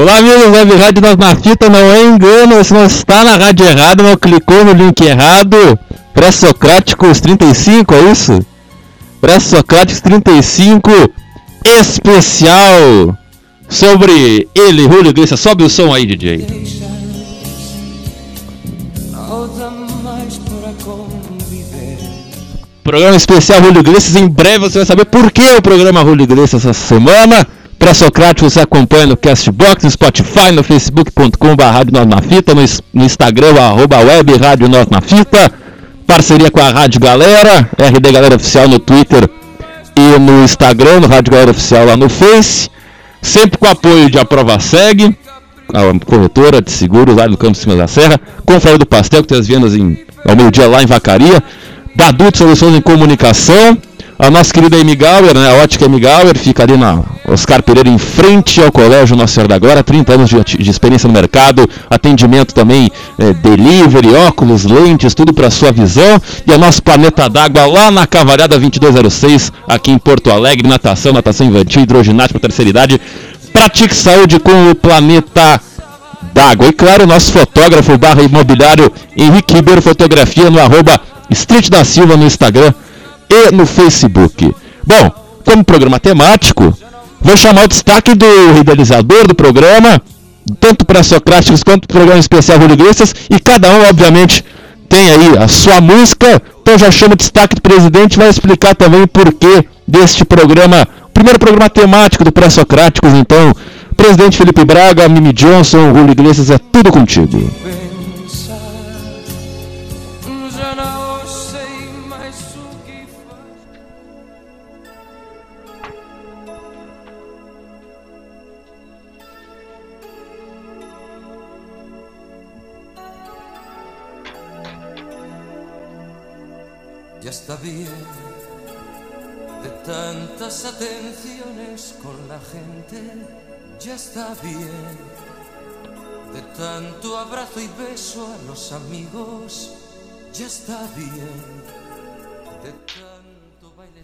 Olá, amigos Web Rádio Nós na Fita, não é engano, você não está na rádio errada, não clicou no link errado. Pré-Socráticos 35, é isso? Pré-Socráticos 35 especial sobre ele, Julio Iglesias. Sobe o som aí, DJ. Programa especial Julio Iglesias, em breve você vai saber por que o programa Julio Iglesias essa semana. Pré-Socrático você acompanha no Castbox, no Spotify, no facebook.com.br Rádio Nós na Fita, no, no Instagram, arroba web Rádio Nós na Fita, parceria com a Rádio Galera, RD Galera Oficial no Twitter e no Instagram, no Rádio Galera Oficial lá no Face, sempre com apoio de Aprova Seg, a corretora de seguros lá no Campo de Cima da Serra, Confraria do Pastel, que tem as vendas em, ao meio-dia lá em Vacaria, da Duto Soluções em Comunicação, a nossa querida Amy Gauer, né, a ótica Amy Gauer, fica ali na Oscar Pereira, em frente ao Colégio Nossa Senhora da Glória, 30 anos de, de, experiência no mercado, atendimento também, é, delivery, óculos, lentes, tudo para sua visão. E a nossa Planeta d'Água lá na Cavalhada 2206, aqui em Porto Alegre, natação, natação infantil, hidroginástica terceira idade. Pratique saúde com o Planeta d'Água. E claro, nosso fotógrafo barra imobiliário Henrique Ribeiro Fotografia no arroba Street da Silva no Instagram e no Facebook. Bom, como programa temático, vou chamar o destaque do idealizador do programa, tanto para Socráticos quanto para o programa especial Iglesias, e cada um, obviamente, tem aí a sua música. Então já chamo o destaque do presidente, vai explicar também o porquê deste programa, primeiro programa temático do Pré-Socráticos. Então, presidente Felipe Braga, Mimi Johnson, Julio Iglesias, é tudo contigo. Está bien de tanto abrazo y beso a los amigos. Ya está bien de.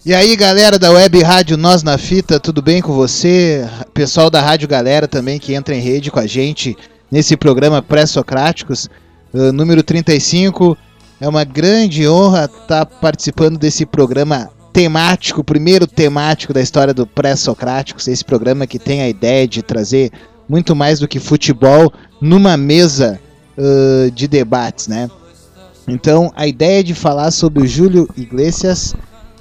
E aí, galera da Web Rádio Nós na Fita, tudo bem com você? Pessoal da Rádio Galera também que entra em rede com a gente nesse programa Pré-Socráticos, uh, número 35. É uma grande honra estar participando desse programa temático, o primeiro temático da história do Pré-Socráticos, esse programa que tem a ideia de trazer muito mais do que futebol numa mesa uh, de debates, né? Então, a ideia de falar sobre o Júlio Iglesias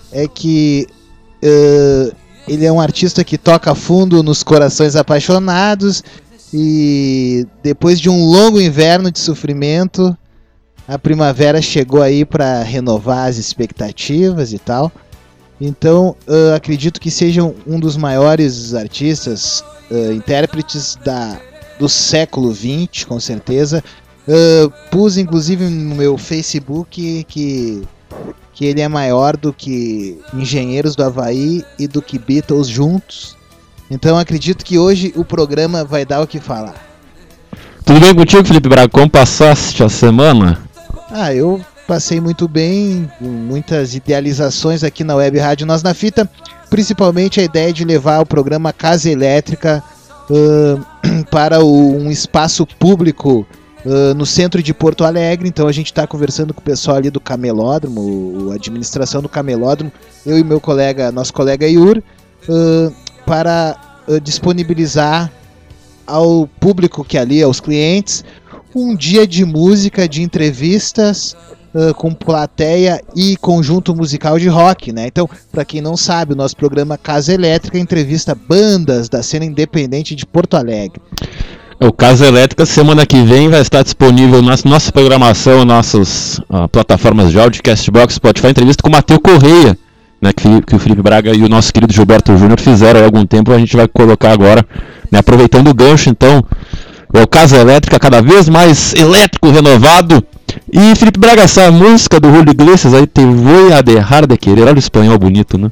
é que uh, ele é um artista que toca fundo nos corações apaixonados e depois de um longo inverno de sofrimento, a primavera chegou aí para renovar as expectativas e tal. Então, uh, acredito que seja um dos maiores artistas, uh, intérpretes da, do século XX, com certeza. Uh, pus inclusive no meu Facebook que, que ele é maior do que Engenheiros do Havaí e do que Beatles juntos. Então acredito que hoje o programa vai dar o que falar. Tudo bem contigo, Felipe Braga? Como passaste a semana? Ah, eu passei muito bem, com muitas idealizações aqui na Web Rádio Nós na Fita, principalmente a ideia de levar o programa Casa Elétrica uh, para o, um espaço público uh, no centro de Porto Alegre. Então a gente está conversando com o pessoal ali do Camelódromo, a administração do Camelódromo, eu e meu colega, nosso colega Iur, uh, para disponibilizar ao público que ali, aos clientes, um dia de música, de entrevistas com plateia e conjunto musical de rock, né? Então, para quem não sabe, o nosso programa Casa Elétrica entrevista bandas da cena independente de Porto Alegre. O Caso Elétrica, semana que vem, vai estar disponível na nossa programação, nossas uh, plataformas de áudio, Castbox, Spotify, entrevista com o Matheus Correia, né, que, que, o Felipe Braga e o nosso querido Gilberto Júnior fizeram há algum tempo, a gente vai colocar agora, né, aproveitando o gancho, então, é o Casa Elétrica cada vez mais elétrico, renovado. E Felipe Braga, essa música do Julio Iglesias aí, Te Voy a Dejar de Querer, olha o espanhol bonito, né?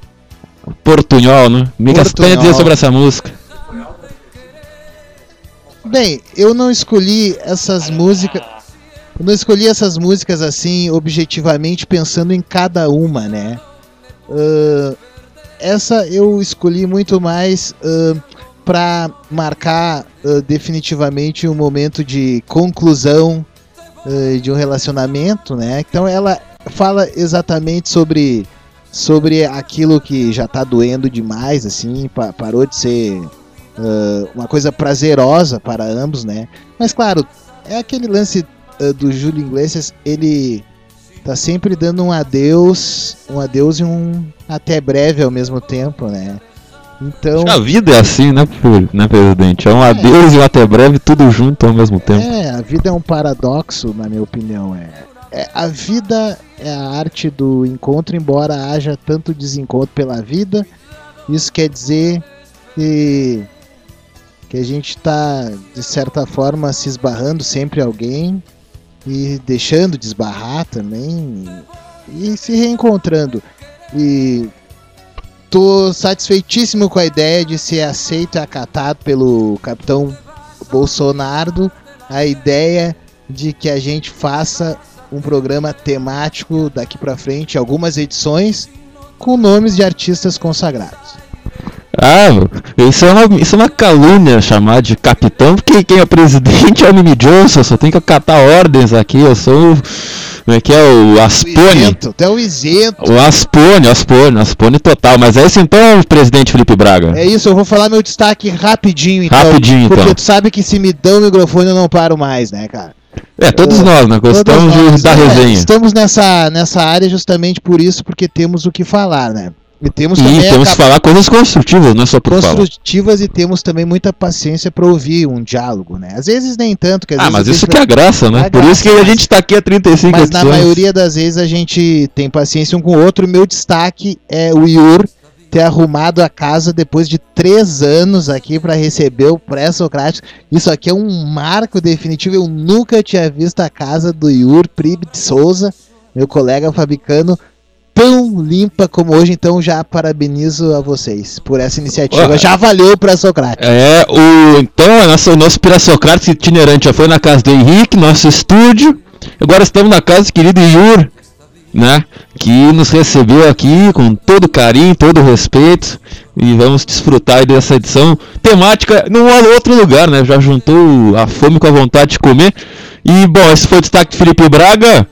Portunhol, né? Me tem a dizer sobre essa música. Bem, eu não escolhi essas músicas. Eu não escolhi essas músicas assim, objetivamente, pensando em cada uma, né? Uh, essa eu escolhi muito mais uh, para marcar uh, definitivamente um momento de conclusão de um relacionamento, né? Então ela fala exatamente sobre sobre aquilo que já tá doendo demais, assim, pa parou de ser uh, uma coisa prazerosa para ambos, né? Mas claro, é aquele lance uh, do Júlio Iglesias, ele tá sempre dando um adeus, um adeus e um até breve ao mesmo tempo, né? Então, a vida é assim, né, né presidente? É um é, adeus e um até breve, tudo junto ao mesmo tempo. É, a vida é um paradoxo, na minha opinião. É, é, a vida é a arte do encontro, embora haja tanto desencontro pela vida. Isso quer dizer que que a gente está, de certa forma, se esbarrando sempre alguém e deixando de esbarrar também e se reencontrando. E tô satisfeitíssimo com a ideia de ser aceito e acatado pelo capitão Bolsonaro a ideia de que a gente faça um programa temático daqui para frente, algumas edições com nomes de artistas consagrados. Ah, isso é, uma, isso é uma calúnia chamar de capitão, porque quem é presidente é o Mimi Johnson, só tem que acatar ordens aqui, eu sou como é que é o Aspone? Até o isento. O Aspone, Aspone, Aspone total. Mas é esse então, presidente Felipe Braga. É isso, eu vou falar meu destaque rapidinho então. Rapidinho porque então. Porque tu sabe que se me dão o microfone eu não paro mais, né, cara? É, todos uh, nós, né? Gostamos nós, de, da é, resenha. Estamos nessa, nessa área justamente por isso, porque temos o que falar, né? E temos e temos que falar coisas construtivas, não é só por Construtivas falar. e temos também muita paciência para ouvir um diálogo, né? Às vezes nem tanto. Que às ah, mas isso que é a graça, né? por isso que a gente está aqui há 35 Mas edições. na maioria das vezes a gente tem paciência um com o outro. Meu destaque é o Yur ter arrumado a casa depois de três anos aqui para receber o pré-socrático. Isso aqui é um marco definitivo. Eu nunca tinha visto a casa do Yur Prib de Souza, meu colega fabicano, tão limpa como hoje, então já parabenizo a vocês por essa iniciativa. Já valeu para Socrates. É, o então o nosso Socrates itinerante já foi na casa do Henrique, nosso estúdio. Agora estamos na casa do querido Yur, né? Que nos recebeu aqui com todo carinho, todo respeito. E vamos desfrutar dessa edição temática num outro lugar, né? Já juntou a fome com a vontade de comer. E bom, esse foi o destaque de Felipe Braga.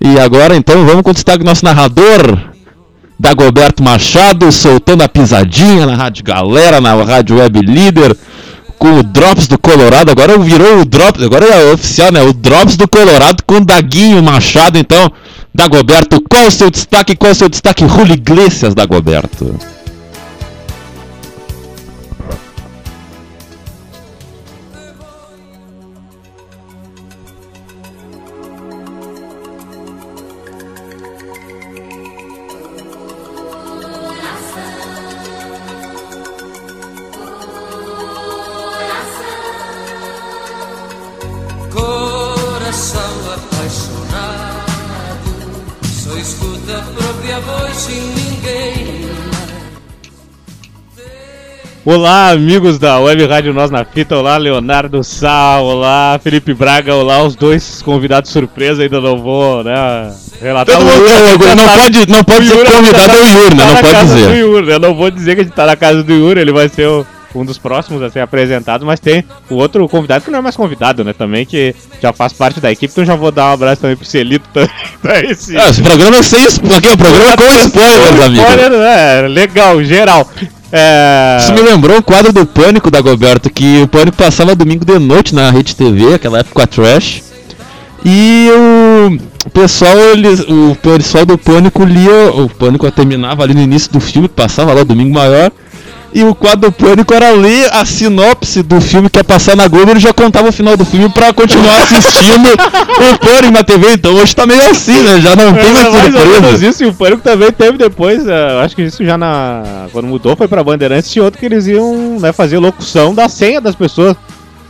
E agora então vamos com o destaque do nosso narrador, Dagoberto Machado, soltando a pisadinha na Rádio Galera, na Rádio Web Líder, com o Drops do Colorado. Agora virou o Drops, agora é oficial, né? O Drops do Colorado com o Daguinho Machado. Então, Dagoberto, qual o seu destaque? Qual o seu destaque? Julio Iglesias, Dagoberto. Olá, amigos da Web Rádio Nós na Fita. Olá, Leonardo Sá. Olá, Felipe Braga. Olá, os dois convidados surpresa. Ainda não vou, né? Relatar Todo mundo, Yuri, não, pode, não pode ser convidado tá, o Yuri, né? Tá não pode dizer. Yuri, né? Eu não vou dizer que a gente tá na casa do Yuri. Ele vai ser o, um dos próximos a ser apresentado. Mas tem o outro convidado que não é mais convidado, né? Também que já faz parte da equipe. Então já vou dar um abraço também pro Celito. esse... Ah, esse programa é sem spoiler. O programa é com spoilers, amigo. Spoiler, é, legal, geral. É... Isso me lembrou o quadro do Pânico da Goberto, que o Pânico passava domingo de noite na Rede TV, aquela época Trash. E o pessoal, eles, o pessoal do Pânico lia, o Pânico terminava ali no início do filme, passava lá domingo maior. E o quadro do Pânico era ler a sinopse do filme que ia passar na Globo, ele já contava o final do filme pra continuar assistindo o Pânico na TV. Então hoje tá meio assim, né? Já não tem mais É, surpresa. isso, e o Pânico também teve depois, eu acho que isso já na. Quando mudou, foi pra Bandeirantes, tinha outro que eles iam né, fazer locução da senha das pessoas.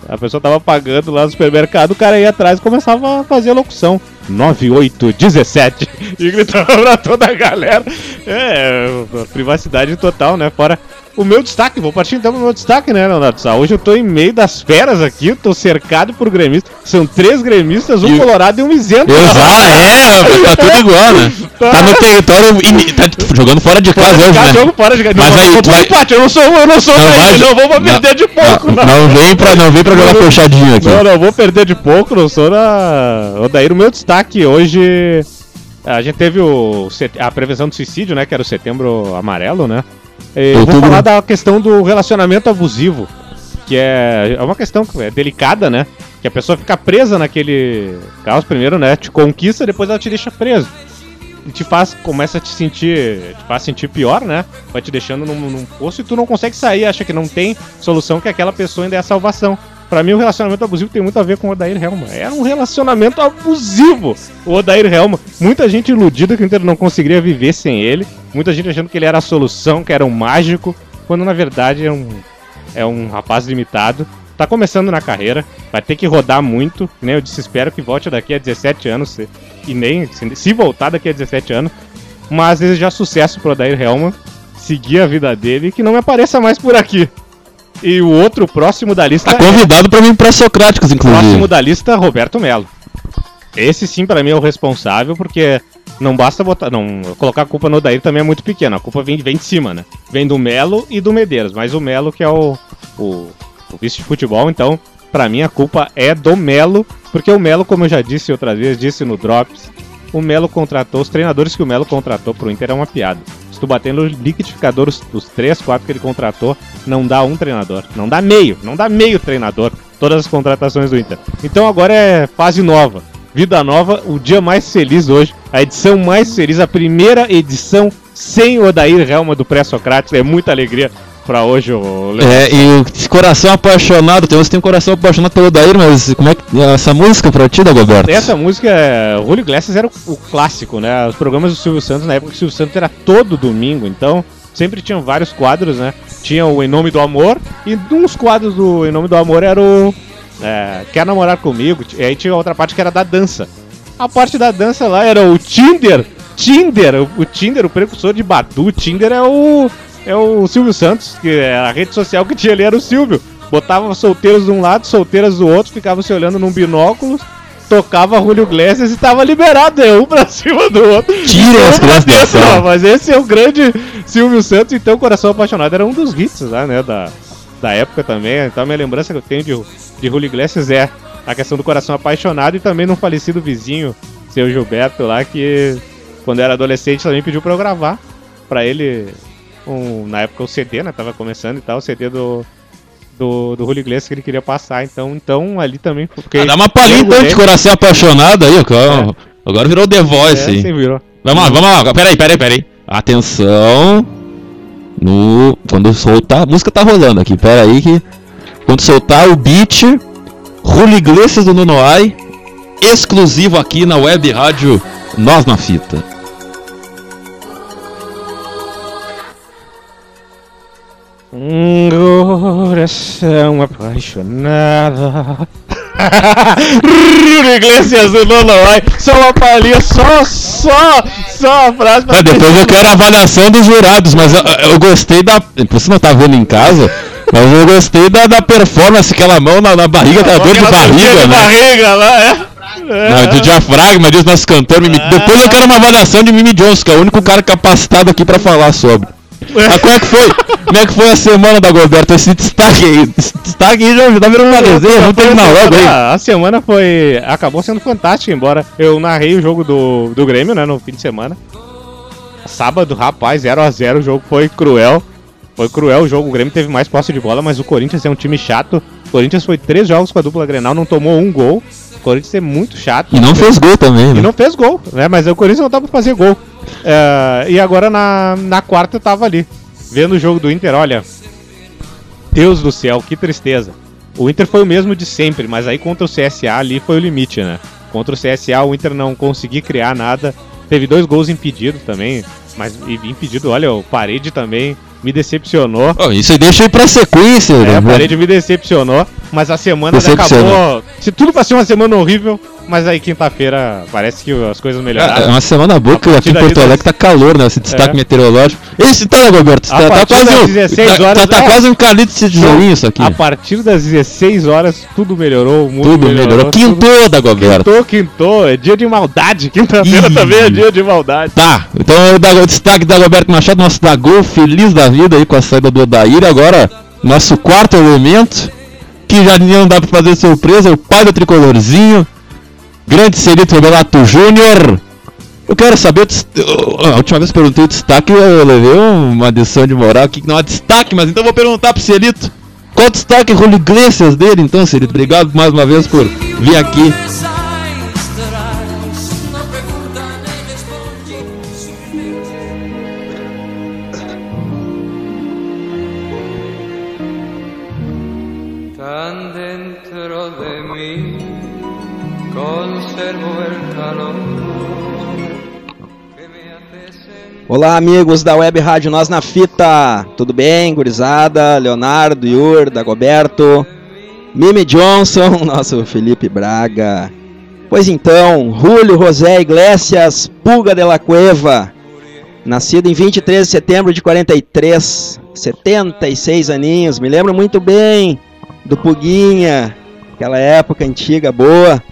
A pessoa tava pagando lá no supermercado, o cara ia atrás e começava a fazer a locução. 9817 e gritava pra toda a galera. É, privacidade total, né? Fora o meu destaque, vou partir então pro meu destaque, né, Leonardo Sá? Hoje eu tô em meio das feras aqui, eu tô cercado por gremistas. São três gremistas, um E- colorado e um isento. Exato, é, tá tudo igual, né? Tá no território, ini- tá jogando fora de casa hoje, Tá né? jogo fora de casa. Mas Não, aí tu vai- empate, eu não sou, eu não sou Não daí, vai- não vou pra perder de pouco, não. Não vem pra, não vem pra jogar fechadinho aqui. Não, não, vou perder de pouco, não sou na. Odair, o meu destaque hoje. A gente teve o, a prevenção do suicídio, né? Que era o setembro amarelo, né? E vou Outubro. falar da questão do relacionamento abusivo. Que é, é uma questão que é delicada, né? Que a pessoa fica presa naquele caos primeiro, né? Te conquista, depois ela te deixa preso. E te faz, começa a te sentir, te faz sentir pior, né? Vai te deixando num, num poço e tu não consegue sair, acha que não tem solução, que aquela pessoa ainda é a salvação. Pra mim, o relacionamento abusivo tem muito a ver com o Odair Helma. Era um relacionamento abusivo, o Odair Helma. Muita gente iludida que o Inter não conseguiria viver sem ele. Muita gente achando que ele era a solução, que era um mágico, quando na verdade é um, é um rapaz limitado. Tá começando na carreira, vai ter que rodar muito, né? Eu disse, espero que volte daqui a 17 anos, e nem se, se voltar daqui a 17 anos. Mas desejar sucesso pro Odair Helma, seguir a vida dele e que não me apareça mais por aqui. E o outro próximo da lista Tá convidado pra mim pra Socráticos, Próximo inclusive. da lista, Roberto Melo. Esse sim, pra mim, é o responsável, porque não basta botar. Não, colocar a culpa no Odair também é muito pequena. A culpa vem, vem de cima, né? Vem do Melo e do Medeiros. Mas o Melo que é o, o, o vice de futebol, então, pra mim a culpa é do Melo, porque o Melo, como eu já disse outras vezes, disse no Drops, o Melo contratou, os treinadores que o Melo contratou pro Inter é uma piada. Tu bater no liquidificador os, os 3, 4 que ele contratou, não dá um treinador. Não dá meio, não dá meio treinador. Todas as contratações do Inter. Então agora é fase nova. Vida nova, o dia mais feliz hoje. A edição mais feliz, a primeira edição sem Odair Helma do Pré-Socrates. É muita alegria pra hoje, o. É, e esse coração apaixonado, tem que tem um coração apaixonado pelo Daír, mas como é que. Essa música pra ti, Dagoberto? Essa música, o Julio Iglesias era o, o clássico, né? Os programas do Silvio Santos, na época o Silvio Santos era todo domingo, então sempre tinham vários quadros, né? Tinha o Em Nome do Amor, e uns quadros do Em Nome do Amor era o é, Quer Namorar Comigo, e aí tinha outra parte que era da dança. A parte da dança lá era o Tinder, Tinder, o, o Tinder, o precursor de Badu, o Tinder é o, é o Silvio Santos, que é a rede social que tinha ali era o Silvio. Botava solteiros de um lado, solteiras do outro, ficavam se olhando num binóculo, tocava Julio Iglesias e tava liberado, é um pra cima do outro. Tirem as pra crianças da dentro, sala. ó, Mas esse é o grande Silvio Santos, então Coração Apaixonado era um dos hits lá, né, da, da época também. Então a minha lembrança que eu tenho de, de Julio Iglesias é a questão do Coração Apaixonado e também no falecido vizinho, seu Gilberto lá, que quando eu era adolescente também pediu pra eu gravar pra ele, um, na época o CD, né, tava começando e tal, o CD do... Do, do Julio Iglesias que ele queria passar, então, então ali também fiquei. Ah, dá uma palhinha então de coração apaixonado aí, ó. Agora virou The Voice É, você virou. Vamos lá, vamos lá. Peraí, peraí, peraí. Atenção. No. Quando soltar. A música tá rolando aqui. Peraí que. Quando soltar o beat. Julio Iglesias do Nonoai. Exclusivo aqui na web rádio Nós na Fita. Um coração apaixonado. Iglesias do Nonoai. Só uma palhinha, só, só, só a frase pra Ah, depois eu quero a avaliação dos jurados, mas eu, eu gostei da. Você não tá vendo em casa, mas eu gostei da, da performance, aquela mão na, na barriga, tá dor de Aquela barriga, de né? barriga lá, é. Não, do diafragma, diz nosso cantor Mimi. Depois eu quero uma avaliação de Mimi Johnson, que é o único cara capacitado aqui pra falar sobre. Mas como é que foi? Como é que foi a semana da Goberto? Esse destaque aí. Esse destaque aí já tá virando uma resenha, vamos terminar logo aí. A semana foi. acabou sendo fantástica, embora eu narrei o jogo do, do Grêmio, né, no fim de semana. Sábado, rapaz, 0x0, o jogo foi cruel. Foi cruel o jogo, o Grêmio teve mais posse de bola, mas o Corinthians é um time chato. O Corinthians foi três jogos com a dupla Grenal, não tomou um gol. O Corinthians é muito chato. E não fez gol também, E né? não fez gol, né? Mas o Corinthians não dá pra fazer gol. É, e agora na, na quarta eu tava ali, vendo o jogo do Inter, olha. Deus do céu, que tristeza. O Inter foi o mesmo de sempre, mas aí contra o CSA ali foi o limite, né? Contra o CSA o Inter não conseguiu criar nada. Teve dois gols impedidos também, mas e- impedido, olha, o Parede também me decepcionou. Ó, isso aí deixa aí pra sequência, É, né? a parede me decepcionou, mas a semana acabou. Se tudo pra ser uma semana horrível, mas aí quinta-feira parece que as coisas É melhoraram. uma semana boa, que aqui em Porto Alegre tá calor, né? Esse destaque É. meteorológico. Esse tá, Roberto? Tá, tá quase um, 16 tá, horas, tá, tá é. quase um calito de tijolinho isso aqui. A partir das 16 horas, tudo melhorou, o mundo Tudo melhorou. Quintou, Dagoberto. Quintou, quintou. É dia de maldade. Quinta-feira também é dia de maldade. Tá, então o da- o destaque da Roberto Machado, nosso Dagol, feliz da vida aí com a saída do Odair. Agora, nosso quarto elemento, que já não dá pra fazer surpresa, o pai do tricolorzinho, grande Celito Rebelato Júnior. Eu quero saber, a última vez que perguntei o destaque, eu levei uma adição de moral aqui que não é destaque, mas então vou perguntar pro Celito. Qual o destaque Julio Iglesias dele então, Celito? Obrigado mais uma vez por vir aqui. Olá, amigos da Web Rádio Nós na Fita. Tudo bem, gurizada? Leonardo, Yur, Dagoberto, Mimi Johnson, nosso Felipe Braga. Pois então, Julio José Iglesias Pulga de la Cueva, nascido em 23 de setembro de 43, 76 aninhos, me lembro muito bem do Puguinha, aquela época antiga boa.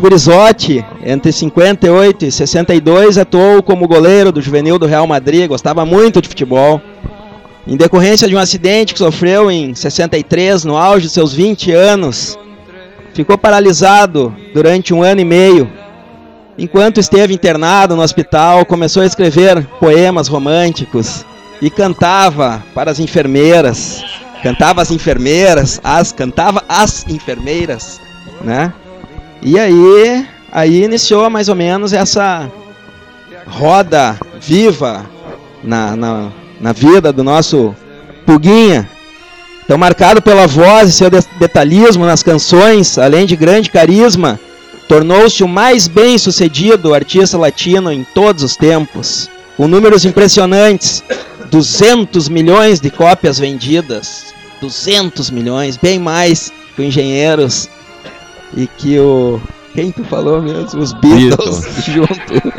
Gurizotti, entre 58 e 62, atuou como goleiro do juvenil do Real Madrid, gostava muito de futebol. Em decorrência de um acidente que sofreu em 63, no auge de seus 20 anos, ficou paralisado durante um ano e meio. Enquanto esteve internado no hospital, começou a escrever poemas românticos e cantava para as enfermeiras. Cantava as enfermeiras, as cantava as enfermeiras, né? E aí, aí iniciou mais ou menos essa roda viva na, na, na vida do nosso Puguinha. Então, marcado pela voz e seu de- detalhismo nas canções, além de grande carisma, tornou-se o mais bem sucedido artista latino em todos os tempos, com números impressionantes: 200 milhões de cópias vendidas. 200 milhões, bem mais que o Engenheiros e que o. Quem tu falou mesmo? Os Beatles junto,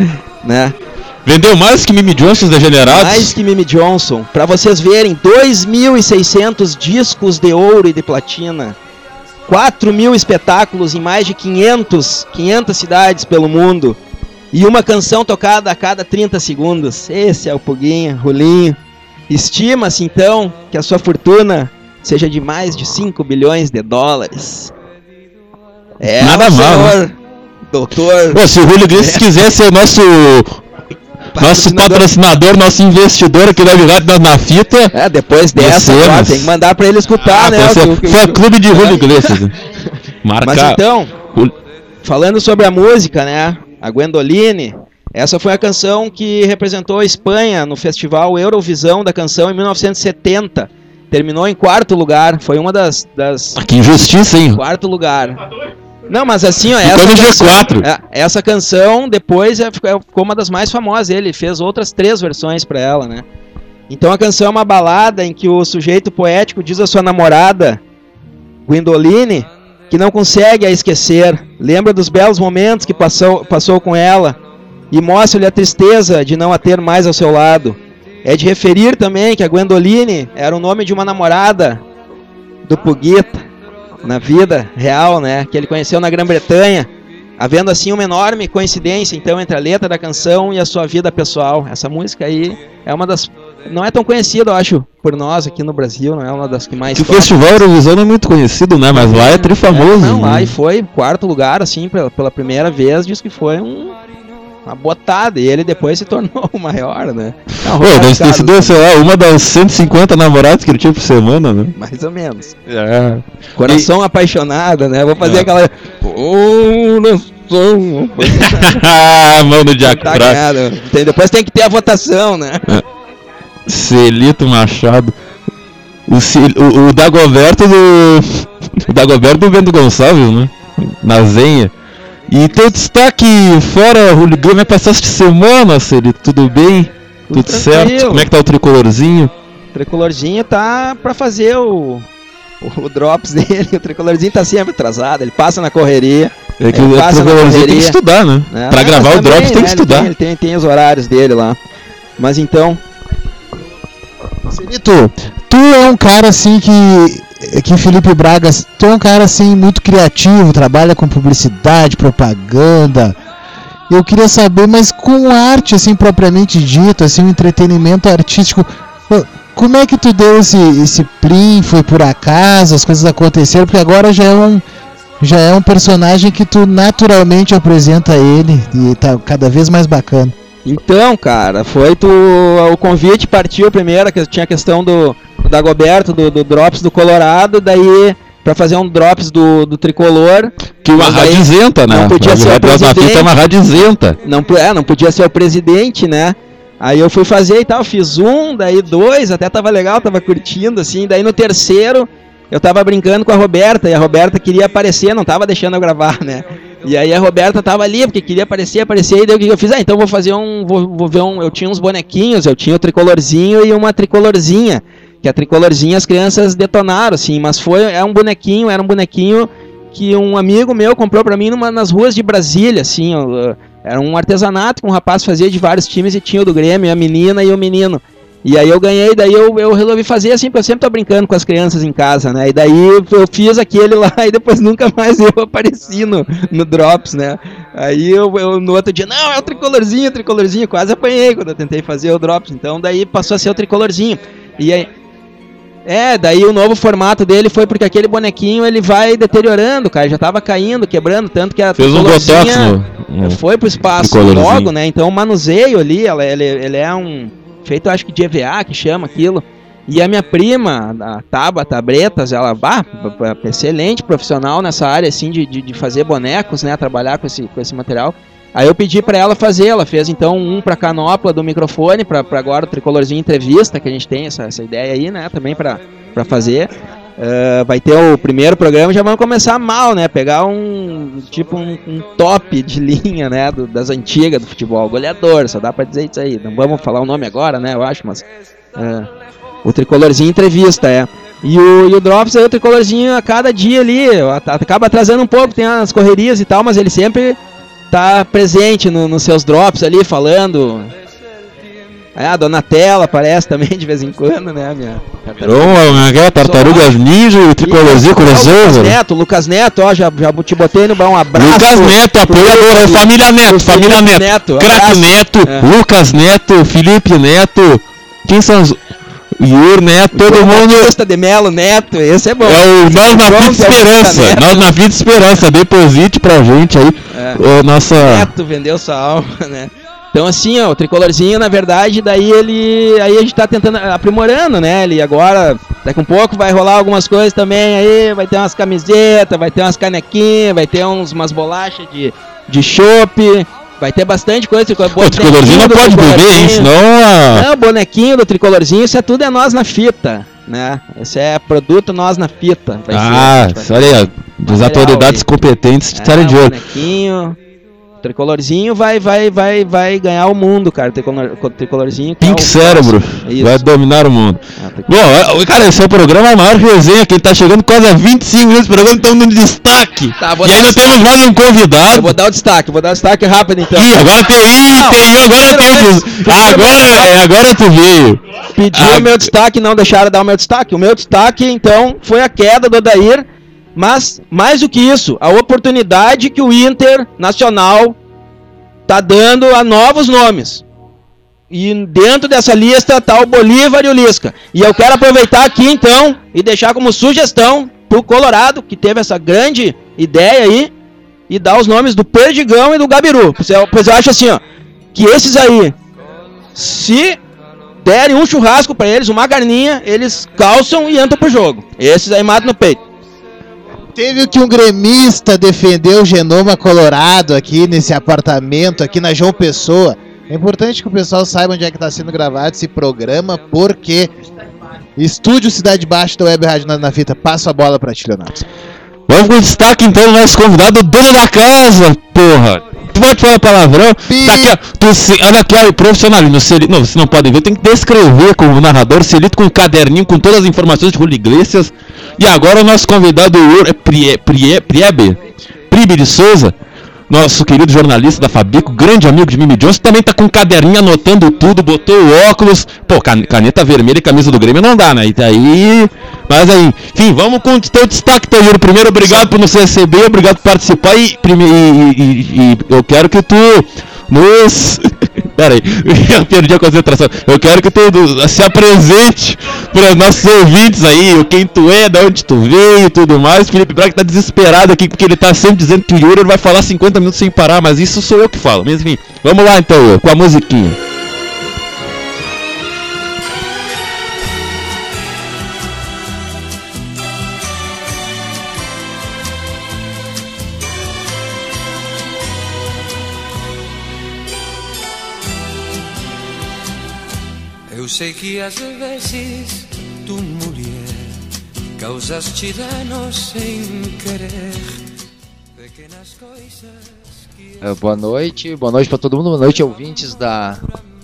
né? Vendeu mais que Mimi Johnson degenerados? Mais que Mimi Johnson. Pra vocês verem, 2.600 discos de ouro e de platina. 4 mil espetáculos em mais de 500, 500 cidades pelo mundo. E uma canção tocada a cada 30 segundos. Esse é o Puguinha, Rolinho. Estima-se então que a sua fortuna seja de mais de 5 bilhões de dólares. É, Nada mal, né? doutor. Se o Julio Iglesias quiser ser nosso, nosso patrocinador, nosso investidor aqui da Rádio Nós na Fita, É, depois dessa, agora tem que mandar pra ele escutar, ah, né? o que- o clube de Julio Iglesias. né? Marca. Mas então, falando sobre a música, né? A Gwendoline, essa foi a canção que representou a Espanha no festival Eurovisão da canção em 1970. Terminou em quarto lugar, foi uma das, das Ah, que injustiça, hein? quarto lugar. Não, mas assim, ó, essa no canção, G4. é, essa canção depois é, ficou uma das mais famosas. Ele fez outras três versões pra ela, né? Então a canção é uma balada em que o sujeito poético diz à sua namorada, Gwendoline, que não consegue a esquecer, lembra dos belos momentos que passou, passou com ela e mostra-lhe a tristeza de não a ter mais ao seu lado. É de referir também que a Gwendoline era o nome de uma namorada do Puguita na vida real, né? Que ele conheceu na Grã-Bretanha, havendo assim uma enorme coincidência então entre a letra da canção e a sua vida pessoal. Essa música aí é uma das não é tão conhecida, eu acho, por nós aqui no Brasil, não é uma das que mais o. Festival Eurovisão não é muito conhecido, né? Mas lá é trifamoso. É, não, lá né? e foi quarto lugar, assim, pela, pela primeira vez, diz que foi um, uma botada. E ele depois se tornou o maior, né? Não, Pô, deve ter sido, sei lá, uma das 150 namoradas que ele tinha por semana, né? Mais ou menos. É. Coração apaixonado, né? Vou fazer É. aquela. Coração. ah, mano de Tá Acra. ganhado. Tem- Depois tem que ter a votação, né? Celito Machado. O, o, o Dagoberto do. O Dagoberto do Bento Gonçalves, né? Na Zenha. E teu destaque fora o Grêmio é passar esta semana, Celito, tudo bem? Tudo, Tudo certo? Como é que tá o tricolorzinho? O tricolorzinho tá pra fazer o, o, o drops dele. O tricolorzinho tá sempre atrasado, ele passa na correria. É que Ele o passa na tricolorzinho tem que estudar, né? né? Pra gravar o também, Drops tem né, que ele estudar. Ele tem, tem os horários dele lá. Mas então, Celito, tu é um cara assim que. Que Felipe Braga, tu é um cara assim muito criativo, trabalha com publicidade, propaganda. Eu queria saber, mas com arte assim propriamente dito, assim, um entretenimento artístico, como é que tu deu esse, esse plim? Foi por acaso, as coisas aconteceram, porque agora já é um já é um personagem que tu naturalmente apresenta ele e tá cada vez mais bacana. Então, cara, foi tu. O convite partiu primeiro, que tinha a questão do Dagoberto, do, do Drops do Colorado, daí pra fazer um Drops do, do tricolor. Que uma rádio isenta, né? não podia ser o presidente. é uma rádio isenta. Não, é, não podia ser o presidente, né? Aí eu fui fazer e tal, fiz um, daí dois, até tava legal, tava curtindo, assim. Daí no terceiro, eu tava brincando com a Roberta, e a Roberta queria aparecer, não tava deixando eu gravar, né? E aí a Roberta tava ali, porque queria aparecer, aparecer, e daí o que eu fiz? Ah, então vou fazer um, vou, vou ver um, eu tinha uns bonequinhos, eu tinha o tricolorzinho e uma tricolorzinha, que a tricolorzinha as crianças detonaram, assim, mas foi, é um bonequinho, era um bonequinho que um amigo meu comprou pra mim numa, nas ruas de Brasília, assim, ó, era um artesanato que um rapaz fazia de vários times e tinha o do Grêmio, a menina e o menino. E aí eu ganhei, daí eu, eu resolvi fazer assim, porque eu sempre tô brincando com as crianças em casa, né? E daí eu fiz aquele lá e depois nunca mais eu apareci no, no Drops, né? Aí eu, eu no outro dia, não, é o tricolorzinho, o tricolorzinho, quase apanhei quando eu tentei fazer o Drops. Então daí passou a ser o tricolorzinho. E aí. É, daí o novo formato dele foi porque aquele bonequinho ele vai deteriorando, cara, já tava caindo, quebrando, tanto que a Fez um botox no. no- foi pro espaço logo, né? Então o manuseio ali, ela, ele, ele é um. Feito, acho que de EVA, que chama aquilo. E a minha prima, a Tabata Bretas, ela, bah, excelente profissional nessa área, assim, de, de, de fazer bonecos, né? Trabalhar com esse, com esse material. Aí eu pedi pra ela fazer, ela fez então um pra canopla do microfone, pra agora o tricolorzinho entrevista, que a gente tem essa, essa ideia aí, né? Também pra fazer. Ah, vai ter o primeiro programa, já vamos começar mal, né? Pegar um tipo um, um top de linha, né? do- das antigas do futebol, goleador, só dá pra dizer isso aí. Não vamos falar o nome agora, né? Eu acho, mas ah, o tricolorzinho entrevista, é. E o, e o Drops aí, o tricolorzinho a cada dia ali, a- acaba atrasando um pouco, tem as correrias e tal, mas ele sempre tá presente no- nos seus drops ali, falando. É, a Donatella aparece também de vez em quando, né? Minha, Virou uma, uma tartarugas ninja e tricolorzinho o Lucas crossover. Neto, Lucas Neto, ó, já, já te botei no um abraço. Lucas Neto, apoiador, é família Neto, família Neto. Neto. Neto, É. Lucas Neto, Felipe Neto. Quem são os. Yur Neto, todo João mundo. Batista de Melo Neto, esse é bom. É o Nós na Vida é o Esperança. Neto. Nós na Vida Esperança. Deposite pra gente aí. É. a nossa. Neto vendeu sua alma, né? Então assim, ó, o tricolorzinho, na verdade, daí ele. Aí a gente tá tentando aprimorando, né? Ele agora, daqui um pouco vai rolar algumas coisas também aí, vai ter umas camisetas, vai ter umas canequinhas, vai ter uns, umas bolachas de, de chopp, vai ter bastante coisa. O tricolorzinho não pode beber. Senão. a- Não, bonequinho do tricolorzinho, isso é tudo é nós na fita, né? Esse é produto nós na fita. ser, Ah, vai olha aí, ó. Material autoridades aí. competentes estarem é, de olho. bonequinho. Tricolorzinho vai, vai, vai, vai ganhar o mundo, cara. Tricolor, o tricolorzinho. que é Pink o Cérebro. Isso. Vai dominar o mundo. Ah, Bom, é- cara, esse é o programa a maior resenha, que tá chegando quase a 25 minutos do programa, estamos no destaque. Tá, e ainda temos mais um Eu convidado. vou dar o destaque, vou dar o destaque rápido então. Ih, agora tem, Não, tem, agora tem. primeiro Agora, é, agora tu veio. Pedi Ah, o meu destaque, não deixaram dar o meu destaque. O meu destaque, então, foi a queda do Odair. Mas, mais do que isso, a oportunidade que o Internacional tá dando a novos nomes. E dentro dessa lista tá o Bolívar e o Lisca. E eu quero aproveitar aqui, então, e deixar como sugestão pro Colorado, que teve essa grande ideia aí, e dar os nomes do Perdigão e do Gabiru. Pois eu, eu acho assim, ó, que esses aí, se derem um churrasco pra eles, uma carninha, eles calçam e entram pro jogo. Esses aí matam no peito. Teve que um gremista defender o genoma colorado aqui nesse apartamento, aqui na João Pessoa. É importante que o pessoal saiba onde é que está sendo gravado esse programa, porque Estúdio Cidade Baixa da Web Rádio Nós na Fita. Passo a bola pra ti, Leonardo. Vamos com destaque então nosso convidado, o dono da casa, porra. Tu vai falar palavrão? Tá aqui, ó. Tu se, olha aqui, ó, o profissionalismo. Não, vocês não podem ver, tem que descrever como narrador, Celito com um caderninho com todas as informações de Julio Iglesias. E agora o nosso convidado, o é Prie, Prie, Priebe, Pribe de Souza, nosso querido jornalista da Fabico, grande amigo de Mimi Johnson, também tá com um caderninho anotando tudo, botou o óculos. Pô, can- caneta vermelha e camisa do Grêmio não dá, né? E daí. Mas aí, enfim, vamos com o teu destaque, Yuri. Primeiro, obrigado por nos receber, obrigado por participar e- e- e- e eu quero que tu nos. Pera aí, eu perdi a concentração. Eu quero que tu se apresente para os nossos ouvintes aí, quem tu é, de onde tu veio e tudo mais. Felipe Braga tá desesperado aqui porque ele tá sempre dizendo que o Yuri vai falar 50 minutos sem parar, mas isso sou eu que falo. Mas enfim, vamos lá então, com a musiquinha. Sei que às vezes tu, mulher, causaste danos sem querer. Pequenas coisas que Eh, Boa noite, boa noite para todo mundo, boa noite ouvintes da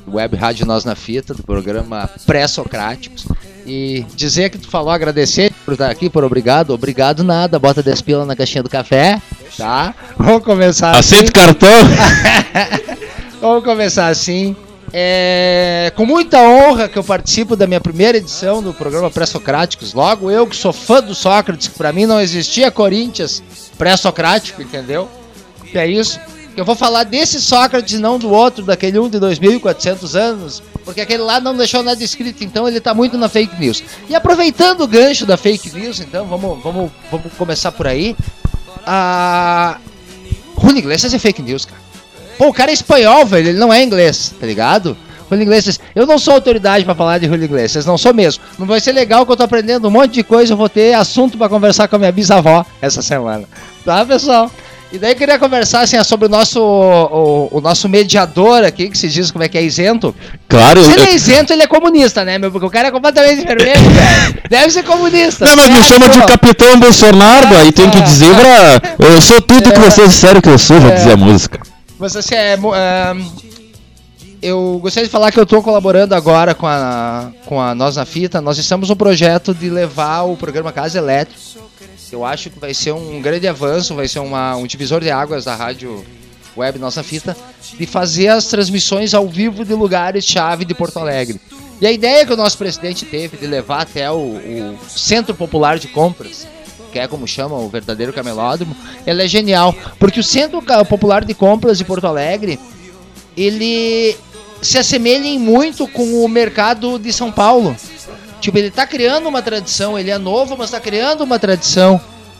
Web Rádio Nós na Fita, do programa Pré-Socráticos. E dizer que tu falou, agradecer por estar aqui, por obrigado, obrigado nada, bota 10 pila na caixinha do café, tá? Vamos começar Aceita o cartão? Vamos começar assim. É, com muita honra que eu participo da minha primeira edição do programa Pré-Socráticos. Logo eu que sou fã do Sócrates, que pra mim não existia Corinthians pré-socrático, entendeu? Que é isso. Eu vou falar desse Sócrates não do outro, daquele um de 2400 anos, porque aquele lá não deixou nada escrito, então ele tá muito na fake news. E aproveitando o gancho da fake news, então vamos, vamos, vamos começar por aí. A Rune Iglesias é fake news, cara. Pô, o cara é espanhol, velho, ele não é inglês, tá ligado? Julio Iglesias, eu não sou autoridade pra falar de Julio Iglesias, não sou mesmo. Não vai ser legal que eu tô aprendendo um monte de coisa, eu vou ter assunto pra conversar com a minha bisavó essa semana. Tá, pessoal? E daí eu queria conversar assim, sobre o nosso, o, o nosso mediador aqui, que se diz como é que é isento. Claro, Se ele é isento, ele é comunista, né, meu? Porque o cara é completamente vermelho, velho. Deve ser comunista. Não, mas me chama de Capitão Bolsonaro, aí tem que dizer pra. Eu sou tudo que vocês disseram que eu sou, já É. dizia a música. Mas assim, é, ahn, eu gostaria de falar que eu estou colaborando agora com a, com a Nós na Fita. Nós estamos no projeto de levar o programa Casa Elétrica. Eu acho que vai ser um grande avanço, vai ser uma, um divisor de águas da rádio web Nossa Fita, de fazer as transmissões ao vivo de lugares-chave de Porto Alegre. E a ideia que o nosso presidente teve de levar até o, o Centro Popular de Compras, que é como chama o verdadeiro camelódromo, ela é genial. Porque o Centro Popular de Compras de Porto Alegre, ele se assemelha em muito com o mercado de São Paulo. Tipo, ele tá criando uma tradição, ele é novo, mas tá criando uma tradição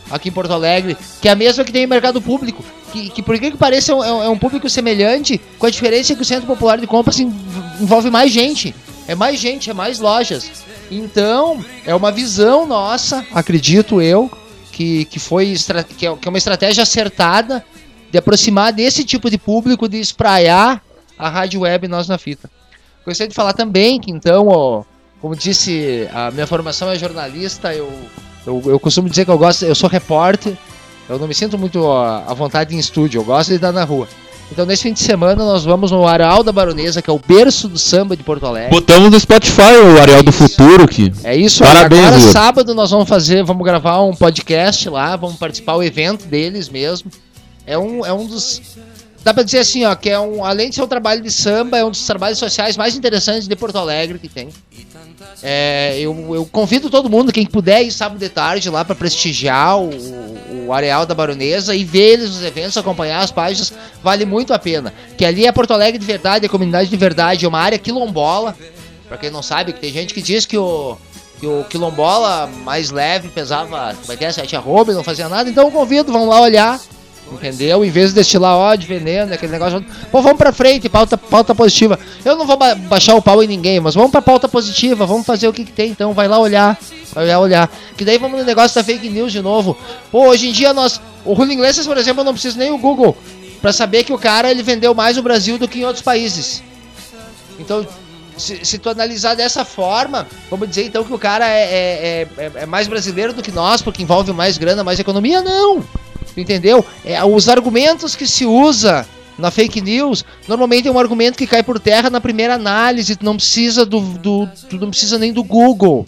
aqui em Porto Alegre, que é a mesma que tem no mercado público. Que, que por que que é um, é um público semelhante, com a diferença que o Centro Popular de Compras en- envolve mais gente. É mais gente, é mais lojas. Então, é uma visão nossa, acredito eu, que, que foi é, que é uma estratégia acertada de aproximar desse tipo de público, de espraiar a rádio web Nós na Fita. Gostaria de falar também que, então, ó, como disse, a minha formação é jornalista, eu, eu, eu costumo dizer que eu gosto, eu sou repórter, eu não me sinto muito ó, à vontade em estúdio, eu gosto de estar na rua. Então, nesse fim de semana, nós vamos no Areal da Baronesa, que é o berço do samba de Porto Alegre. Botamos no Spotify o Ariel do Futuro aqui. É isso Parabéns. Agora, Yuri. sábado, nós vamos fazer, vamos gravar um podcast lá, vamos participar do evento deles mesmo. É um, é um dos. Dá pra dizer assim, ó, que é um. Além de ser um trabalho de samba, é um dos trabalhos sociais mais interessantes de Porto Alegre que tem. É, eu, eu convido todo mundo, quem puder ir sábado de tarde lá pra prestigiar o, o Areal da Baronesa e ver eles nos eventos, acompanhar as páginas, vale muito a pena. Que ali é Porto Alegre de verdade, é comunidade de verdade, é uma área quilombola. Pra quem não sabe, tem gente que diz que o, que o quilombola mais leve pesava, como é que é, sete arroba não fazia nada. Então eu convido, vão lá olhar, entendeu? Em vez de destilar ódio, veneno, aquele negócio. Pô, vamos pra frente, pauta, pauta positiva. Eu não vou ba- baixar o pau em ninguém, mas vamos pra pauta positiva, vamos fazer o que, que tem. Então vai lá olhar, vai lá olhar. Que daí vamos no negócio da fake news de novo. Pô, hoje em dia nós. O Julio Iglesias, por exemplo, eu não preciso nem o Google pra saber que o cara ele vendeu mais no Brasil do que em outros países. Então, se, se tu analisar dessa forma, vamos dizer então que o cara é, é, é, é mais brasileiro do que nós, porque envolve mais grana, mais economia? Não! Entendeu? É, os argumentos que se usa na fake news, normalmente é um argumento que cai por terra na primeira análise, tu não precisa do, do tu não precisa nem do Google.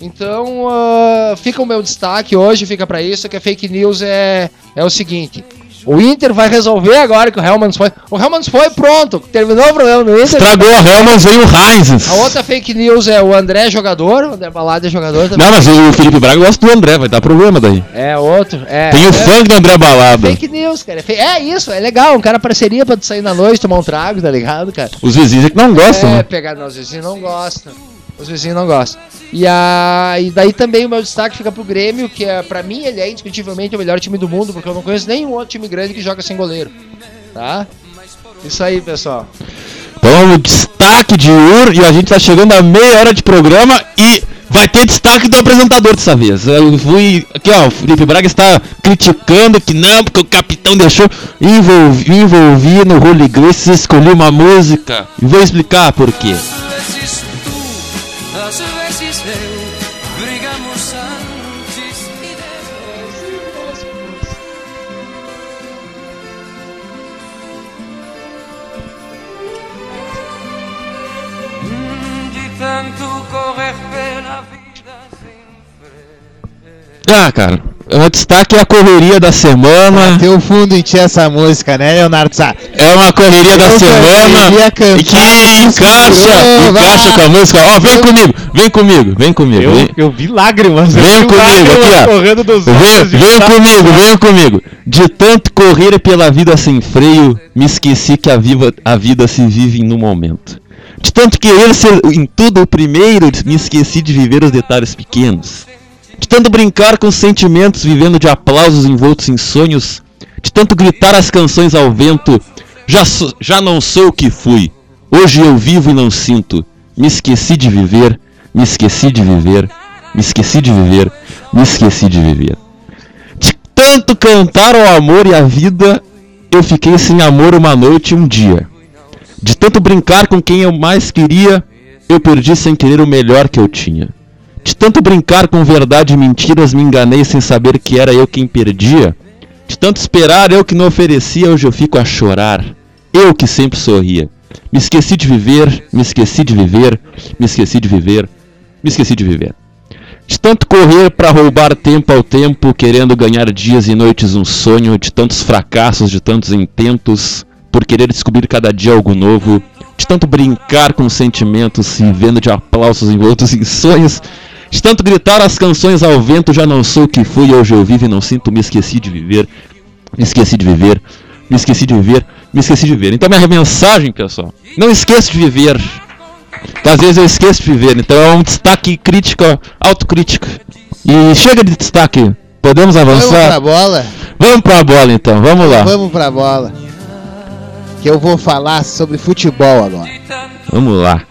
Então, uh, fica o meu destaque hoje, fica para isso, que a fake news é, é o seguinte. O Inter vai resolver agora que o Helmans foi. O Helmans foi, pronto. Terminou o problema do Inter. Estragou a Helmans, veio o Heinz. A outra fake news é o André jogador. O André Balada é jogador também. Não, mas o Felipe Braga gosta do André, vai dar problema daí. É outro. É, Tem o é, funk do André Balada. Fake news, cara. É É isso, é legal. Um cara parceria pra sair na noite, tomar um trago, tá ligado, cara? Os vizinhos é que não gostam, É, né? pegar. Não, os vizinhos não gostam. Os vizinhos não gostam. E, a, e daí também o meu destaque fica pro Grêmio, que é, pra mim ele é indiscutivelmente o melhor time do mundo, porque eu não conheço nenhum outro time grande que joga sem goleiro. Tá? Isso aí, pessoal. Então, o destaque de Ur, e a gente tá chegando a meia hora de programa e vai ter destaque do apresentador dessa vez. Eu fui. Aqui, ó, o Felipe Braga está criticando que não, porque o capitão deixou. Envolvi, envolvi no Holy Grace, escolhi uma música. E vou explicar por quê. Às vezes tu, às vezes eu, brigamos antes e depois. O destaque é a correria da semana. Tem o fundo em ti essa música, né, Leonardo Sá? É uma correria da Eu semana queria cantar e que encaixa, encaixa com a música. Ó, vem comigo, vem comigo, vem comigo. Eu, vem. eu vi lágrimas. eu Vem vi comigo, lágrimas aqui, ó. correndo dos Vem, vem comigo, vem comigo. De tanto correr pela vida sem freio, me esqueci que a, viva, a vida se vive no momento. De tanto querer ser em tudo o primeiro, me esqueci de viver os detalhes pequenos. De tanto brincar com sentimentos, vivendo de aplausos envoltos em sonhos. De tanto gritar as canções ao vento, já, sou- já não sou o que fui. Hoje eu vivo e não sinto. Me esqueci de viver, me esqueci de viver, me esqueci de viver, me esqueci de viver. De tanto cantar ao amor e à vida, eu fiquei sem amor uma noite e um dia. De tanto brincar com quem eu mais queria, eu perdi sem querer o melhor que eu tinha. De tanto brincar com verdade e mentiras, me enganei sem saber que era eu quem perdia. De tanto esperar, eu que não oferecia, hoje eu fico a chorar. Eu que sempre sorria. Me esqueci de viver, me esqueci de viver, me esqueci de viver, me esqueci de viver. De tanto correr para roubar tempo ao tempo, querendo ganhar dias e noites um sonho, de tantos fracassos, de tantos intentos, por querer descobrir cada dia algo novo, de tanto brincar com sentimentos, vivendo de aplausos envoltos em sonhos, de tanto gritar as canções ao vento, já não sou o que fui, hoje eu vivo e não sinto, me esqueci de viver, me esqueci de viver, me esqueci de viver, me esqueci de viver. Então minha mensagem, pessoal, não esqueça de viver. Às vezes eu esqueço de viver, então é um destaque crítica, autocrítica. E chega de destaque, podemos Vamos pra avançar? bola? Vamos pra bola então, vamos lá. Vamos pra bola. Que eu vou falar sobre futebol agora. Vamos lá.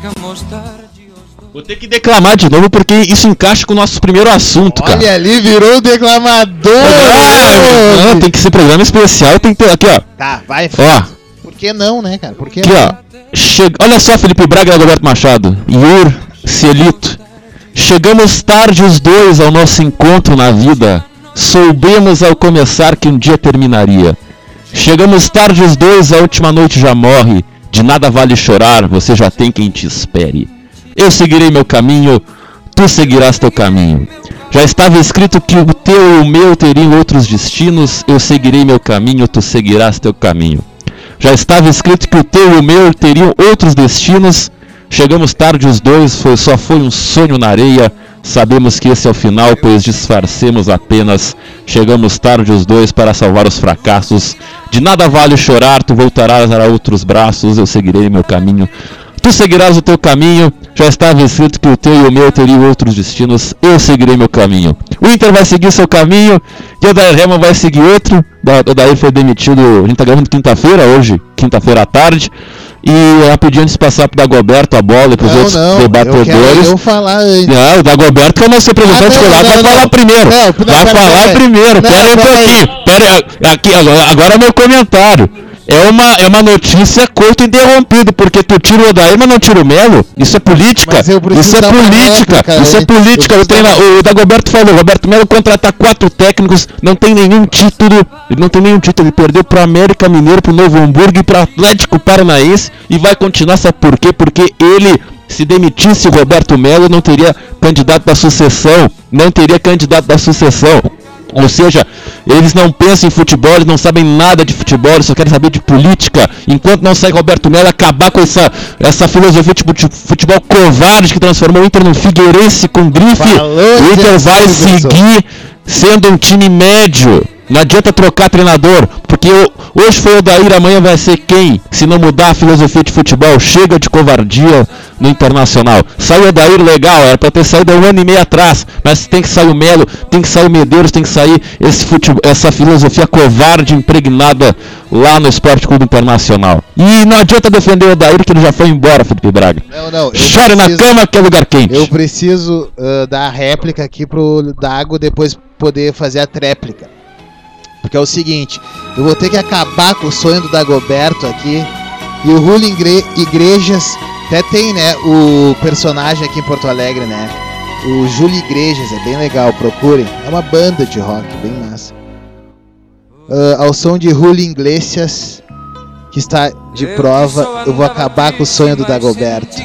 Chegamos tarde. Vou ter que declamar de novo porque isso encaixa com o nosso primeiro assunto, cara. Olha ali, virou o declamador! Ah, não, tem que ser programa especial, tem que ter aqui, ó. Tá, vai. Ó, Por que não, né, cara? Por que aqui, não? ó. Chega... Olha só, Felipe Braga e Roberto Machado. Yur, Cielito. Chegamos tarde os dois ao nosso encontro na vida. Soubemos ao começar que um dia terminaria. Chegamos tarde os dois, a última noite já morre. De nada vale chorar, você já tem quem te espere. Eu seguirei meu caminho, tu seguirás teu caminho. Já estava escrito que o teu e o meu teriam outros destinos, eu seguirei meu caminho, tu seguirás teu caminho. Já estava escrito que o teu e o meu teriam outros destinos. Chegamos tarde os dois, foi, só foi um sonho na areia. Sabemos que esse é o final, pois disfarcemos apenas. Chegamos tarde os dois para salvar os fracassos. De nada vale chorar, tu voltarás a outros braços, eu seguirei meu caminho. Tu seguirás o teu caminho, já estava escrito que o teu e o meu teriam outros destinos, eu seguirei meu caminho. O Inter vai seguir seu caminho e o Odair Helman vai seguir outro. O Odair foi demitido, a gente tá gravando quinta-feira hoje, quinta-feira à tarde. E rapidinho antes de passar pro Dagoberto a bola e pros Não, outros não, eu quero debatedores. eu falar antes. Não, o Dagoberto que é o nosso representante Ah, não, escolar, não, vai não. falar primeiro. Não, não, vai falar primeiro. Pera aí um pouquinho. Pera aí, aqui, agora, agora é meu comentário. É uma, é uma notícia curta interrompido, porque tu tira o mas não tira o Melo. Isso é política. Isso é política. réplica, Isso é política. eu O, treina, o Dagoberto falou, o Roberto Melo contratar quatro técnicos, não tem nenhum título. Ele não tem nenhum título. Ele perdeu pro América Mineiro, pro Novo Hamburgo e pro Atlético Paranaense. E vai continuar, sabe por quê? Porque ele se demitisse o Roberto Melo, não teria candidato da sucessão. Não teria candidato da sucessão. Ou seja, eles não pensam em futebol, eles não sabem nada de futebol, eles só querem saber de política. Enquanto não sai Roberto Melo acabar com essa, essa filosofia de fute- futebol covarde que transformou o Inter num Figueirense com grife, Falou, o Inter vai seguir sendo um time médio. Não adianta trocar treinador, porque hoje foi o Daír, amanhã vai ser quem? Se não mudar a filosofia de futebol, chega de covardia no Internacional. Sai o Daír legal, era pra ter saído há um ano e meio atrás, mas tem que sair o Melo, tem que sair o Medeiros, tem que sair esse futebol, essa filosofia covarde impregnada lá no Esporte Clube Internacional. E não adianta defender o Daír que ele já foi embora, Felipe Braga. Não, não. Chore na preciso- cama que é lugar quente. Eu preciso ah, dar a réplica aqui pro Dago depois poder fazer a tréplica. Porque é o seguinte, eu vou ter que acabar com o sonho do Dagoberto aqui. E o Julio Ingre- Igrejas, até tem, né, o personagem aqui em Porto Alegre, né? O Júlio Igrejas, é bem legal, procurem. É uma banda de rock, bem massa. Ah, ao som de Julio Iglesias, que está de prova, eu vou acabar com o sonho do Dagoberto.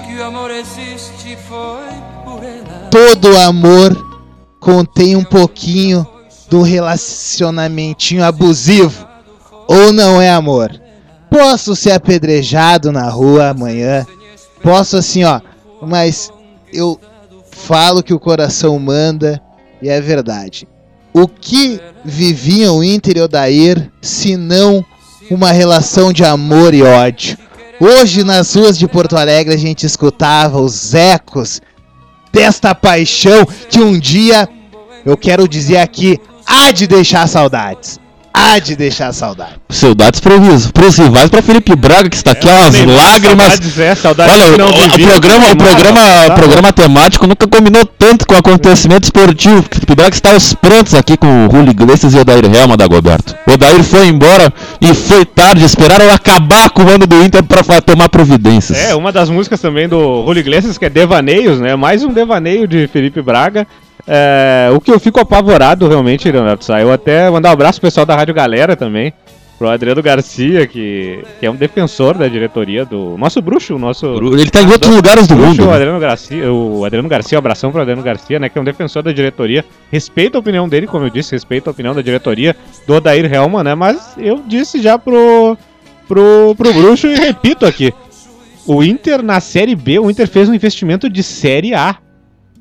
todo amor contém um pouquinho do relacionamentinho abusivo. Ou não é amor? Posso ser apedrejado na rua amanhã. Posso assim, ó. Mas eu falo que o coração manda e é verdade. O que viviam o Inter e o Odair se não uma relação de amor e ódio? Hoje nas ruas de Porto Alegre a gente escutava os ecos desta paixão que um dia eu quero dizer aqui há de deixar saudades. Há de deixar saudades. Saudades para os rivais para Felipe Braga, que está aqui, ó, as lágrimas. Saudades, é, saudades Olha, o, o- programa, o programa, tá? o programa temático nunca combinou tanto com o acontecimento esportivo. Felipe Braga está aos prantos aqui com o Julio Iglesias e o Odair Helma da Goberto. O Odair foi embora e foi tarde, esperaram acabar com o ano do Inter para tomar providências. É, uma das músicas também do Julio Iglesias, que é Devaneios, né? Mais um devaneio de Felipe Braga. É, o que eu fico apavorado realmente, Leonardo Sá, eu até mandar um abraço pro pessoal da Rádio Galera também, pro Adriano Garcia, que, que é um defensor da diretoria do nosso bruxo, o nosso... Ele tá em outros lugares do Bruxo, mundo. O né? Adriano, Garcia, o Adriano Garcia, um abração pro Adriano Garcia, né? Que é um defensor da diretoria. Respeito a opinião dele, como eu disse, respeito a opinião da diretoria do Odair Helman, né? Mas eu disse já pro, pro, pro Bruxo e repito aqui. O Inter na Série B, o Inter fez um investimento de Série A.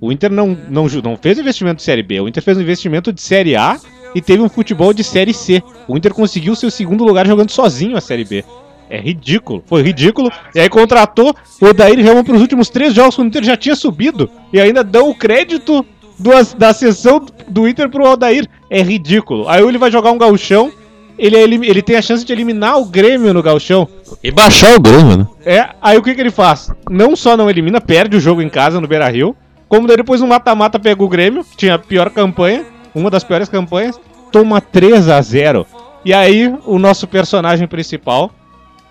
O Inter não, não, não fez investimento de Série B, o Inter fez um investimento de Série A e teve um futebol de Série C. O Inter conseguiu seu segundo lugar jogando sozinho a Série B. É ridículo, foi ridículo. E aí contratou o Odair Helman para os últimos três jogos quando o Inter já tinha subido. E ainda dão o crédito do- da sessão do Inter pro Odair. É ridículo. Aí ele vai jogar um gauchão, ele, é elim- ele tem a chance de eliminar o Grêmio no gauchão. E baixar o Grêmio, né? É, aí o que, que ele faz? Não só não elimina, perde o jogo em casa no Beira Rio, como daí depois no mata-mata pega o Grêmio, tinha a pior campanha, uma das piores campanhas, toma 3 a 0 E aí o nosso personagem principal,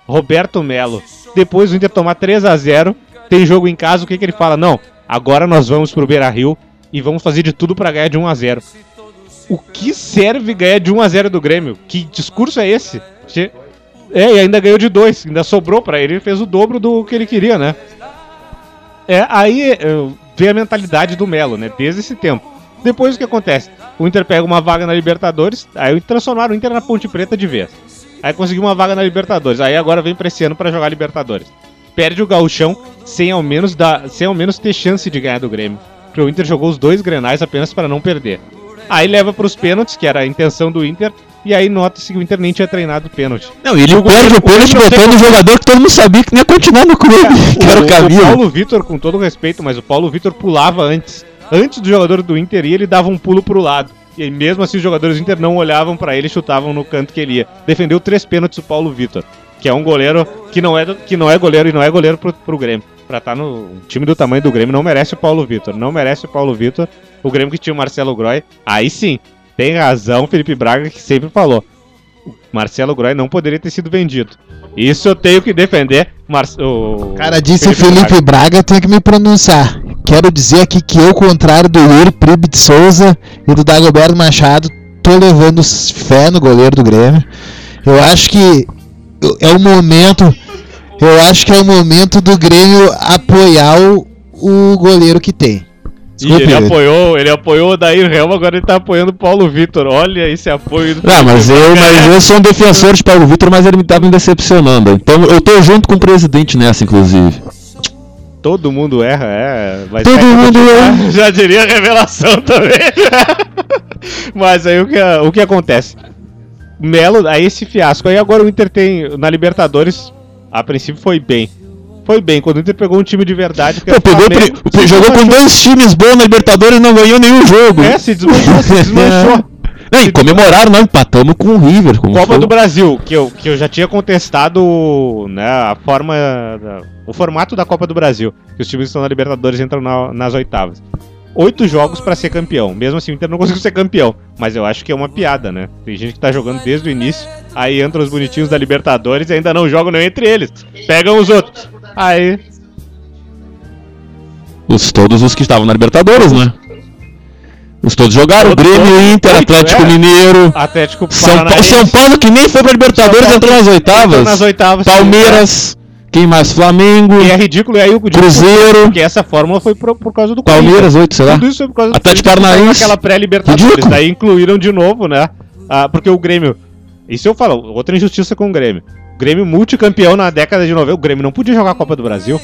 Roberto Melo, depois do Inter tomar 3 a 0 tem jogo em casa, o que, que ele fala? Não, agora nós vamos pro Beira Rio e vamos fazer de tudo pra ganhar de 1 a 0 O que serve ganhar de 1 a 0 do Grêmio? Que discurso é esse? É, e ainda ganhou de dois, ainda sobrou pra ele, ele fez o dobro do que ele queria, né? É, aí é, vem a mentalidade do Melo, né? Desde esse tempo. Depois o que acontece? O Inter pega uma vaga na Libertadores, aí transformaram o Inter na Ponte Preta de vez. Aí conseguiu uma vaga na Libertadores, aí agora vem pra esse ano pra jogar Libertadores. Perde o gauchão sem ao menos dar, sem ao menos ter chance de ganhar do Grêmio. Porque o Inter jogou os dois grenais apenas para não perder. Aí leva pros pênaltis, que era a intenção do Inter, e aí nota-se que o Inter nem tinha treinado pênalti. Não, e ele O perde o pênalti o botando um jogador que todo mundo sabia que nem ia continuar no clube, que era o O Camilo. Paulo Vitor, com todo respeito, mas o Paulo Vitor pulava antes. antes do jogador do Inter ir, ele dava um pulo pro lado. E aí, mesmo assim, os jogadores do Inter não olhavam pra ele e chutavam no canto que ele ia. Defendeu três pênaltis o Paulo Vitor, que é um goleiro que não é, do- que não é goleiro e não é goleiro pro, pro Grêmio. Pra estar no um time do tamanho do Grêmio, não merece o Paulo Vitor. Não merece o Paulo Vitor. O Grêmio que tinha o Marcelo Groy. Aí sim, tem razão Felipe Braga que sempre falou. Marcelo Groy não poderia ter sido vendido. Isso eu tenho que defender. Mar o cara disse o Felipe Braga, eu tenho que me pronunciar. Quero dizer aqui que eu, ao contrário do Yuri Pribe de Souza e do Dagoberto Machado, tô levando fé no goleiro do Grêmio. Eu acho que é o momento. Eu acho que é o momento do Grêmio apoiar o, o goleiro que tem. Desculpe, ele apoiou, ele apoiou o Daír Helma, agora ele tá apoiando o Paulo Vitor. Olha esse apoio do Não, mas eu, mas eu sou um defensor de Paulo Vitor, mas ele me tava me decepcionando. Então eu tô junto com o presidente nessa, inclusive. Todo mundo erra, é. Todo mundo erra. Já diria revelação também. mas aí o que, o que acontece? Melo, aí esse fiasco. Aí agora o Inter tem. Na Libertadores, a princípio foi bem. Foi bem, quando o Inter pegou um time de verdade. Pô, pegou, Flamengo, se jogou com dois times bons na Libertadores e não ganhou nenhum jogo. É, se desmanchou, se desmanchou. Não, e comemoraram, não, empatamos com o River. Copa do Brasil, que eu, que eu já tinha contestado né, a forma. o formato da Copa do Brasil. Que os times que estão na Libertadores entram na- nas oitavas. Oito jogos pra ser campeão. Mesmo assim, o Inter não conseguiu ser campeão. Mas eu acho que é uma piada, né? Tem gente que tá jogando desde o início. Aí entram os bonitinhos da Libertadores e ainda não jogam nem entre eles. Pegam os outros. Aí. Os, todos os que estavam na Libertadores, né? Os todos jogaram. Todos, Grêmio. Inter, Oito, Atlético é. Mineiro. Atlético São, Pa-. São Paulo, que nem foi pra Libertadores, Paulo entrou nas oitavas. entrou nas oitavas. Palmeiras. Quem mais? Flamengo. E é ridículo. E aí o Cruzeiro. Porque essa fórmula foi por, por causa do. Palmeiras, 8, sei lá. Tudo isso foi por causa do Atlético Corinthians, que Paranaense. tava naquela pré-Libertadores. Daí incluíram de novo, né? Ah, porque o Grêmio. Isso eu falo, outra injustiça com o Grêmio. O Grêmio multicampeão na década de 90. O Grêmio não podia jogar a Copa do Brasil.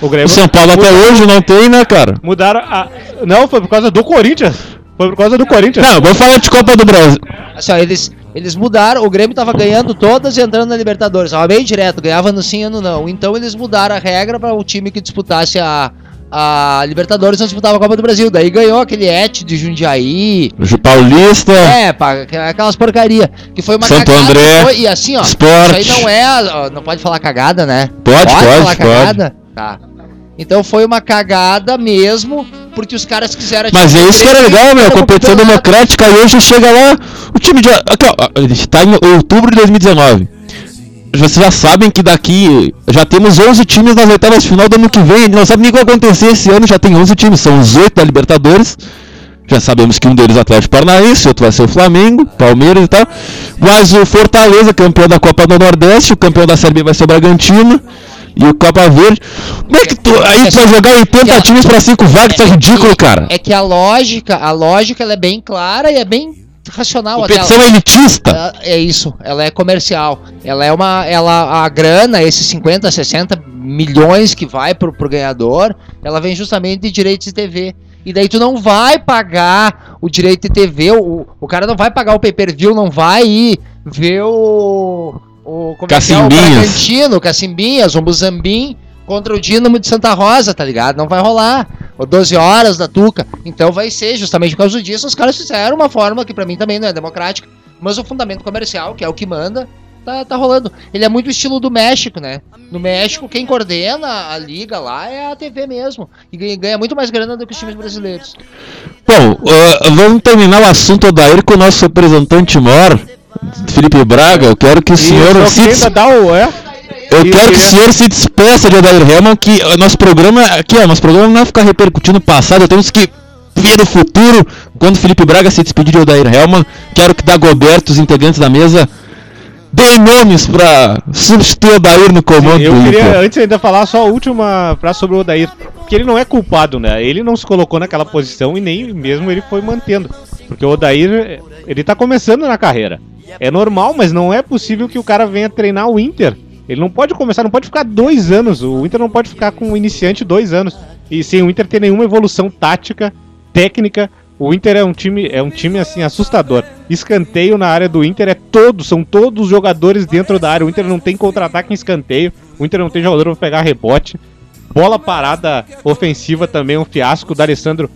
O Grêmio. O São Paulo até hoje não tem, né, cara? Mudaram a. Não, foi por causa do Corinthians. Foi por causa do Corinthians. Não, vamos falar de Copa do Brasil. Assim, ó, eles, eles mudaram, o Grêmio tava ganhando todas e entrando na Libertadores. Tava bem direto, ganhava no sim, ano não. Então eles mudaram a regra para o time que disputasse a, a Libertadores não disputava a Copa do Brasil. Daí ganhou aquele Et de Jundiaí. Paulista. É, pá, aquelas porcaria. Que foi uma Santo cagada. André, foi- e assim, ó. Sport. Isso aí não é. Não pode falar cagada, né? Pode, pode, falar pode. cagada? Tá. Então foi uma cagada mesmo, porque os caras quiseram. Mas é isso que era legal, meu. Competição democrática. E hoje chega lá o time de. Aqui, ó, a gente tá em outubro de 2019. Vocês já sabem que daqui já temos 11 times nas oitavas de final do ano que vem. A gente não sabe nem o que vai acontecer esse ano. Já tem 11 times, são os 8 da Libertadores. Já sabemos que um deles é o Atlético Paranaense, outro vai ser o Flamengo, Palmeiras e tal. Mas o Fortaleza, campeão da Copa do Nordeste, o campeão da Série B vai ser o Bragantino. E o Copa Verde. Como é que tu. Aí tu vai jogar 80 times pra 5 vagas, isso é ridículo, cara. É que a lógica, a lógica ela é bem clara e é bem racional até. Competição elitista. Ela- É isso, ela é comercial. Ela é uma. Ela, a grana, esses 50, 60 milhões que vai pro, pro ganhador, ela vem justamente de direitos de TV. E daí tu não vai pagar o direito de TV, o, o cara não vai pagar o pay-per-view, não vai ir ver o. o é é? O Cacimbinhas. O Cacimbinhas, o Muzambim contra o Dínamo de Santa Rosa, tá ligado? Não vai rolar. O 12 horas da Tuca. Então vai ser, justamente por causa disso, os caras fizeram uma forma que pra mim também não é democrática, mas o fundamento comercial, que é o que manda, tá, tá rolando. Ele é muito estilo do México, né? No México, quem coordena a liga lá é a TV mesmo. E ganha, muito mais grana do que os times brasileiros. Bom, ah, vamos terminar o assunto Odair com o nosso representante maior, Felipe Braga. Eu quero que o senhor E se dá o. É? Eu quero que o senhor se despeça de Odair Helman, que o nosso programa aqui, ó, nosso programa não vai ficar repercutindo o passado, temos que ver o futuro. Quando Felipe Braga se despedir de Odair Helman, quero que Dagoberto, os integrantes da mesa, deem nomes pra substituir Odair no comando Eu do queria Inter. antes ainda falar só a última frase sobre o Odair. Porque ele não é culpado, né? Ele não se colocou naquela posição e nem mesmo ele foi mantendo. Porque o Odair, ele tá começando na carreira. É normal, mas não é possível que o cara venha treinar o Inter. Ele não pode começar, não pode ficar dois anos. O Inter não pode ficar com o iniciante dois anos. E sem o Inter ter nenhuma evolução tática, técnica. O Inter é um time, é um time assim assustador. Escanteio na área do Inter é todo, são todos os jogadores dentro da área. O Inter não tem contra-ataque em escanteio. O Inter não tem jogador pra pegar rebote. Bola parada ofensiva também é um fiasco. O D'Alessandro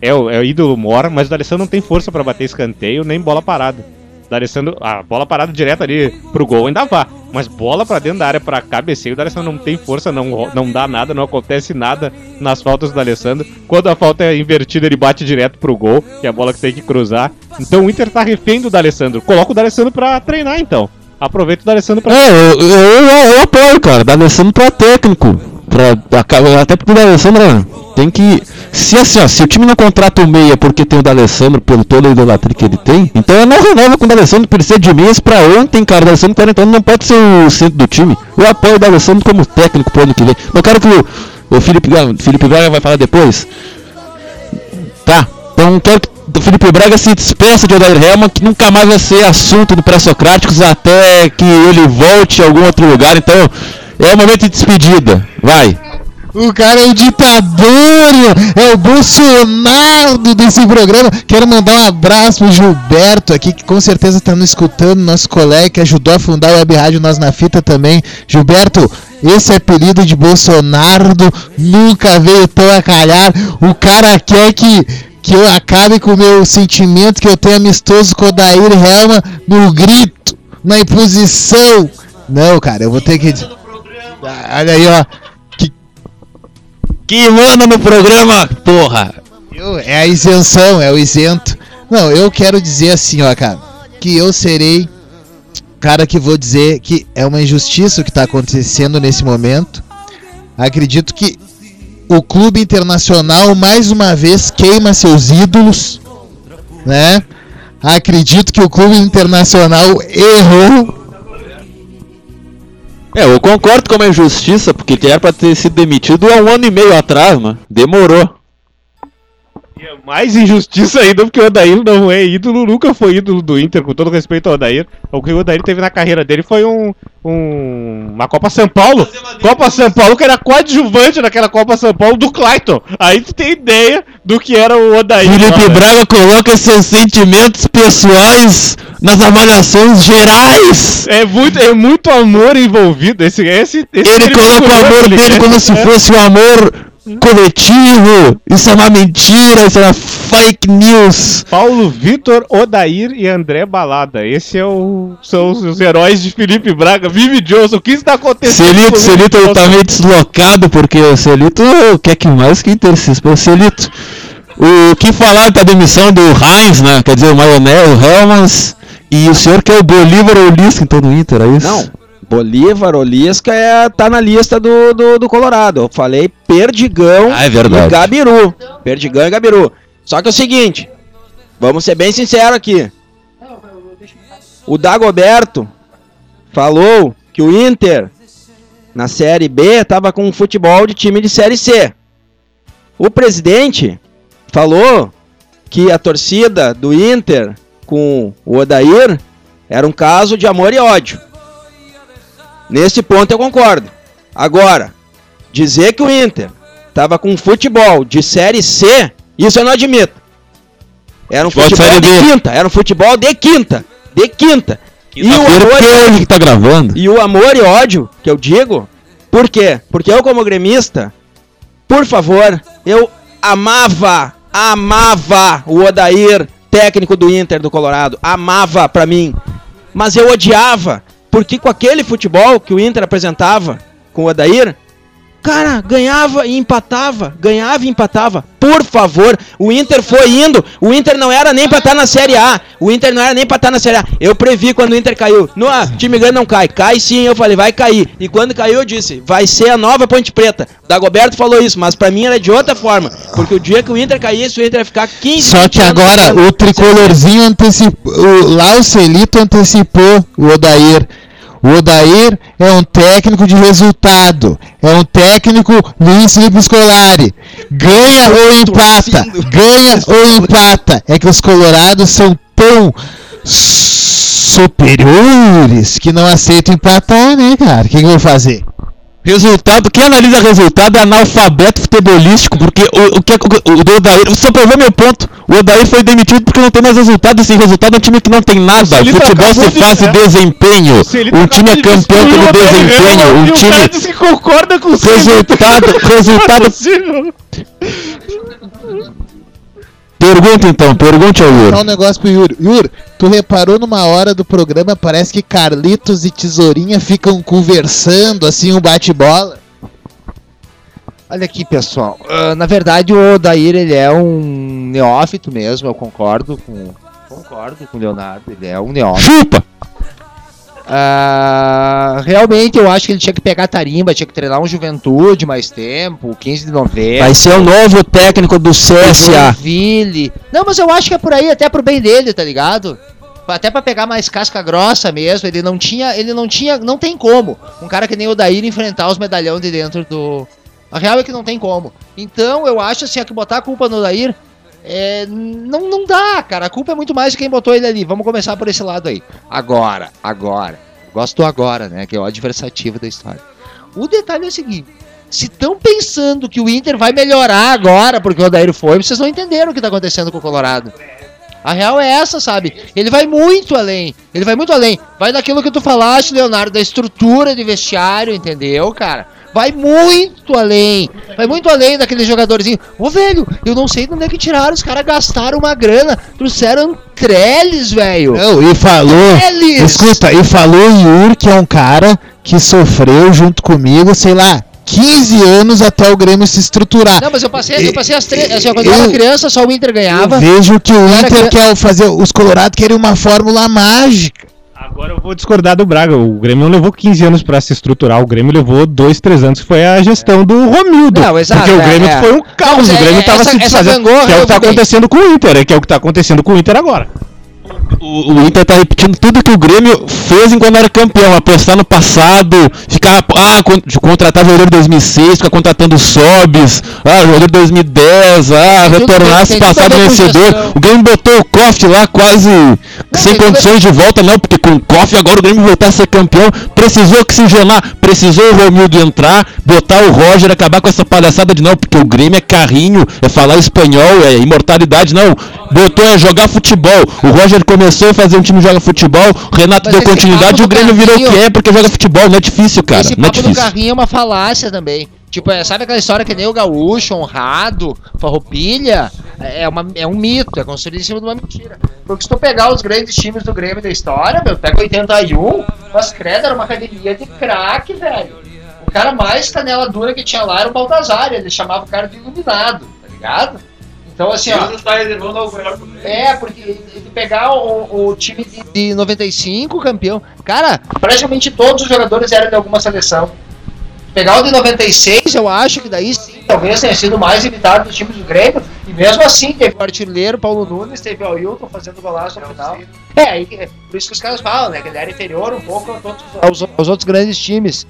é o, é o ídolo mor, mas o D'Alessandro não tem força pra bater escanteio nem bola parada. D'Alessandro, a bola parada direto ali pro gol ainda vá, mas bola pra dentro da área pra cabeceio, o D'Alessandro não tem força, não, não dá nada, não acontece nada nas faltas do D'Alessandro. Quando a falta é invertida, ele bate direto pro gol, que é a bola que tem que cruzar. Então o Inter tá refém do D'Alessandro. Coloca o D'Alessandro pra treinar então. Aproveita o D'Alessandro pra É, eu, eu, eu, eu apoio, cara. D'Alessandro pra técnico. Pra, até porque o D'Alessandro tem que. Se assim, ó, se o time não contrata o meia porque tem o D'Alessandro, pelo toda a idolatria que ele tem, então eu não renova com o D'Alessandro por ser de meias pra ontem, cara. O D'Alessandro 40 anos não pode ser o centro do time. Eu apoio o D'Alessandro como técnico pro ano que vem. Eu quero que o, o Felipe, Felipe Braga vai falar depois. Tá, então quero que o Felipe Braga se despeça de Odair Helman, que nunca mais vai ser assunto do Pré-Socráticos até que ele volte a algum outro lugar. Então é o momento de despedida. Vai. O cara é o ditador, é o Bolsonaro desse programa. Quero mandar um abraço pro Gilberto aqui, que com certeza tá nos escutando, nosso colega que ajudou a fundar a Web Rádio Nós na Fita também. Gilberto, esse apelido de Bolsonaro nunca veio tão a calhar. O cara quer que, que eu acabe com o meu sentimento que eu tenho amistoso com o Daír Helma no grito, na imposição. Não, cara, eu vou ter que. Olha aí, ó. Que manda no programa, porra. Eu- é a isenção, é o isento. Não, eu quero dizer assim, ó, cara, que eu serei cara que vou dizer que é uma injustiça o que está acontecendo nesse momento. Acredito que o clube internacional mais uma vez queima seus ídolos, né? Acredito que o clube internacional errou. É, eu concordo com a injustiça, porque ele era pra ter sido demitido há um ano e meio atrás, mano. Demorou. E é mais injustiça ainda porque o Odair não é ídolo, nunca foi ídolo do Inter, com todo respeito ao Odair. O que o Odair teve na carreira dele foi um, um- uma Copa São Paulo. Copa São Paulo que era coadjuvante naquela Copa São Paulo do Clayton. Aí tu tem ideia do que era o Odair. Felipe. Braga coloca seus sentimentos pessoais nas avaliações gerais. É muito, é muito amor envolvido. Esse, esse, esse Ele coloca o amor ele dele quer- como se é. fosse um amor coletivo. Isso é uma mentira, isso é uma fake news. Paulo Vitor, Odair e André Balada. Esse é o, são os, os heróis de Felipe Braga. Vive Johnson. O que está acontecendo? Celito, o Celito ele tá meio deslocado, porque o Celito quer que mais que interesse pelo Celito. O que falar da demissão do Heinz, né? Quer dizer, o Maionel, o Helmans. E o senhor que é o Bolívar ou Lisca então no Inter, é isso? Não, Bolívar, Olisca é, tá na lista do, do, do Colorado. Eu falei Perdigão Ah, é verdade. e Gabiru. Perdigão e Gabiru. Só que é o seguinte, vamos ser bem sinceros aqui. O Dagoberto falou que o Inter na Série B tava com um futebol de time de Série C. O presidente falou que a torcida do Inter com o Odair era um caso de amor e ódio. Nesse ponto eu concordo. Agora, dizer que o Inter tava com futebol de Série C, isso eu não admito. Era um Futebol de futebol de, quinta, era um futebol de quinta, de quinta. E o, amor, é que tá gravando. e o amor e ódio que eu digo, por quê? Porque eu como gremista, por favor, eu amava, amava o Odair, técnico do Inter do Colorado, amava pra mim. Mas eu odiava, porque com aquele futebol que o Inter apresentava com o Odair, cara, ganhava e empatava, ganhava e empatava. Por favor, o Inter foi indo, o Inter não era nem pra estar na Série A, o Inter não era nem pra estar na Série A. Eu previ quando o Inter caiu. No ah, time grande não cai, cai sim, eu falei, vai cair. E quando caiu eu disse, vai ser a nova Ponte Preta. Dagoberto falou isso, mas pra mim era de outra forma, porque o dia que o Inter caísse, o Inter ia ficar 15 Só 20 que agora o tricolorzinho antecipou. o- Lá o Celito antecipou o Odair. O Odair é um técnico de resultado. É um técnico Luiz Felipe Scolari. Ganha ou empata. Ganha ou empata. É que os colorados são tão superiores que não aceitam empatar, né, cara? O que, que eu vou fazer? Resultado, quem analisa resultado é analfabeto futebolístico, porque o, o que é- o, o Odair, só provou meu ponto, o Odair foi demitido porque não tem mais resultado, sem resultado é um time que não tem nada, Celito futebol acabou se de- faz de desempenho, Celito um time é campeão pelo o desempenho, um o cara time, disse que concorda com o resultado, resultado. Pergunta então, pergunte ao Vou Yuri. falar um negócio pro Yuri. Yuri, tu reparou numa hora do programa, parece que Carlitos e Tesourinha ficam conversando, assim, um bate-bola. Olha aqui, pessoal. Ah, na verdade, o Odair, ele é um neófito mesmo, eu concordo com... Concordo com o Leonardo, ele é um neófito. Chupa! Ah, realmente, eu acho que ele tinha que pegar tarimba, tinha que treinar um Juventude mais tempo, 15 de novembro. Vai ser o novo técnico do CSA. Não, mas eu acho que é por aí, até pro bem dele, tá ligado? Até pra pegar mais casca grossa mesmo, ele não tinha, ele não tinha, não tem como. Um cara que nem o Daír enfrentar os medalhão de dentro do... A real é que não tem como. Então, eu acho assim, é que botar a culpa no Daír, é, não, não dá, cara. A culpa é muito mais de quem botou ele ali. Vamos começar por esse lado aí. Agora, agora. Gosto agora, né? Que é o adversativo da história. O detalhe é o seguinte. Se estão pensando que o Inter vai melhorar agora porque o Odair foi, vocês não entenderam o que tá acontecendo com o Colorado. A real é essa, sabe? Ele vai muito além. Ele vai muito além. Vai daquilo que tu falaste, Leonardo, da estrutura de vestiário, entendeu, cara? Vai muito além. Vai muito além daquele jogadorzinho. Ô, velho, eu não sei de onde é que tiraram. Os caras gastaram uma grana. Trouxeram Trellis, velho. Não, e falou. Trellis! Escuta, e falou o Yuri, que é um cara que sofreu junto comigo, sei lá, 15 anos até o Grêmio se estruturar. Não, mas eu passei, eu passei as três. Eu- Assim, quando eu era eu- criança, só o Inter Eu ganhava. vejo que o Inter que- quer fazer. Os Colorados querem uma fórmula mágica. Agora eu vou discordar do Braga. O Grêmio não levou 15 anos pra se estruturar. O Grêmio levou 2, 3 anos, que foi a gestão do Romildo. Não, exato, Porque o é, Grêmio é. foi um caos. Não, o Grêmio é, tava essa- se essa desfazendo. gangorra Que é o que tá eu vi. acontecendo com o Inter. É que é o que tá acontecendo com o Inter agora. O, o Inter tá repetindo tudo que o Grêmio fez enquanto era campeão. Apostar no passado, ficar. Ah, contratar jogador de 2006, ficar contratando Sobs, ah, jogador de 2010, ah, retornar ver com vencedor. O Grêmio botou o Koff lá quase sem tudo a- condições de volta, não, porque com o Koff agora o Grêmio voltar a ser campeão. Precisou oxigenar, precisou o Romildo entrar, botar o Roger, acabar com essa palhaçada de não, porque o Grêmio é carrinho, é falar espanhol, é imortalidade, não. Botou é jogar futebol. O Roger começou a fazer um time que joga futebol, o Renato Mas deu continuidade e o Grêmio virou o que é porque joga futebol. Não é difícil, cara. Esse Não é papo do difícil. carrinho é uma falácia também. Tipo, é, sabe aquela história que nem o gaúcho, honrado, farroupilha? É, uma, é um mito, é construído em cima de uma mentira. Porque se tu pegar os grandes times do Grêmio da história, meu, pega 81, mas credo, era uma academia de craque, velho. O cara mais canela dura que tinha lá era o Baltazar, ele chamava o cara de iluminado, tá ligado? Então, assim, ó. É, porque de pegar o, o time de, de 95, campeão. Cara, praticamente todos os jogadores eram de alguma seleção. Pegar o de 96, eu acho que daí sim, talvez tenha sido o mais limitado dos times do Grêmio. E mesmo assim, teve o artilheiro Paulo Nunes, teve o Ailton fazendo golaço no final. É, aí, que- por isso que os caras falam, né? Que ele era inferior um pouco aos outros, aos, aos outros grandes times.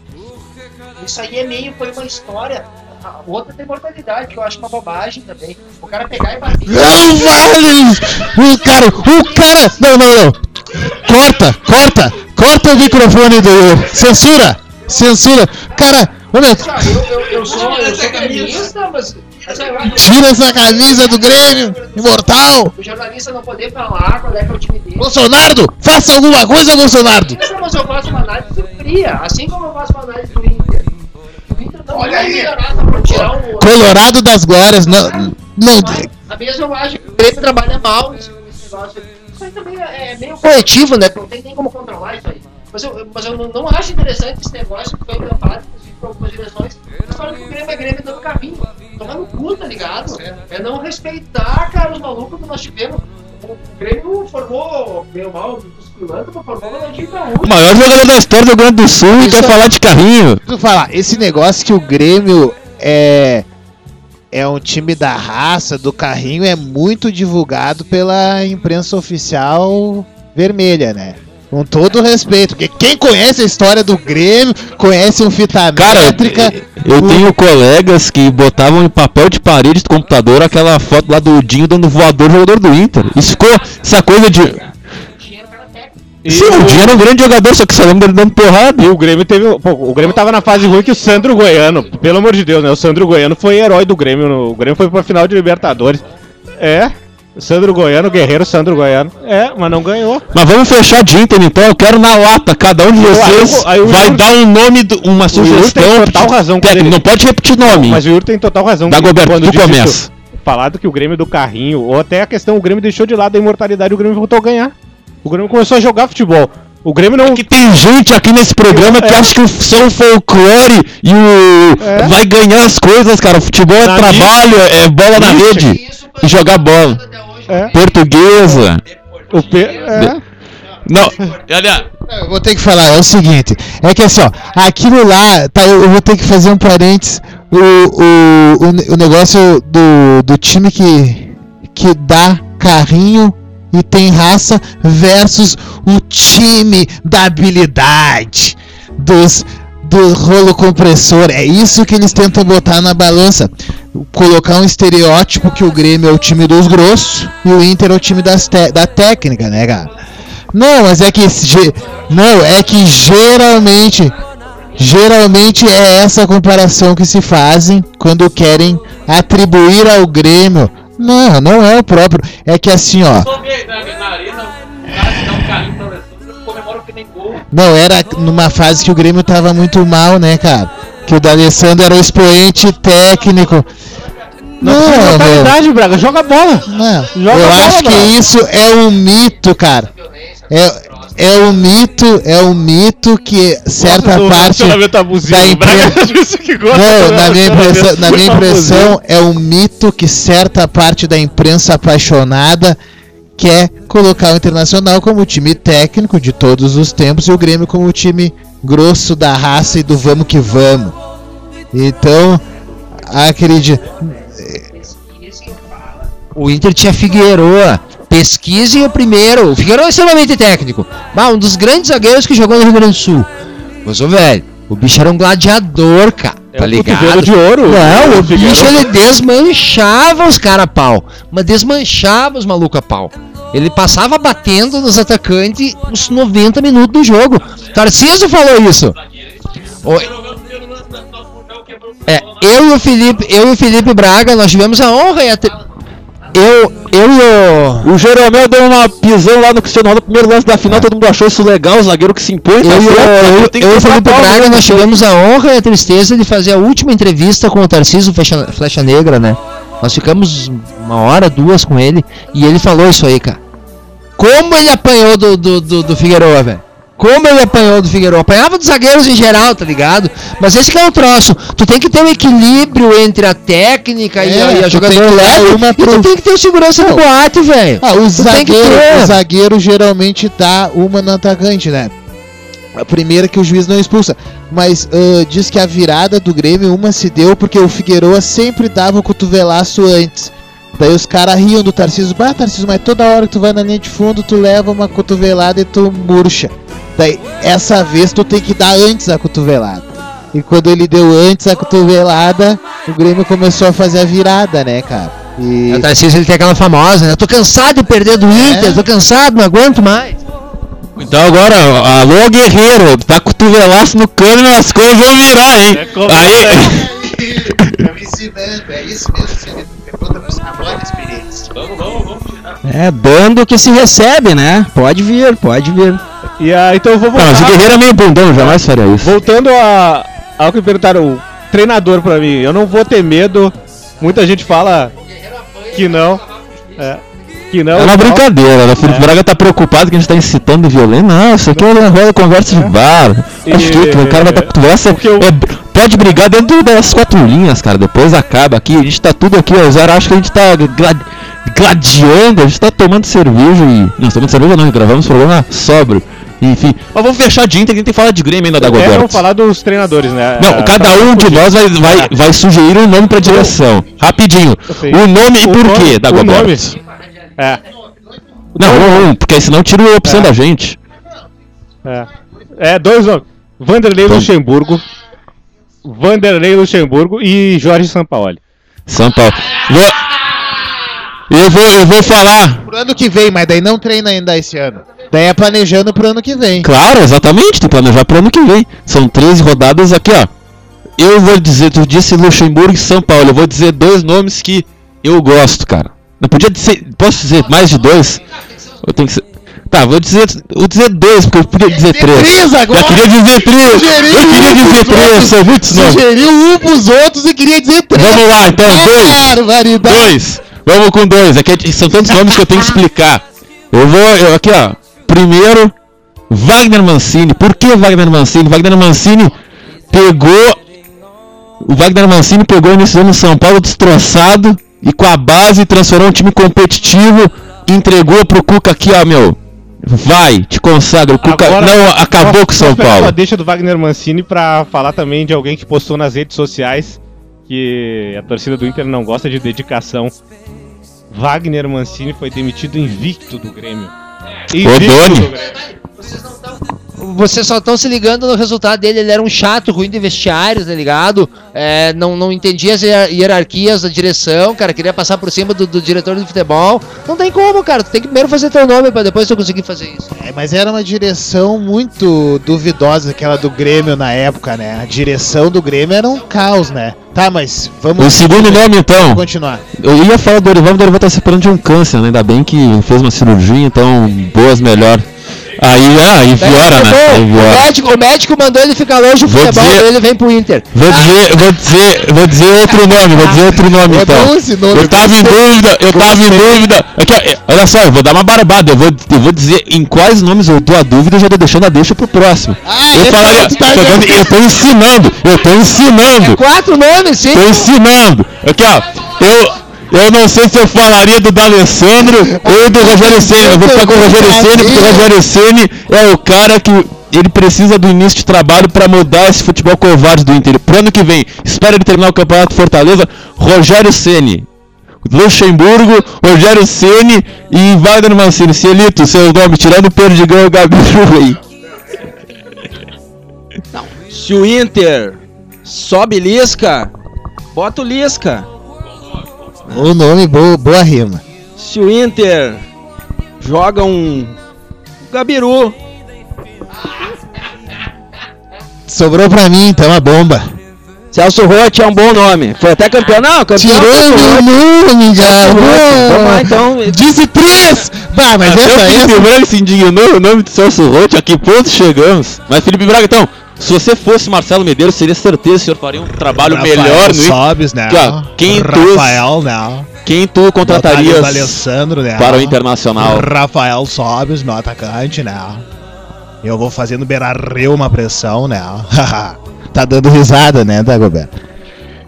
Isso aí é meio, foi uma história. A outra tem mortalidade, que eu acho uma bobagem também. O cara pegar e bater. Não vale! O cara, o cara. Não, não, não. Corta, corta, corta o microfone do. Censura, censura. Cara, olha, Eu, eu, eu sou, eu sou gremista, mas. acho- tira essa camisa do Grêmio, imortal. O jornalista não poder falar qual é que é o time dele. Bolsonaro, faça alguma coisa, Bolsonaro. Mas eu faço uma análise fria, assim como eu faço uma análise do Olha aí. Colorado das Glórias, não. não A mesma eu acho que o Grêmio trabalha mal negócio. Isso aí também é é meio coletivo, né? Não tem nem como controlar isso aí. Mas eu, mas eu não, não acho interessante esse negócio que foi inclusive, por algumas direções. Eles falam que o Grêmio é Grêmio dando carrinho. Tomar no cu, tá ligado? É não respeitar, cara, os malucos que nós tivemos. O Grêmio formou, meio mal, mas formou o Ronaldinho O Gaúcho. maior jogador da história do Rio Grande do Sul e Isso quer é- falar de carrinho. Falar, esse negócio que o Grêmio é é um time da raça, do carrinho, é muito divulgado pela imprensa oficial vermelha, né? Com todo respeito, porque quem conhece a história do Grêmio, conhece um fita Cara, métrica. eu o- tenho colegas que botavam em papel de parede do computador aquela foto lá do Dinho dando voador no jogador do Inter. Isso ficou essa coisa de. Sim, o Dinho era um grande jogador, só que só lembra dele dando porrada. E o Grêmio teve. Pô, o Grêmio tava na fase ruim que o Sandro Goiano, pelo amor de Deus, né? O Sandro Goiano foi herói do Grêmio. no- o Grêmio foi pra final de Libertadores. É. Sandro Goiano, guerreiro Sandro Goiano. É, mas não ganhou. Mas vamos fechar de Inter então, eu quero na lata, cada um de aí vocês aí o vai Yuri- dar um nome, do- uma Yuri tem sugestão. total razão técnico, ele- não pode repetir nome. Mas o Yuri tem total razão. Da Goberto, quando tu começa. falado que o Grêmio do carrinho, ou até a questão, o Grêmio deixou de lado a imortalidade e o Grêmio voltou a ganhar. O Grêmio começou a jogar futebol. O Grêmio não. É que tem gente aqui nesse programa que É. acha que o só o folclore e o. É. vai ganhar as coisas, cara. Futebol é Na trabalho, é bola na Isso. rede. E jogar bola. É. Portuguesa. O P... é. Não, aliás, Eu vou ter que falar, é o seguinte, é que assim, ó, aquilo lá, tá, eu, vou ter que fazer um parênteses, o, o, o, o negócio do, do time que, que dá carrinho e tem raça versus o time da habilidade, dos, do rolo compressor, é isso que eles tentam botar na balança, colocar um estereótipo que o Grêmio é o time dos grossos e o Inter é o time das da técnica, né, cara? Não, mas é que não, é que geralmente geralmente é essa comparação que se fazem quando querem atribuir ao Grêmio. Não, não é o próprio. É que assim, ó. Não, era numa fase que o Grêmio tava muito mal, né, cara? Que o D'Alessandro era o expoente técnico. Não, Não, mentalidade, Braga. Joga bola. Não, Joga eu bola, acho que Braga. isso é um mito, cara. É, é um mito, é um mito que certa Do parte da imprensa- disse que gosta não, do na minha impressão, na minha impressão é um mito que certa parte da imprensa apaixonada quer colocar o Internacional como time técnico de todos os tempos e o Grêmio como o time grosso da raça e do vamos que vamos. Então, acredito. O Inter tinha Figueroa. Pesquisem o primeiro. O Figueroa é extremamente técnico. Bah, um dos grandes zagueiros que jogou no Rio Grande do Sul. Mas, ô, velho, o bicho era um gladiador, cara. É tá ligado? de ouro. Não, o Figueiredo. bicho ele desmanchava os cara a pau. Mas desmanchava os malucos a pau. Ele passava batendo nos atacantes os 90 minutos do jogo. Tarcísio falou isso. O- É, eu e o Felipe, eu e o Felipe Braga, nós tivemos a honra e a eu, eu e o o Jeromel deu uma pisão lá no Cristiano Ronaldo no primeiro lance da final, todo mundo achou isso legal, o zagueiro que se impõe. tá eu, certo, eu, tem que eu e o Felipe Braga, nós tivemos a honra e a tristeza de fazer a última entrevista com o Tarcísio Flecha, Flecha Negra, né? Nós ficamos uma hora, duas com ele, e ele falou isso aí, cara. Como ele apanhou do, do, do, do Figueroa, velho. Como ele apanhou do Figueroa. Apanhava dos zagueiros em geral, tá ligado? Mas esse que é o troço. Tu tem que ter um equilíbrio entre a técnica e É, a, e a tu jogador tem que dar leve. uma E tu tem que ter segurança no boate, velho. Ah, o Tu zagueiro, o zagueiro geralmente dá uma no atacante, né? A primeira que o juiz não expulsa. Mas ah, diz que a virada do Grêmio, uma se deu porque o Figueroa sempre dava o cotovelaço antes. Daí os caras riam do Tarcísio. Bah, Tarcísio, mas toda hora que tu vai na linha de fundo, tu leva uma cotovelada e tu murcha. Daí, essa vez tu tem que dar antes a cotovelada. E quando ele deu antes a cotovelada, o Grêmio começou a fazer a virada, né, cara? E O Tarcísio ele tem aquela famosa, né? Tô cansado de perder do Inter, tô cansado, não aguento mais. Então agora, alô Guerreiro, tá cotovelaço no cano e as coisas vão virar, hein? É como- Aí, Estão ensinando, é isso mesmo. É, dando o que se recebe, né? Pode vir, pode vir. E aí, então eu vou Não, mas o voltar. Guerreiro é meio bundão, jamais faria isso. Voltando a, ao que perguntaram, o treinador pra mim, eu não vou ter medo. Muita gente fala que não. É, que não. É uma brincadeira, né? o Felipe É. Braga tá preocupado que a gente tá incitando violência. Não, isso aqui é uma roda conversa de bar. Acho que o cara vai cotovelaça. Porque eu- é, pode brigar dentro das quatro linhas, cara. Depois acaba aqui. A gente tá tudo aqui, ó. O Zero acha que a gente tá gla- gladiando, a gente tá tomando cerveja e. Não, tomando cerveja não, gravamos programa sóbrio. Enfim. Mas vamos fechar de Inter, que a gente tem que falar de Grêmio ainda da É, vamos Goberto. falar dos treinadores, né? Não, É, cada tá um de nós vai, vai, vai sugerir um nome pra direção. Rapidinho. O nome e por quê da Goberto? nome. É, Não, um, um, porque senão tira a opção É. da gente. é. É, dois nomes. Vanderlei Vamos. Luxemburgo. Vanderlei Luxemburgo e Jorge Sampaoli. São Paulo. Vou- Eu vou, eu vou falar. Pro ano que vem, mas daí não treina ainda esse ano. Daí é planejando pro ano que vem. Claro, exatamente, tem que planejar pro ano que vem. São 13 rodadas aqui, ó. Eu vou dizer, tu disse Luxemburgo e São Paulo. Eu vou dizer dois nomes que eu gosto, cara. Não podia dizer. Posso dizer mais de dois? Eu tenho que ser. Tá, vou dizer, vou dizer dois, porque eu podia dizer três. três agora? Eu queria dizer três! Sugeriu Eu queria um dizer três, outros. são muitos nomes. Sugeriu um pros outros e queria dizer três. Vamos lá, então, dois. Barbaridade. Dois. Vamos com dois. É que são tantos nomes que eu tenho que explicar. Eu vou. Eu, aqui, ó. Primeiro, Wagner Mancini. Por que Wagner Mancini? Wagner Mancini pegou. O Wagner Mancini pegou do ano no São Paulo destroçado e com a base transformou um time competitivo entregou pro Cuca aqui, ó, meu. Vai, te consagra. O Cuca Agora, não acabou com o São Paulo. Só deixa do Wagner Mancini pra falar também de alguém que postou nas redes sociais que a torcida do Inter não gosta de dedicação. Wagner Mancini foi demitido invicto do Grêmio. Invicto Doni. Do. Vocês só estão se ligando no resultado dele. Ele era um chato, ruim de vestiário, tá ligado? É, não, não entendia as hier- hierarquias da direção, cara. Queria passar por cima do, do diretor de futebol. Não tem como, cara. Tu tem que primeiro fazer teu nome pra depois tu conseguir fazer isso. É, mas era uma direção muito duvidosa, aquela do Grêmio na época, né? A direção do Grêmio era um caos, né? Tá, mas vamos O segundo nome, então. vamos continuar. Eu ia falar do Dorival, mas o Dorival tá se separando de um câncer, né? Ainda bem que fez uma cirurgia, então boas melhor. Aí, ah, aí piora, né? Aí o, piora. médico, o médico mandou ele ficar longe do futebol, dizer- ele vem pro Inter. Vou dizer, vou dizer, vou dizer outro nome, vou dizer outro nome É então. nome, Eu tava em dúvida, eu tava em dúvida. Aqui, é, olha só, eu vou dar uma barbada, eu vou, eu vou dizer em quais nomes eu tô a dúvida, eu já tô deixando a deixa pro próximo. Ah, eu esse falaria, tá tô dando- eu tô ensinando, eu tô ensinando. Quatro nomes, sim. Tô ensinando. Aqui, ó. Eu, eu não sei se eu falaria do D'Alessandro ou do Rogério Ceni. Eu vou ficar com o Rogério Ceni, porque o Rogério Ceni é o cara que ele precisa do início de trabalho para mudar esse futebol covarde do Inter. Pro ano que vem, espera ele terminar o campeonato Fortaleza, Rogério Ceni. Luxemburgo, Rogério Ceni e Wagner Mancini. Cielito, seu nome, tirando o Perdigão e o Gabi aí. Se o Inter sobe Lisca, bota o Lisca. O nome, boa, boa rima. Se o Inter joga um Gabiru, Sobrou pra mim, então, a bomba. Celso Rotti é um bom nome. Foi até campeão. Não, campeão. Tirou meu nome, Rotti. Vamos lá, então. Disse três! Bah, mas Até essa o aí... Felipe Braga se indignou o nome do Celso Rotti, a que ponto chegamos? Mas Felipe Braga, então, se você fosse Marcelo Medeiros, seria certeza que o senhor faria um trabalho melhor no. Sobes, né? Quem tu- Rafael, não. Quem tu contratarias Alessandro, né? para o Internacional? Rafael Sobes, meu atacante, né? Eu vou fazendo Beira-Rio uma pressão, né? tá dando risada, né, Dagoberto?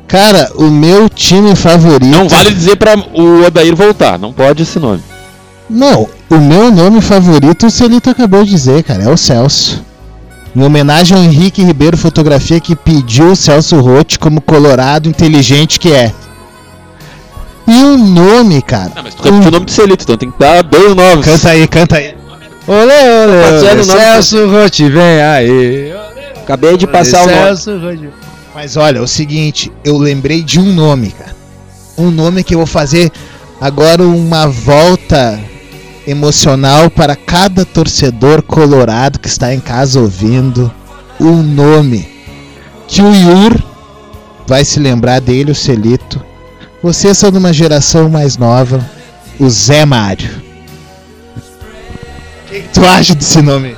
Cara, o meu time favorito... Não vale dizer para o Odair voltar, não pode esse nome. Não, o meu nome favorito, o Celito acabou de dizer, cara, é o Celso. Em homenagem ao Henrique Ribeiro Fotografia que pediu o Celso Rotti como colorado inteligente que é. E um nome, cara. Não, mas tu o nome do Celito, então tem que dar dois nomes. Canta aí, canta aí. Olê, olê, Passando olê. o nome- Celso Rotti, vem aí. Acabei de passar o nome. Celso Rotti. Mas olha, é o seguinte, eu lembrei de um nome, cara. Um nome que eu vou fazer agora uma volta emocional para cada torcedor colorado que está em casa ouvindo. Um nome que o Yur vai se lembrar dele, o Celito. Vocês são de uma geração mais nova, o Zé Mário. O que, que tu acha desse nome?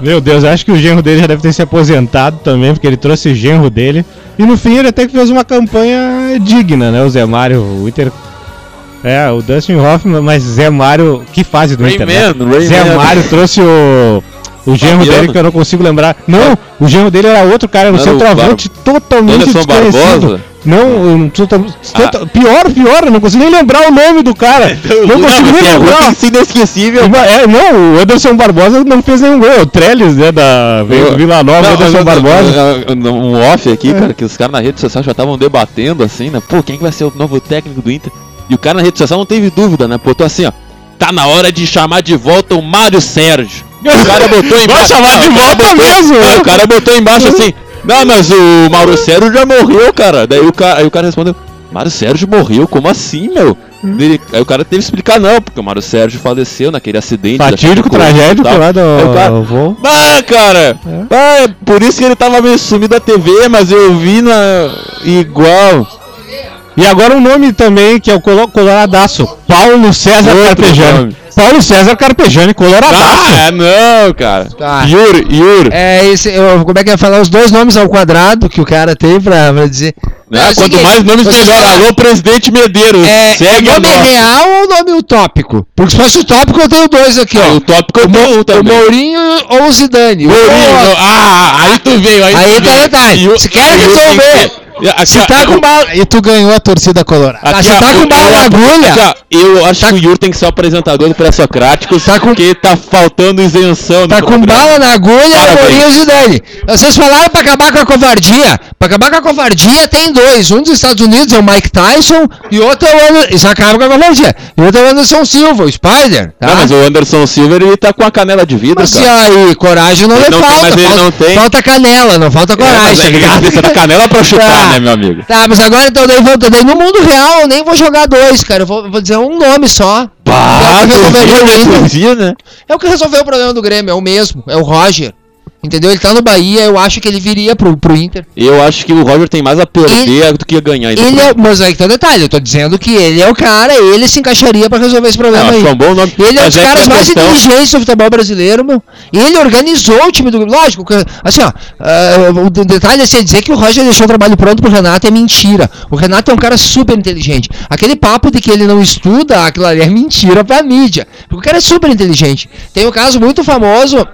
Meu Deus, eu acho que o genro dele já deve ter se aposentado também, porque ele trouxe o genro dele. E no fim ele até que fez uma campanha digna, né? O Zé Mário, o Inter. É, o Dustin Hoffman, mas Zé Mário, que fase do Inter, né? Rayman, Rayman. Zé Mário trouxe o. O genro Fabiano. dele que eu não consigo lembrar. Não, o genro dele era outro cara, era um centroavante totalmente Anderson desconhecido. Barbosa? Não, tota- pior, pior, eu não consigo nem lembrar o nome do cara. não consigo nem lembrar. é inesquecível. É, não, o Anderson Barbosa não fez nenhum gol. O Trellis, né, da veio do Vila Nova, Não, Anderson não, Barbosa. Um off aqui, cara, que os caras na rede social já estavam debatendo assim, né? Pô, quem que vai ser o novo técnico do Inter? E o cara na rede social não teve dúvida, né? Botou assim, ó. Tá na hora de chamar de volta o Mário Sérgio. O cara botou embaixo. chamar Não, de volta mesmo, o cara botou embaixo assim. Não, mas o Mauro Sérgio já morreu, cara. Daí o cara, aí o cara respondeu: Mário Sérgio morreu? Como assim, meu? Ele- aí o cara teve que explicar, não, porque o Mário Sérgio faleceu naquele acidente. Fatídico, tragédico tal. lá do, o cara, voo. ah, cara! Ah, é por isso que ele tava meio sumido da TV, mas eu vi na. igual. E agora um nome também que é o colo- coloradaço, Paulo César Outro Carpegiani. nome. Paulo César Carpegiani coloradaço. Ah, é não, cara. Tá. Yuri, Yuri. É, esse, eu, como é que ia falar os dois nomes ao quadrado que o cara tem pra, pra dizer. Né? Não, é o Quanto seguinte, mais nomes, melhor. falaram- Alô, presidente Medeiros. É, é Segue nome real ou nome utópico? Porque se fosse utópico, eu tenho dois aqui, Ah, ó. o tópico eu tenho um O também. Mourinho ou o Zidane? Mourinho, ah, aí tu veio. Aí, Aí tu tá veio. E o- Se quer o- resolver, Se tá com bala. E tu ganhou a torcida colorada. Aqui, se tá com bala na agulha. Eu acho que o Yuri tem que ser o apresentador do Pré-Socráticos, Tá com- porque tá faltando isenção Tá com bala na agulha, e Zidane. Vocês falaram pra acabar com a covardia. Pra acabar com a covardia tem dois. Um dos Estados Unidos é o Mike Tyson e outro é o Anderson. Isso acaba com a covardia. E outro é o Anderson Silva, o Spider. Tá? Não, mas o Anderson Silver ele tá com a canela de vidro, Mas e cara. aí, coragem não Ele lhe não falta. mas falta, falta canela, não falta É, mas coragem, é tá que ligado? Precisa da canela pra chutar, Tá. né, meu amigo? Tá, mas agora então daí, volta, daí no mundo real eu nem vou jogar dois, cara. Eu vou, vou dizer um nome só. Bah, É o que né, né? É o que resolveu o problema do Grêmio, é o mesmo, é o Roger. Entendeu? Ele tá no Bahia, eu acho que ele viria pro, pro Inter. Eu acho que o Roger tem mais a perder do que a ganhar. Ele é, mas aí que tá o detalhe, eu tô dizendo que ele é o cara, ele se encaixaria pra resolver esse problema acho aí. é um bom nome. Ele é um dos que caras mais questão- inteligentes do futebol brasileiro, meu. Ele organizou o time do. Lógico, assim, ó. ah, o de- detalhe é assim, dizer que o Roger deixou o trabalho pronto pro Renato é mentira. O Renato é um cara super inteligente. Aquele papo de que ele não estuda, aquilo ali é mentira pra mídia. Porque o cara é super inteligente. Tem um caso muito famoso.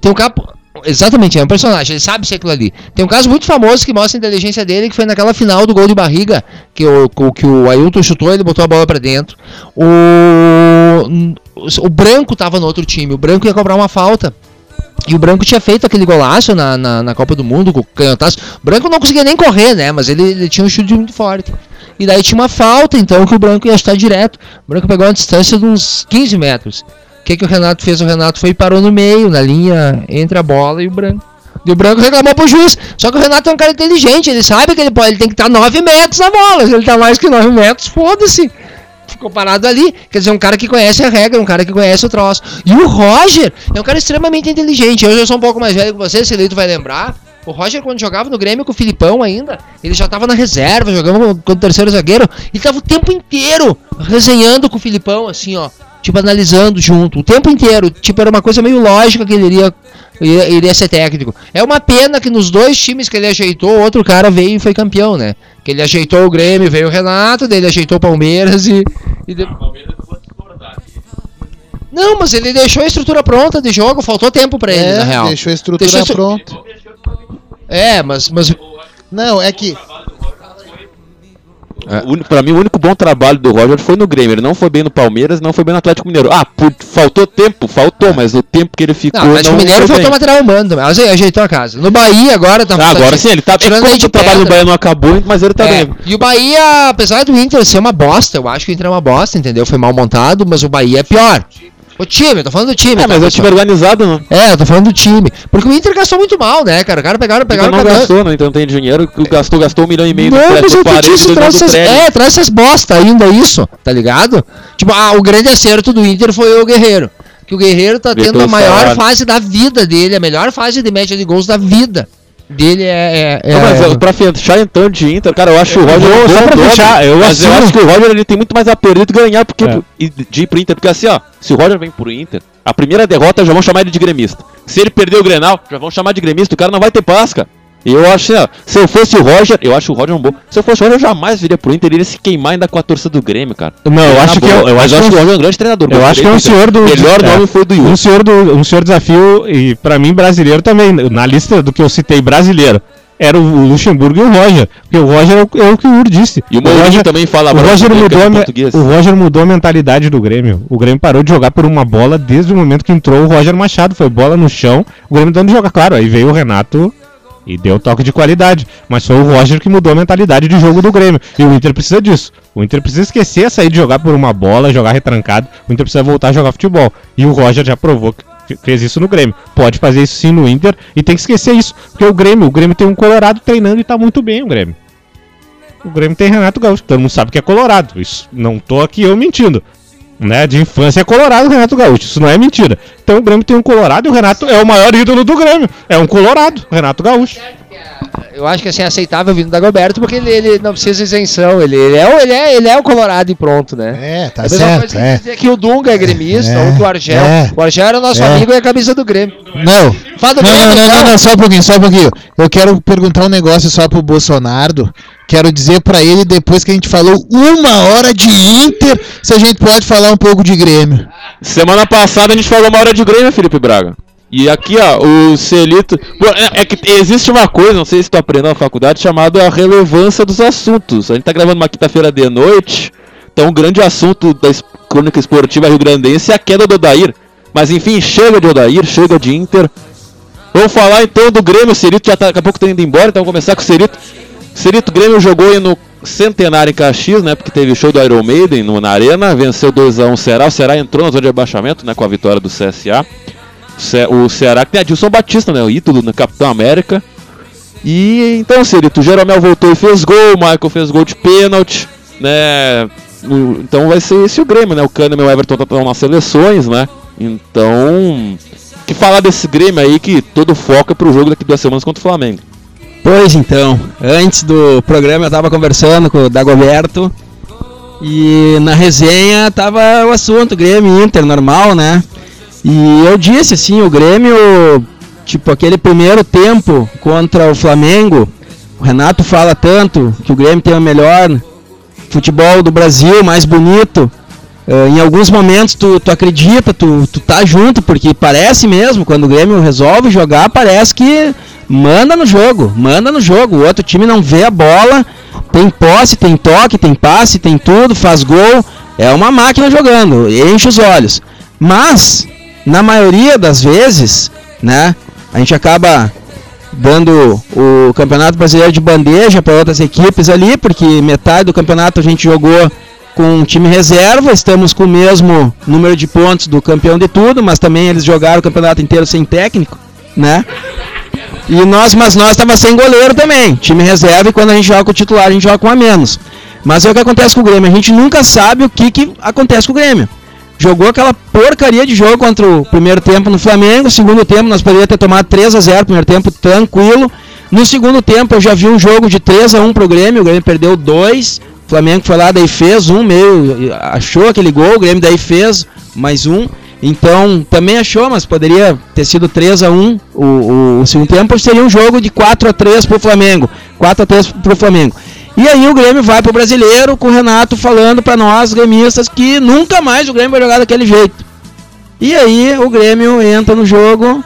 Tem um capo. Exatamente, é um personagem, ele sabe ser aquilo ali. Tem um caso muito famoso que mostra a inteligência dele, que foi naquela final do gol de barriga, que o, que o Ailton chutou, ele botou a bola pra dentro. O, o Branco tava no outro time, o Branco ia cobrar uma falta. E o Branco tinha feito aquele golaço na, na, na Copa do Mundo, com o canhotaço. O Branco não conseguia nem correr, né? Mas ele, ele tinha um chute muito forte. E daí tinha uma falta, então, que o Branco ia chutar direto. O Branco pegou uma distância de uns 15 metros. Que, que o Renato fez? O Renato foi e parou no meio, na linha entre a bola e o Branco. E o Branco reclamou pro juiz. Só que o Renato é um cara inteligente, ele sabe que ele pode, ele tem que estar 9 metros na bola. Se ele tá mais que 9 metros, foda-se. Ficou parado ali. Quer dizer, um cara que conhece a regra, um cara que conhece o troço. E o Roger é um cara extremamente inteligente. Eu já sou um pouco mais velho que você, se tu vai lembrar. O Roger, quando jogava no Grêmio com o Filipão ainda, ele já tava na reserva, jogava com o terceiro zagueiro. Ele tava o tempo inteiro resenhando com o Filipão, assim, ó. Tipo, analisando junto, o tempo inteiro. Tipo, era uma coisa meio lógica que ele iria, iria, iria ser técnico. É uma pena que nos dois times que ele ajeitou, outro cara veio e foi campeão, né? Que ele ajeitou o Grêmio, veio o Renato, daí ele ajeitou o Palmeiras e. e de- Não, mas ele deixou a estrutura pronta de jogo, faltou tempo pra ele, na real. É, deixou a estrutura Deixou isso- pronta. É, mas, mas Não, é que Uni- Pra mim, o único bom trabalho do Roger foi no Grêmio. Ele não foi bem no Palmeiras, não foi bem no Atlético Mineiro. Ah, por- faltou tempo? Faltou, mas o tempo que ele ficou. Não, o não Mineiro faltou bem. material humano, mas ajeitou a casa. No Bahia agora tá Ah, agora sim, ele tá. É tirando de o trabalho do. Bahia não acabou, mas ele tá É, bem. E o Bahia, apesar do Inter ser uma bosta, eu acho que o Inter é uma bosta, entendeu? Foi mal montado, mas o Bahia é pior. O time, eu tô falando do time. É, tá, mas é pessoal? time organizado, não. É, eu tô falando do time. Porque o Inter gastou muito mal, né, cara? O cara pegaram, Pegar pegaram, não gastou, né? Então tem dinheiro. Gastou, gastou um milhão e meio Não, no traz essas, é, traz essas bosta ainda, isso, tá ligado? Tipo, ah, o grande acerto do Inter foi o Guerreiro. Que o Guerreiro tá tendo a maior fase da vida dele, a melhor fase de média de gols da vida dele é. é, é Não, mas é- é, pra fechar então de Inter, cara, eu acho o Roger vou- um só pra fechar, eu mas eu acho que o Roger ele tem muito mais a perder do que ganhar porque, É. e de ir pro Inter. Porque assim, ó, se o Roger vem pro Inter, a primeira derrota já vão chamar ele de gremista. Se ele perder o Grenal, já vão chamar de gremista, o cara não vai ter pasca. E eu acho, assim, ó, se eu fosse o Roger, eu acho o Roger um bom. Se eu fosse o Roger, eu jamais viria pro Inter, ele iria se queimar ainda com a torcida do Grêmio, cara. Não, eu Na acho que boa. eu, eu Mas acho que o eu- Roger é um grande treinador. Eu acho que é um do senhor do. O melhor é, nome foi do Yuri. Um senhor, do, um senhor desafio, e pra mim brasileiro também. Na lista do que eu citei brasileiro, era o Luxemburgo e o Roger. Porque o Roger é o, é o que o Yuri disse. E o Mourinho Roger, também fala o Roger, é mudou a, o Roger mudou a mentalidade do Grêmio. O Grêmio parou de jogar por uma bola desde o momento que entrou o Roger Machado. Foi bola no chão. O Grêmio dando jogar. Claro, aí veio o Renato e deu toque de qualidade. Mas foi o Roger que mudou a mentalidade de jogo do Grêmio. E o Inter precisa disso. O Inter precisa esquecer sair de jogar por uma bola, jogar retrancado. O Inter precisa voltar a jogar futebol. E o Roger já provou que fe- fez isso no Grêmio. Pode fazer isso sim no Inter e tem que esquecer isso. Porque o Grêmio, o Grêmio tem um Colorado treinando e tá muito bem o Grêmio. O Grêmio tem Renato Gaúcho, todo mundo sabe que é Colorado. Isso não tô aqui eu mentindo. Né, de infância é Colorado o Renato Gaúcho, isso não é mentira. Então o Grêmio tem um Colorado e o Renato é o maior ídolo do Grêmio. É um Colorado, Renato Gaúcho. eu acho que assim, é aceitável vindo da Dagoberto, porque ele, ele não precisa de isenção. Ele, ele, é, o- ele, é, ele é o Colorado e pronto, né? É, tá é a mesma certo. coisa que É. dizer que o Dunga é gremista, É, ou que o Argel. é. O Argel era nosso É. amigo e a camisa do Grêmio. Não. Fala do Não, Grêmio, não, não, não, não, só um pouquinho, só um pouquinho. Eu quero perguntar um negócio só pro Bolsonaro. Quero dizer pra ele, depois que a gente falou uma hora de Inter, se a gente pode falar um pouco de Grêmio. Semana passada a gente falou uma hora de Grêmio, Felipe Braga. E aqui, ó, o Celito. É, é que existe uma coisa, não sei se tu aprendeu na faculdade, chamada a relevância dos assuntos. A gente tá gravando uma quinta-feira de noite, então o grande assunto da crônica esportiva rio-grandense é a queda do Odair. Mas enfim, chega de Odair, chega de Inter. Vamos falar então do Grêmio. O Cerito já tá, daqui a pouco tá indo embora, então vamos começar com o Cerito. Cerito, o Grêmio jogou aí no Centenário em Caxias, né? Porque teve show do Iron Maiden no, na Arena, venceu 2x1 o Ceará. O Ceará entrou na zona de abaixamento, né? Com a vitória do CSA. O Ce- O Ceará que tem Adilson Batista, né? O ídolo no Capitão América. E então, Cerito, o Jeromel voltou e fez gol, o Michael fez gol de pênalti, né? Então vai ser esse o Grêmio, né? O Kahneman e o Everton estão nas seleções, né? Então, que falar desse Grêmio aí que todo foco é pro jogo daqui duas semanas contra o Flamengo. Pois então, antes do programa eu tava conversando com o Dagoberto e na resenha tava o assunto Grêmio Inter, normal, né? E eu disse assim, o Grêmio, tipo, aquele primeiro tempo contra o Flamengo, o Renato fala tanto que o Grêmio tem o melhor futebol do Brasil, mais bonito. Eh, em alguns momentos tu, tu acredita, tu, tu tá junto, porque parece mesmo, quando o Grêmio resolve jogar, parece que manda no jogo, manda no jogo. O outro time não vê a bola, tem posse, tem toque, tem passe, tem tudo, faz gol. É uma máquina jogando, enche os olhos. Mas, na maioria das vezes, né, a gente acaba dando o Campeonato Brasileiro de bandeja para outras equipes ali, porque metade do campeonato a gente jogou com um time reserva, estamos com o mesmo número de pontos do campeão de tudo, mas também eles jogaram o campeonato inteiro sem técnico, né? E nós, mas nós estava sem goleiro também, time reserva, e quando a gente joga com o titular, a gente joga com a menos. Mas é o que acontece com o Grêmio, a gente nunca sabe o que, que acontece com o Grêmio. Jogou aquela porcaria de jogo contra o primeiro tempo no Flamengo, segundo tempo nós poderíamos ter tomado 3 a 0 primeiro tempo tranquilo. No segundo tempo eu já vi um jogo de 3 a 1 pro Grêmio, o Grêmio perdeu dois, o Flamengo foi lá, daí fez um, meio, achou aquele gol, o Grêmio daí fez mais um. Então, também achou, mas poderia ter sido 3 a 1 o, o, o segundo tempo, seria um jogo de 4 a 3 pro Flamengo. 4 a 3 pro Flamengo. E aí o Grêmio vai pro brasileiro com o Renato falando para nós, gremistas, que nunca mais o Grêmio vai jogar daquele jeito. E aí o Grêmio entra no jogo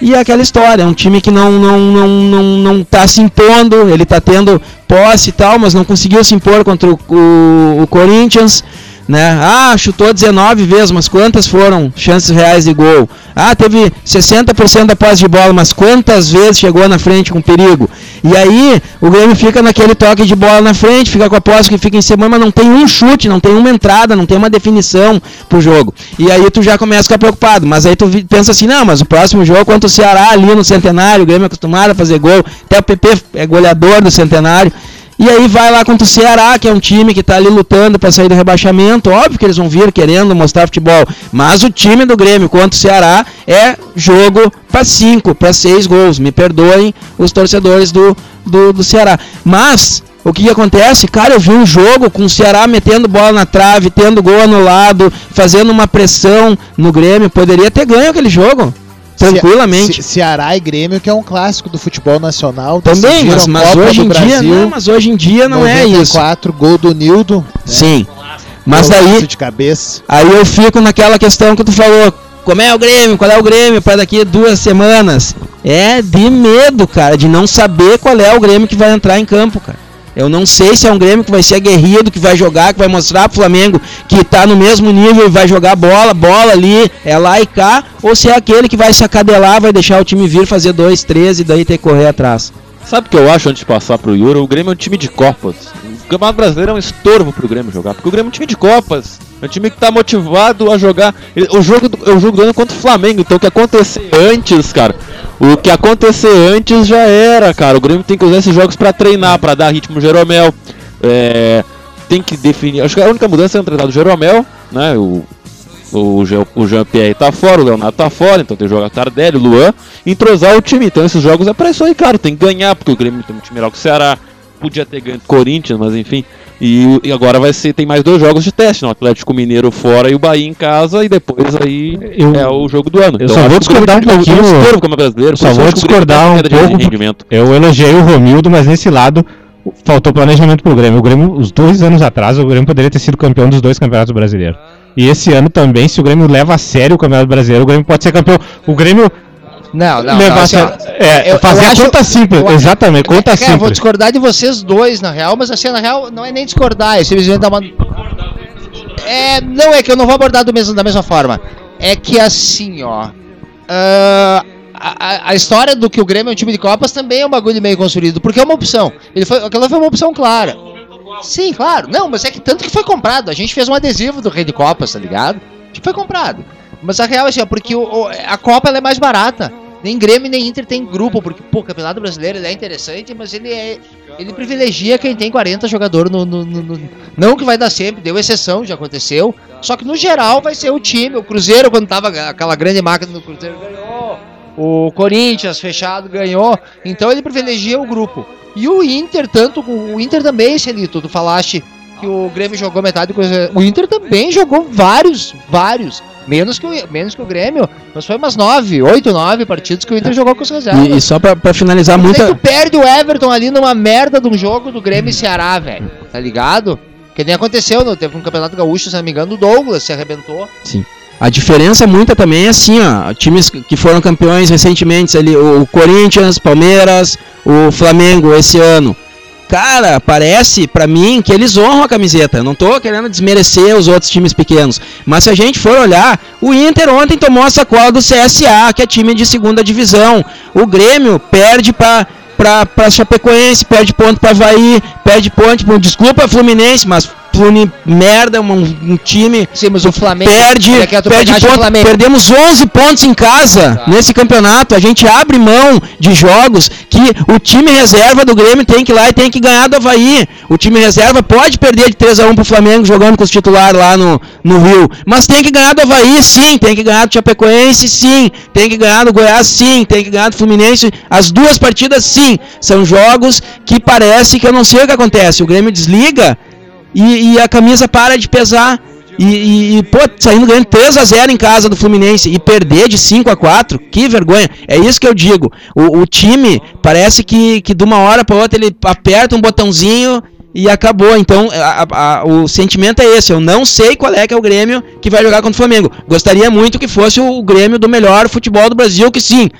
e é aquela história, é um time que não, não, não, não, não tá se impondo, ele tá tendo posse e tal, mas não conseguiu se impor contra o, o, o Corinthians. Né? Ah, chutou 19 vezes, mas quantas foram chances reais de gol? Ah, teve 60% da posse de bola, mas quantas vezes chegou na frente com perigo? E aí o Grêmio fica naquele toque de bola na frente, fica com a posse que fica em cima, mas não tem um chute, não tem uma entrada, não tem uma definição pro jogo. E aí tu já começa a ficar preocupado, mas aí tu pensa assim, não, mas o próximo jogo contra o Ceará ali no Centenário, o Grêmio é acostumado a fazer gol, até o PP é goleador do Centenário. E aí vai lá contra o Ceará, que é um time que está ali lutando para sair do rebaixamento. Óbvio que eles vão vir querendo mostrar futebol. Mas o time do Grêmio contra o Ceará é jogo para 5, para 6 gols. Me perdoem os torcedores do, do, do Ceará. Mas o que, que acontece? Cara, eu vi um jogo com o Ceará metendo bola na trave, tendo gol anulado, fazendo uma pressão no Grêmio. Poderia ter ganho aquele jogo. Tranquilamente. Ce- Ceará e Grêmio, que é um clássico do futebol nacional. Também, mas, mas hoje em dia, Brasil, não, mas hoje em dia não é isso. 94, gol do Nildo. Sim. Mas golaço daí, de cabeça. aí eu fico naquela questão que tu falou. Como é o Grêmio? Qual é o Grêmio para daqui duas semanas? É de medo, cara, de não saber qual é o Grêmio que vai entrar em campo, cara. Eu não sei se é um Grêmio que vai ser aguerrido, que vai jogar, que vai mostrar pro Flamengo que tá no mesmo nível e vai jogar bola, bola ali, é lá e cá, ou se é aquele que vai se acadelar, vai deixar o time vir fazer dois, três e daí ter que correr atrás. Sabe o que eu acho antes de passar pro Yuri? O Grêmio é um time de Copas. O Campeonato Brasileiro é um estorvo pro Grêmio jogar, porque o Grêmio é um time de Copas. É um time que tá motivado a jogar. O jogo, do- é o jogo do ano contra o Flamengo, então o que acontecer antes, cara. O que acontecer antes já era, cara. O Grêmio tem que usar esses jogos pra treinar, pra dar ritmo Jeromel. É, tem que definir. Acho que a única mudança é o treinador do Jeromel, né? O, o, o Jean-Pierre tá fora, o Leonardo tá fora, então tem que jogar Tardelli, Luan, entrosar o time. Então esses jogos é pra isso aí, claro, tem que ganhar, porque o Grêmio tem um time melhor que o Ceará, podia ter ganho do Corinthians, mas enfim. E, e agora vai ser, tem mais dois jogos de teste, né? o Atlético Mineiro fora e o Bahia em casa, e depois aí Eu- é o jogo do ano. eu só vou discordar um pouquinho- estouro como brasileiro, só vou eu discordar um pouco, rendimento. Eu elogiei o Romildo, mas nesse lado faltou planejamento pro Grêmio. O Grêmio, os dois anos atrás, o Grêmio poderia ter sido campeão dos dois campeonatos brasileiros. E esse ano também, se o Grêmio leva a sério o campeonato brasileiro, o Grêmio pode ser campeão. O Grêmio Não, não, levar não, assim, ó. É, eu- fazer eu a acho- conta simples, eu exatamente, conta É, cara, eu vou simples. discordar de vocês dois, na real, mas assim, na real, não é nem discordar, é simplesmente dar uma. É, não, é que eu não vou abordar do mesmo, da mesma forma. É que assim, ó. ah, a, a- história do que o Grêmio é um time de Copas também é um bagulho meio construído, porque é uma opção. Ele foi, aquela foi uma opção clara. Sim, claro. Não, mas é que tanto que foi comprado. A gente fez um adesivo do Rei de Copas, tá ligado? Tipo, foi comprado. Mas a real é assim, ó, porque o- o- a Copa é mais barata. Nem Grêmio nem Inter tem grupo, porque, pô, o Campeonato Brasileiro é interessante, mas ele é. Ele privilegia quem tem 40 jogadores no, no- no- no- Não que vai dar sempre, deu exceção, já aconteceu. Só que no geral vai ser o time. O Cruzeiro, quando tava aquela grande máquina do Cruzeiro, ganhou. O Corinthians, fechado, ganhou. Então ele privilegia o grupo. E o Inter, tanto. O Inter também, Celito, tu falaste que o Grêmio jogou metade do Cruzeiro. O Inter também jogou vários, vários. Menos que, o, menos que o Grêmio. Mas foi umas nove, oito, nove partidos que o Inter jogou com os reservas. E, e só pra, pra finalizar, Mas muita. tu perde o Everton ali numa merda de um jogo do Grêmio e Ceará, velho. Tá ligado? Que nem aconteceu, no, teve um campeonato gaúcho, se não me engano, o Douglas se arrebentou. A diferença muita também é assim, ó. Times que foram campeões recentemente ali, o Corinthians, Palmeiras, o Flamengo esse ano. Cara, parece pra mim que eles honram a camiseta. Eu não tô querendo desmerecer os outros times pequenos. Mas se a gente for olhar, o Inter ontem tomou a sacola do CSA, que é time de segunda divisão. O Grêmio perde pra, pra Chapecoense, perde ponto pra Havaí, perde ponto. Desculpa, Fluminense, mas Fluni merda, um, um time Sim, mas o Flamengo. perde, perde ponto. Flamengo. Perdemos 11 pontos em casa nesse campeonato. A gente abre mão de jogos que o time reserva do Grêmio tem que ir lá e tem que ganhar do Havaí. O time reserva pode perder de 3 a 1 pro Flamengo jogando com os titulares lá no, no Rio. Mas tem que ganhar do Havaí, sim. Tem que ganhar do Chapecoense, sim. Tem que ganhar do Goiás, sim. Tem que ganhar do Fluminense. As duas partidas, sim. São jogos que parece que eu não sei o que acontece. O Grêmio desliga e, e a camisa para de pesar. E, e- e, pô, saindo ganhando 3 a 0 em casa do Fluminense e perder de 5 a 4 que vergonha. É isso que eu digo. O, o time parece que, que de uma hora para outra ele aperta um botãozinho e acabou. Então, a- a- o sentimento é esse. Eu não sei qual é que é o Grêmio que vai jogar contra o Flamengo. Gostaria muito que fosse o Grêmio do melhor futebol do Brasil, que sim,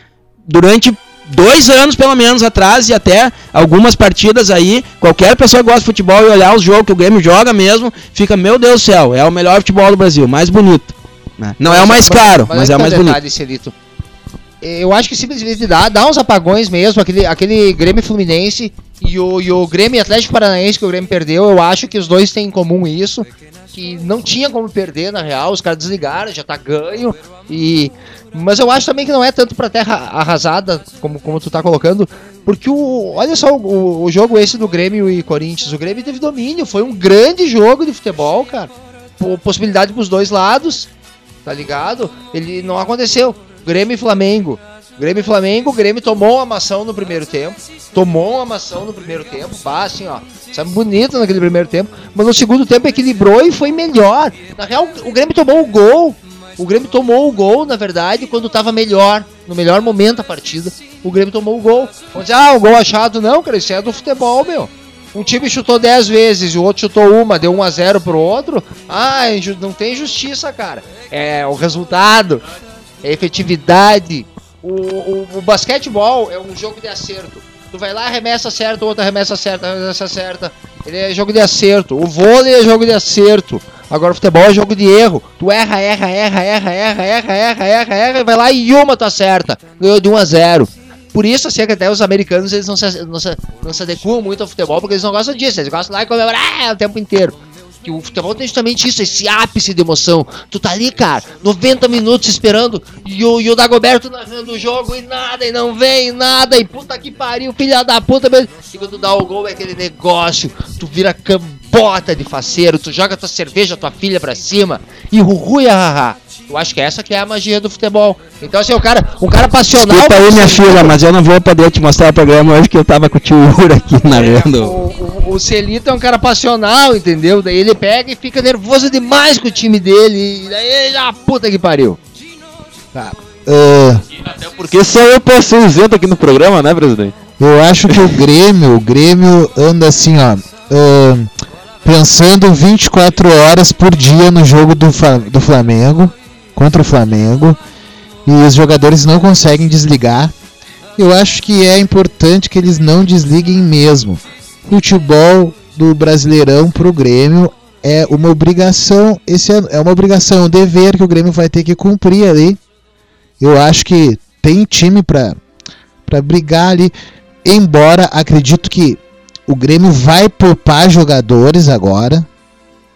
durante dois anos pelo menos atrás e até algumas partidas aí, qualquer pessoa que gosta de futebol e olhar os jogos que o Grêmio joga mesmo, fica, meu Deus do céu, é o melhor futebol do Brasil, mais bonito. né? Não é o mais caro, mas é o mais bonito. Celito. Eu acho que simplesmente dá, dá uns apagões mesmo, aquele, aquele Grêmio Fluminense e o, e o Grêmio Atlético Paranaense que o Grêmio perdeu, eu acho que os dois têm em comum isso, que não tinha como perder na real, os caras desligaram, já tá ganho, e... Mas eu acho também que não é tanto pra terra arrasada, como, como tu tá colocando, porque o... Olha só o, o jogo esse do Grêmio e Corinthians, o Grêmio teve domínio, foi um grande jogo de futebol, cara, Po- possibilidade pros dois lados, tá ligado? Ele não aconteceu. Grêmio e Flamengo. Grêmio e Flamengo, Grêmio tomou uma mação no primeiro tempo. Tomou uma mação no primeiro tempo. Bah, assim, ó. Sabe, bonito naquele primeiro tempo. Mas no segundo tempo equilibrou e foi melhor. Na real, o Grêmio tomou o gol. O Grêmio tomou o gol, na verdade, quando tava melhor. No melhor momento da partida. O Grêmio tomou o gol. Vamos dizer, ah, o gol achado. Não, cara, isso é do futebol, meu. Um time chutou 10 vezes e o outro chutou uma, deu 1 a 0 pro outro. Ah, é não tem justiça, cara. É o resultado, é efetividade. O, o, o basquetebol é um jogo de acerto. Tu vai lá, arremessa certo, o outro arremessa certo, arremessa certa. Ele é jogo de acerto. O vôlei é jogo de acerto. Agora o futebol é jogo de erro. Tu erra, erra, erra, erra, erra, erra, erra, erra, erra, vai lá e uma tá certa. Ganhou de 1 a 0. Por isso, assim, que até os americanos eles não se, não, se, não se adequam muito ao futebol, porque eles não gostam disso. Eles gostam lá e comemorar o tempo inteiro. Que o futebol tem justamente isso, esse ápice de emoção. Tu tá ali, cara, 90 minutos esperando e o, e o Dagoberto narrando o jogo e nada, e não vem nada, e puta que pariu, filha da puta. E quando dá o gol é aquele negócio, tu vira hipócrita, de faceiro, tu joga tua cerveja, tua filha pra cima e e haha. Eu acho que essa que é a magia do futebol. Então, assim, o cara, um cara passional. Desculpa aí, minha filha, mas eu não vou poder te mostrar o programa hoje que eu tava com o tio Ura aqui O, narrando. o, o Celito é um cara passional, entendeu? Daí ele pega e fica nervoso demais com o time dele. E daí ele, ah, puta que pariu. Ah, Até porque só eu posso ser isento aqui no programa, né, presidente? eu acho que o Grêmio, o Grêmio anda assim, ó. ah, pensando 24 horas por dia no jogo do, do Flamengo, contra o Flamengo, e os jogadores não conseguem desligar. Eu acho que é importante que eles não desliguem mesmo. Futebol do Brasileirão pro Grêmio é uma obrigação, esse ano é uma obrigação, um dever que o Grêmio vai ter que cumprir ali. Eu acho que tem time para para brigar ali, embora acredito que o Grêmio vai poupar jogadores agora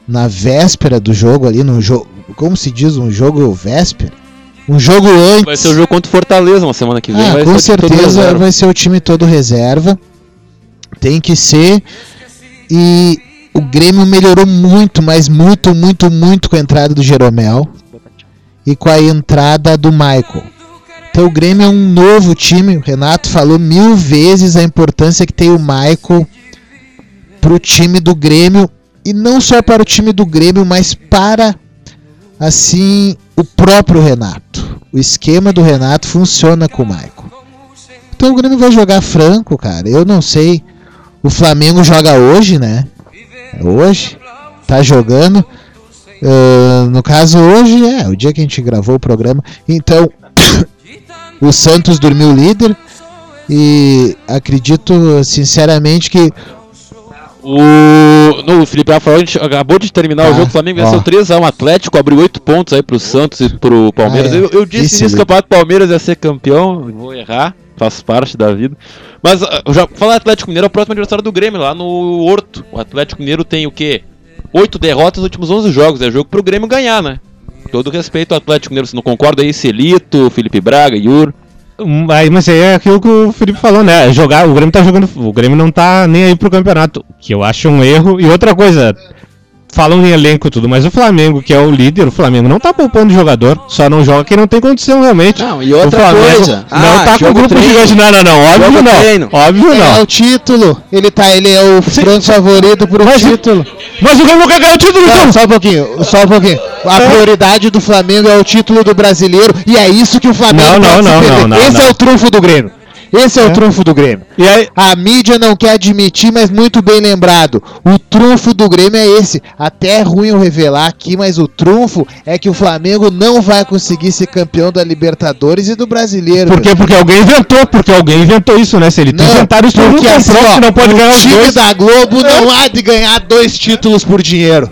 na véspera do jogo ali no jogo, como se diz, um jogo véspera, um jogo antes. Vai ser o jogo contra o Fortaleza uma semana que vem. Ah, com certeza vai ser o time todo reserva. Tem que ser. E o Grêmio melhorou muito, mas muito, muito, muito com a entrada do Jeromel e com a entrada do Michael. Então o Grêmio é um novo time. O Renato falou mil vezes a importância que tem o Michael para o time do Grêmio e não só para o time do Grêmio, mas para assim o próprio Renato. O esquema do Renato funciona com o Michael. Então o Grêmio vai jogar franco, cara. Eu não sei. O Flamengo joga hoje, né? É hoje. Tá jogando. Ah, no caso, hoje é o dia que a gente gravou o programa. Então, o Santos dormiu líder. E acredito sinceramente que O, no, o Felipe Rafa falou, a gente acabou de terminar Tá, o jogo, o Flamengo ó. venceu 3x1 Atlético, abriu 8 pontos aí pro Santos e pro Palmeiras. Ah, é. eu, eu disse Vice-líder. nesse campeonato Palmeiras ia ser campeão, vou errar, faz parte da vida. Mas ah, eu já falar Atlético Mineiro é o próximo adversário do Grêmio lá no Horto. O Atlético Mineiro tem o quê? 8 derrotas nos últimos 11 jogos, é jogo pro Grêmio ganhar, né? Todo respeito ao Atlético Mineiro, se não concorda aí, Celito, Felipe Braga, Yur. Aí, mas aí é aquilo que o Felipe falou, né? Jogar, o Grêmio tá jogando. O Grêmio não tá nem aí pro campeonato. Que eu acho um erro. E outra coisa, falam em elenco e tudo, mas o Flamengo, que é o líder, o Flamengo não tá poupando jogador. Só não joga quem não tem condição realmente. Não, e outra o Flamengo coisa. Não Ah, tá com jogo grupo treino. gigante. Não, não, não. Óbvio Jogo não. treino. Óbvio é não. o título. Ele tá, ele é o franco favorito pro Mas- título. Mas o Grêmio não quer ganhar o título, Não, então. só um pouquinho, só um pouquinho. A prioridade do Flamengo é o título do brasileiro e é isso que o Flamengo Não, não, não, não, não, Esse não. é o trunfo do Grêmio. Esse é, o trunfo do Grêmio. E aí, A mídia não quer admitir, mas muito bem lembrado. O trunfo do Grêmio é esse. Até é ruim eu revelar aqui, mas o trunfo é que o Flamengo não vai conseguir ser campeão da Libertadores e do Brasileiro. por quê? Porque alguém inventou, porque alguém inventou isso, né? Se ele Não, inventaram isso, porque assim, comprou ó, que não pode ganhar o os time dois. da Globo não há de ganhar dois títulos por dinheiro.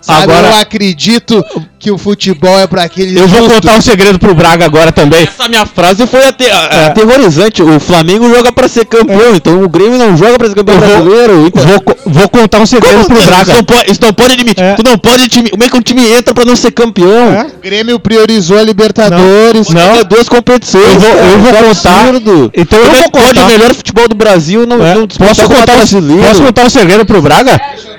Sabe, Agora- eu acredito que o futebol é pra aqueles Eu vou justos. contar um segredo pro Braga agora também. Essa minha frase foi ate- a- É. aterrorizante. O Flamengo joga pra ser campeão, então o Grêmio não joga pra ser campeão Eu vou- brasileiro. Então... Vou, vou contar um segredo pro Isso Braga. não pode, isso não pode admitir. É. Tu não pode admitir. Como é que um time entra pra não ser campeão? É. O Grêmio priorizou a Libertadores. Pode ter duas competições. Eu vou- eu vou isso é contar. absurdo. Então eu Como é vou contar. o melhor futebol do Brasil não, É, não Posso contar, brasileiro? posso contar um segredo pro Braga? É.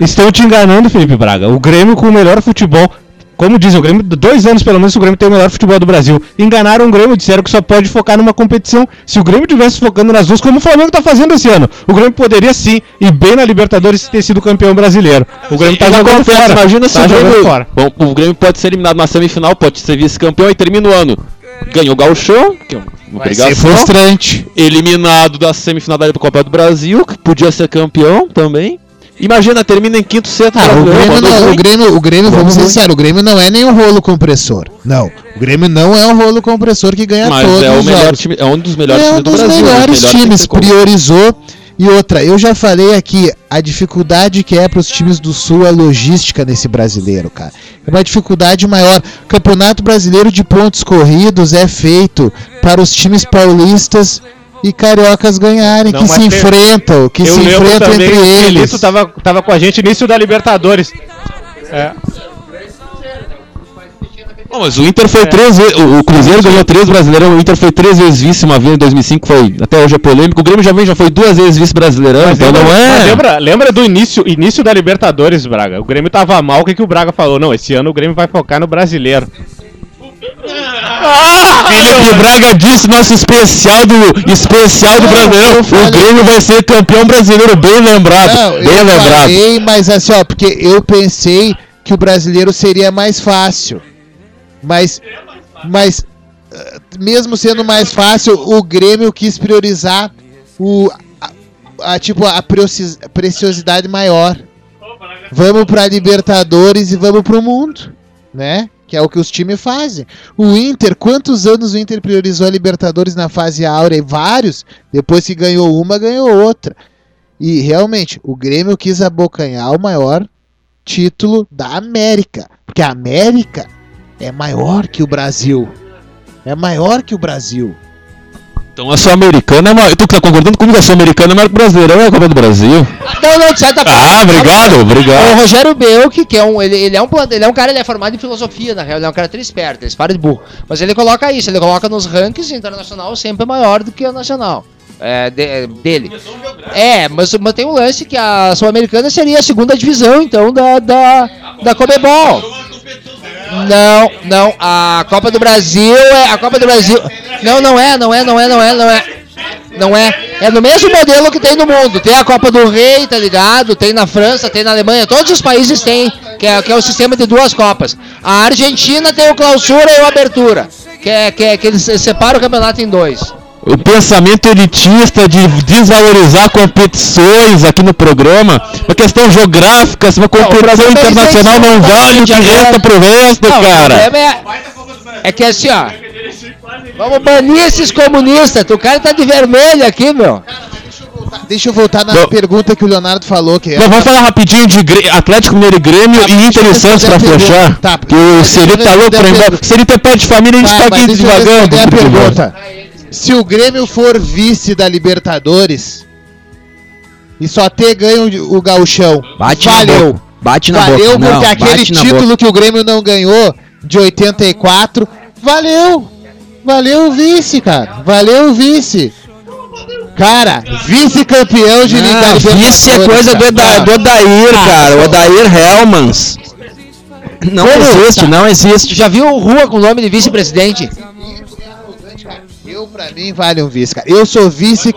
Estão te enganando, Felipe Braga. O Grêmio com o melhor futebol. Como dizem, o Grêmio, dois anos pelo menos, o Grêmio tem o melhor futebol do Brasil. Enganaram o Grêmio, disseram que só pode focar numa competição. Se o Grêmio tivesse focando nas duas, como o Flamengo tá fazendo esse ano, o Grêmio poderia sim ir bem na Libertadores e ter sido campeão brasileiro. O Grêmio tá Isso jogando fora. Imagina se tá o Grêmio, fora. Bom, o Grêmio pode ser eliminado na semifinal, pode ser vice-campeão e termina o ano. Ganhou o Gauchão, que é uma obrigação. frustrante. eliminado da semifinal da Copa do Brasil, que podia ser campeão também. Imagina, termina em quinto, sexto. Ah, o Grêmio, não, o. Grêmio, o Grêmio, vamos ser sinceros, o Grêmio não é nem um rolo compressor. Não, o Grêmio não é um rolo compressor que ganha Mas todos é, o os melhor jogos. time, é um dos melhores é um times do dos Brasil. né? melhores Melhor tem que times, priorizou. E outra, eu já falei aqui, a dificuldade que é para os times do Sul a logística nesse brasileiro, cara. É uma dificuldade maior. O Campeonato Brasileiro de Pontos Corridos é feito para os times paulistas e cariocas ganharem, Não, que se tem- enfrentam, que Eu se enfrentam entre o eles. Celito tava, tava com a gente início da Libertadores. É. Não, mas o Inter foi três vezes. O, o Cruzeiro ganhou três brasileirão. O Inter foi três vezes vice uma vez em 2005. Foi, até hoje é polêmico. O Grêmio já, vem, já foi duas vezes vice brasileirão. Mas Então lembra, não mas é. lembra, lembra do início, início da Libertadores, Braga? O Grêmio tava mal, o que, que o Braga falou? Não, esse ano o Grêmio vai focar no brasileiro. Felipe Braga disse nosso especial do especial do Brasileirão. O Grêmio vai ser campeão brasileiro, bem lembrado. Não, bem eu lembrado. falei, mas assim, ó, porque eu pensei que o brasileiro seria mais fácil. Mas, mas ah, mesmo sendo mais fácil, o Grêmio quis priorizar o, a, a, tipo, a preciosidade maior. Vamos pra Libertadores e vamos pro mundo, né? Que é o que os times fazem. O Inter, quantos anos o Inter priorizou a Libertadores na fase áurea? Vários. Depois que ganhou uma, ganhou outra. E realmente, o Grêmio quis abocanhar o maior título da América. Porque a América é maior que o Brasil. É maior que o Brasil. Então a Sul-Americana é maior. Tu que tá concordando comigo? A Sul-Americana é maior que o Brasileirão é a Copa do Brasil. Não, não, de certa Ah, obrigado, O obrigado. Rogério Belk, que é um, ele, ele é um, ele é um cara, ele é formado em filosofia, na real, ele é um cara esperto, ele para de burro. Mas ele coloca isso, ele coloca nos rankings internacional sempre maior do que o nacional. É, de- é, dele. É, mas, mas tem um lance que a Sul-Americana seria a segunda divisão, então, da, da, da Comebol. Não, não, a Copa do Brasil é. A Copa do Brasil. Não, não é, não é, não é, não é, não é. Não é. É no mesmo modelo que tem no mundo. Tem a Copa do Rei, tá ligado? Tem na França, tem na Alemanha. Todos os países têm, que é, que é o sistema de duas Copas. A Argentina tem o clausura e o abertura. Que é que, é, que eles separam o campeonato em dois. O pensamento elitista de desvalorizar competições aqui no programa, uma questão geográfica, se uma competição Brasil tem internacional não seis vale o que resta pro resto, Não, o cara. problema é, é que assim, ó. Vamos banir esses comunistas. O cara tá de vermelho aqui, meu. Deixa eu voltar na Bom. pergunta que o Leonardo falou, que é Bom, vamos falar rapidinho de Grê- Atlético Mineiro e Grêmio Tá, e Inter e Santos pra fechar. Tá, que o Celito tá louco pra ir embora. Celito é pai de família, a gente Tá, tá aqui devagando. a pergunta. Se o Grêmio for vice da Libertadores e só ter ganho o gauchão, Bate na valeu. boca. Bate na valeu boca. Não, porque aquele bate na título boca. que o Grêmio não ganhou de 84, valeu. Valeu o vice, cara. Valeu o vice. Cara, vice-campeão de Liga Não, vice é coisa do, Oda, do Odair, Ah, cara. O Odair Helmans. Não Como? existe, Tá. não existe. já viu rua com o nome de vice-presidente? Eu, pra mim, vale um vice, cara. Eu sou vice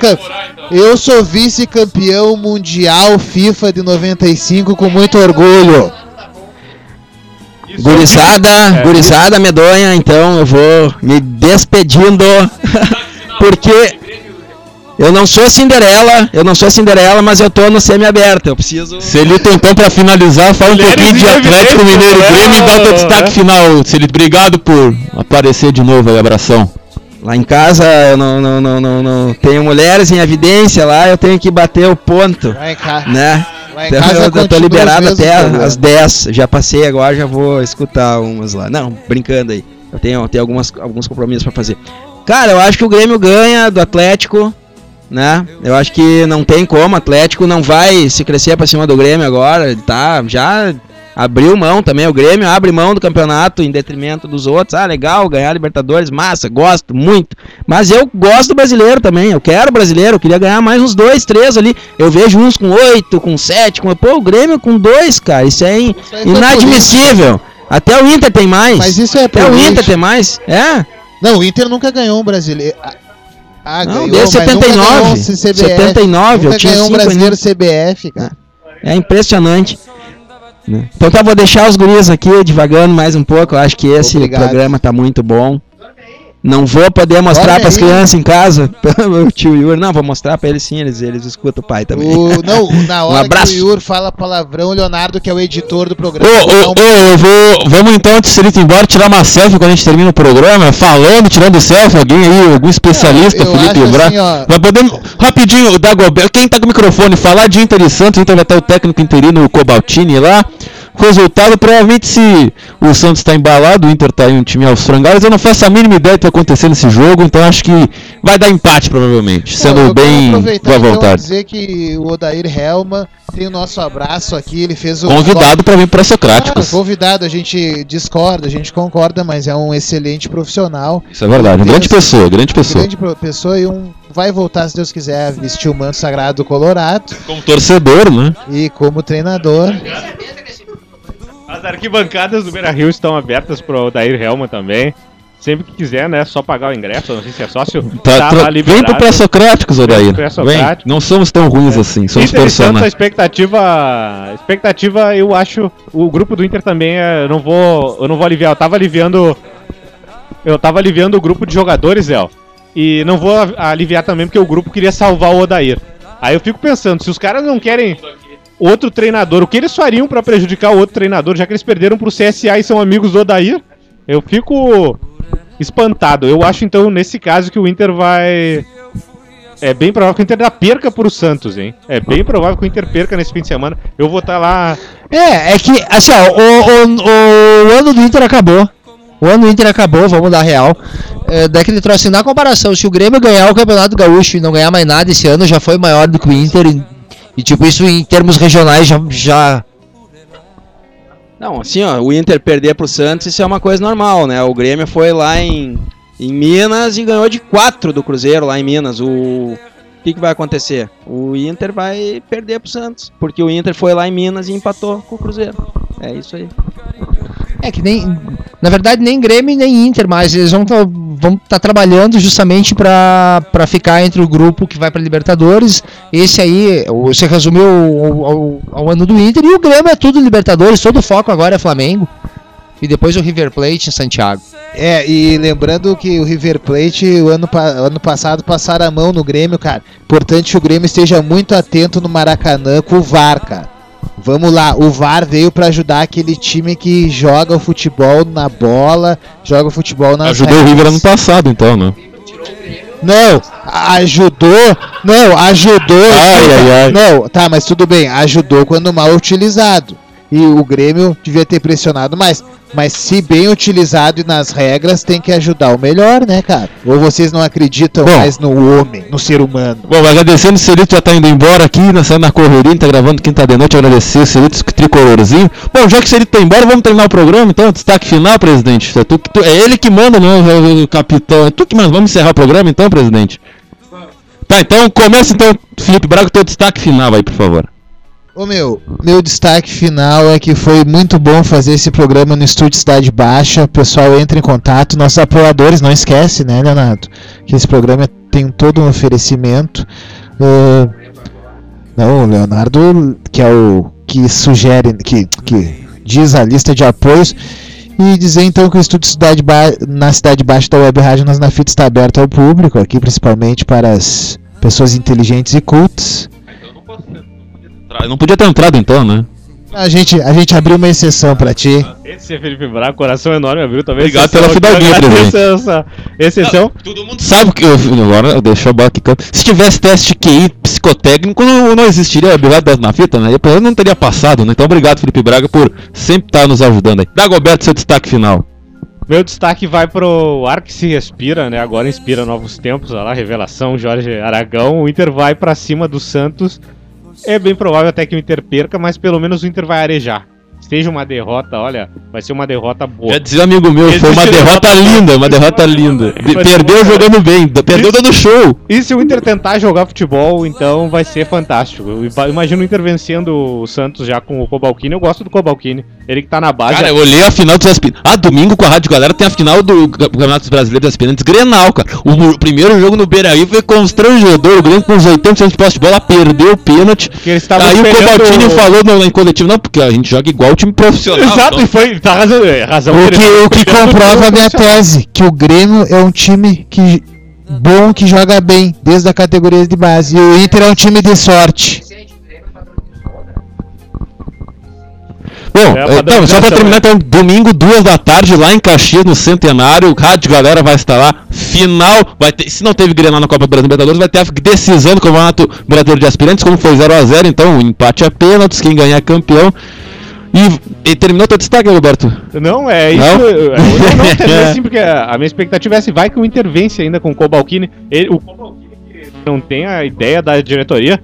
Eu sou vice-campeão mundial FIFA de 95 com muito orgulho. Gurizada, É. gurizada medonha, então eu vou me despedindo. porque eu não sou Cinderela, eu não sou Cinderela, mas eu tô no semi-aberto. Eu preciso. Celito, então, pra finalizar, fala um pouquinho de Atlético Mineiro? Grêmio e dá o teu destaque É. final, Celito. Obrigado por aparecer de novo aí, abração. Lá em casa eu não, não, não, não, não tenho mulheres em evidência lá, eu tenho que bater o ponto, Vai cá. né? Então, eu, eu tô liberado até às 10. Já passei agora, já vou escutar umas lá. Não, brincando aí. Eu tenho, tenho algumas, alguns compromissos pra fazer. Cara, eu acho que o Grêmio ganha do Atlético, né? Eu acho que não tem como. O Atlético não vai se crescer pra cima do Grêmio agora. Ele tá, já abriu mão também. O Grêmio abre mão do campeonato em detrimento dos outros. Ah, legal, ganhar Libertadores, massa, gosto muito. Mas eu gosto do brasileiro também. Eu quero brasileiro. Eu queria ganhar mais uns dois, três ali. Eu vejo uns com oito, com sete. Com... Pô, o Grêmio com dois, cara. Isso é in- foi inadmissível. Até o Inter tem mais. Mas isso é Até o. Inter tem mais. É. Não, o Inter nunca ganhou um brasileiro. Ah, Ah, Não, ganhou, desde mas nunca 79. ganhou um CBF. 79, eu Nunca tinha ganhou um brasileiro CBF, cara. É impressionante. Né? Então tá, vou deixar os guris aqui devagando mais um pouco. Eu acho que esse Obrigado. programa tá muito bom. Não vou poder mostrar para as crianças em casa. o tio Yuri, não, vou mostrar para eles sim, eles, eles escutam o pai também. O, não, na Um hora abraço. que o Yur fala palavrão, o Leonardo, que é o editor do Ô, programa. ô, um- ô, eu vou. Vamos então, antes de ir embora, tirar uma selfie quando a gente termina o programa, falando, tirando selfie, alguém aí, algum especialista, Eu Felipe Bra. assim, ó. Vai poder, rapidinho, o Dagoberto, quem tá com o microfone, falar de Inter e Santos, Inter vai ter o técnico interino, o Cobaltini lá. Resultado, provavelmente, se o Santos está embalado, o Inter tá em um time aos frangalhos, eu não faço a mínima ideia do que vai acontecer nesse jogo, então acho que vai dar empate, provavelmente, sendo eu quero bem boa então, vontade. dizer que o Odair Helma tem o nosso abraço aqui, ele fez o Convidado para vir para Claro, Socráticos. convidado, a gente discorda, a gente concorda, mas é um excelente profissional. Isso é verdade, uma grande pessoa, grande pessoa. Grande pessoa e um vai voltar, se Deus quiser, a vestir o manto sagrado do Colorado Como torcedor, né? e como treinador. As arquibancadas do Beira Rio estão abertas pro Dair Helma também. Sempre que quiser, né? Só pagar o ingresso, não sei se é sócio. Tá, tá vem pro Pré-Socráticos, Odair. pro Vem. Não somos tão ruins assim, somos Santos, a personagens. expectativa, expectativa, eu acho, o grupo do Inter também, é, eu não vou, eu não vou aliviar, eu tava aliviando, eu tava aliviando o grupo de jogadores, Léo, e não vou aliviar também porque o grupo queria salvar o Odair. Aí eu fico pensando, se os caras não querem outro treinador, o que eles fariam pra prejudicar o outro treinador, já que eles perderam pro CSA e são amigos do Odair? Eu fico espantado. Eu acho então nesse caso que o Inter vai é bem provável que o Inter dá perca pro Santos, hein? É bem provável que o Inter perca nesse fim de semana. Eu vou estar lá. É, é que, assim, ó, o, o, o ano do Inter acabou. O ano do Inter acabou, vamos dar real. É, daquele troço assim, na comparação, se o Grêmio ganhar o Campeonato Gaúcho e não ganhar mais nada esse ano, já foi maior do que o Inter. E, tipo, isso em termos regionais já. já Não, assim, ó, o Inter perder pro Santos, isso é uma coisa normal, né? O Grêmio foi lá em, em Minas e ganhou de 4 do Cruzeiro lá em Minas. O que, que vai acontecer? O Inter vai perder pro Santos, porque o Inter foi lá em Minas e empatou com o Cruzeiro. É isso aí. É que nem. Na verdade, nem Grêmio nem Inter, mas eles vão estar vão tá trabalhando justamente pra ficar entre o grupo que vai pra Libertadores. Esse aí, você resumiu ao, ao- ao ano do Inter, e o Grêmio é tudo Libertadores, todo o foco agora é Flamengo. E depois o River Plate em Santiago. É, e lembrando que o River Plate, o ano, ano passado, passaram a mão no Grêmio, cara. Importante que o Grêmio esteja muito atento no Maracanã com o VAR, cara. Vamos lá, o VAR veio pra ajudar aquele time que joga o futebol na bola, joga o futebol nas Ajudou o. River ano passado, então, né? Não, ajudou. Não, ajudou. Ai, ai, ai. Não, tá, mas tudo bem. Ajudou quando mal utilizado. E o Grêmio devia ter pressionado mais. Mas se bem utilizado e nas regras, tem que ajudar o melhor, né, cara? Ou vocês não acreditam Bom. mais no homem, no ser humano? Bom, agradecendo o Celito já tá indo embora aqui, nessa na correria, tá gravando quinta de noite, agradecer o Celito tricolorzinho. Bom, já que o Celito tá embora, vamos terminar o programa, então, destaque final, presidente. É, tu, tu- é ele que manda, não é o capitão. É tu que manda. Vamos encerrar o programa, então, presidente? Tá, então começa então, Felipe Braga, teu destaque final aí, por favor. Ô meu, meu destaque final é que foi muito bom fazer esse programa no Estúdio Cidade Baixa. O pessoal entra em contato, nossos apoiadores, não esquece, né, Leonardo? Que esse programa tem todo um oferecimento. Ah, não, o Leonardo, que é o que sugere, que, que diz a lista de apoios. E dizer então que o Estúdio Cidade ba na Cidade Baixa da Web Rádio Nas na Fita está aberto ao público, aqui principalmente para as pessoas inteligentes e cultas. Eu não podia ter entrado então, né? A gente, a gente abriu uma exceção pra ti. Esse é Felipe Braga, coração enorme, abriu também. Obrigado exceção pela presidente. Essa exceção. Todo mundo sabe que eu, agora deixa eu botar aqui. canto. Se tivesse teste QI psicotécnico, não, não existiria habilidade na fita, né? Eu não teria passado, né? Então obrigado, Felipe Braga, por sempre estar nos ajudando aí. Dagoberto, seu destaque final. Meu destaque vai pro ar que se respira, né? Agora inspira novos tempos, olha lá, revelação, Jorge Aragão. O Inter vai pra cima do Santos. É bem provável até que o Inter perca, mas pelo menos o Inter vai arejar. Seja uma derrota, olha, vai ser uma derrota boa. Já dizia amigo meu, foi uma Existe derrota derrota. linda, uma derrota linda. Perdeu jogando bem, perdeu dando show. E se o Inter tentar jogar futebol, então vai ser fantástico. Eu ima- imagino o Inter vencendo o Santos já com o Cobalcini. Eu gosto do Cobalcini. Ele que tá na base. Cara, eu olhei a final dos aspirantes. Ah, domingo com a Rádio Galera tem a final do Campeonato Brasileiro dos Aspirantes Grenal, cara. O, o primeiro jogo no Beira Rio foi constrangedor. O Grêmio com uns 80% de posse de bola perdeu o pênalti. Aí o Cobaltini falou no, em coletivo, não, porque a gente joga igual o time profissional. Exato, então- e foi. Tá razão. é, razão O que, o que comprova a minha tese, que o Grêmio é um time que bom que joga bem desde a categoria de base. E o Inter é um time de sorte. Bom, É a então, só pra terminar, então, domingo, duas da tarde, lá em Caxias, no Centenário, o Rádio Galera vai estar lá. Final, vai ter, se não teve Grenal na Copa Brasil Libertadores, vai ter a decisão do Campeonato Brasileiro de Aspirantes, como foi 0x0, então o empate é pênaltis, quem ganhar é campeão. E, e terminou teu destaque, Roberto? Não, é isso. Não? eu- eu Não, não, terminei assim, porque a a minha expectativa é se vai que o Inter vence ainda com o Cobalcini. Ele, o Cobalcini, não tem a ideia da diretoria,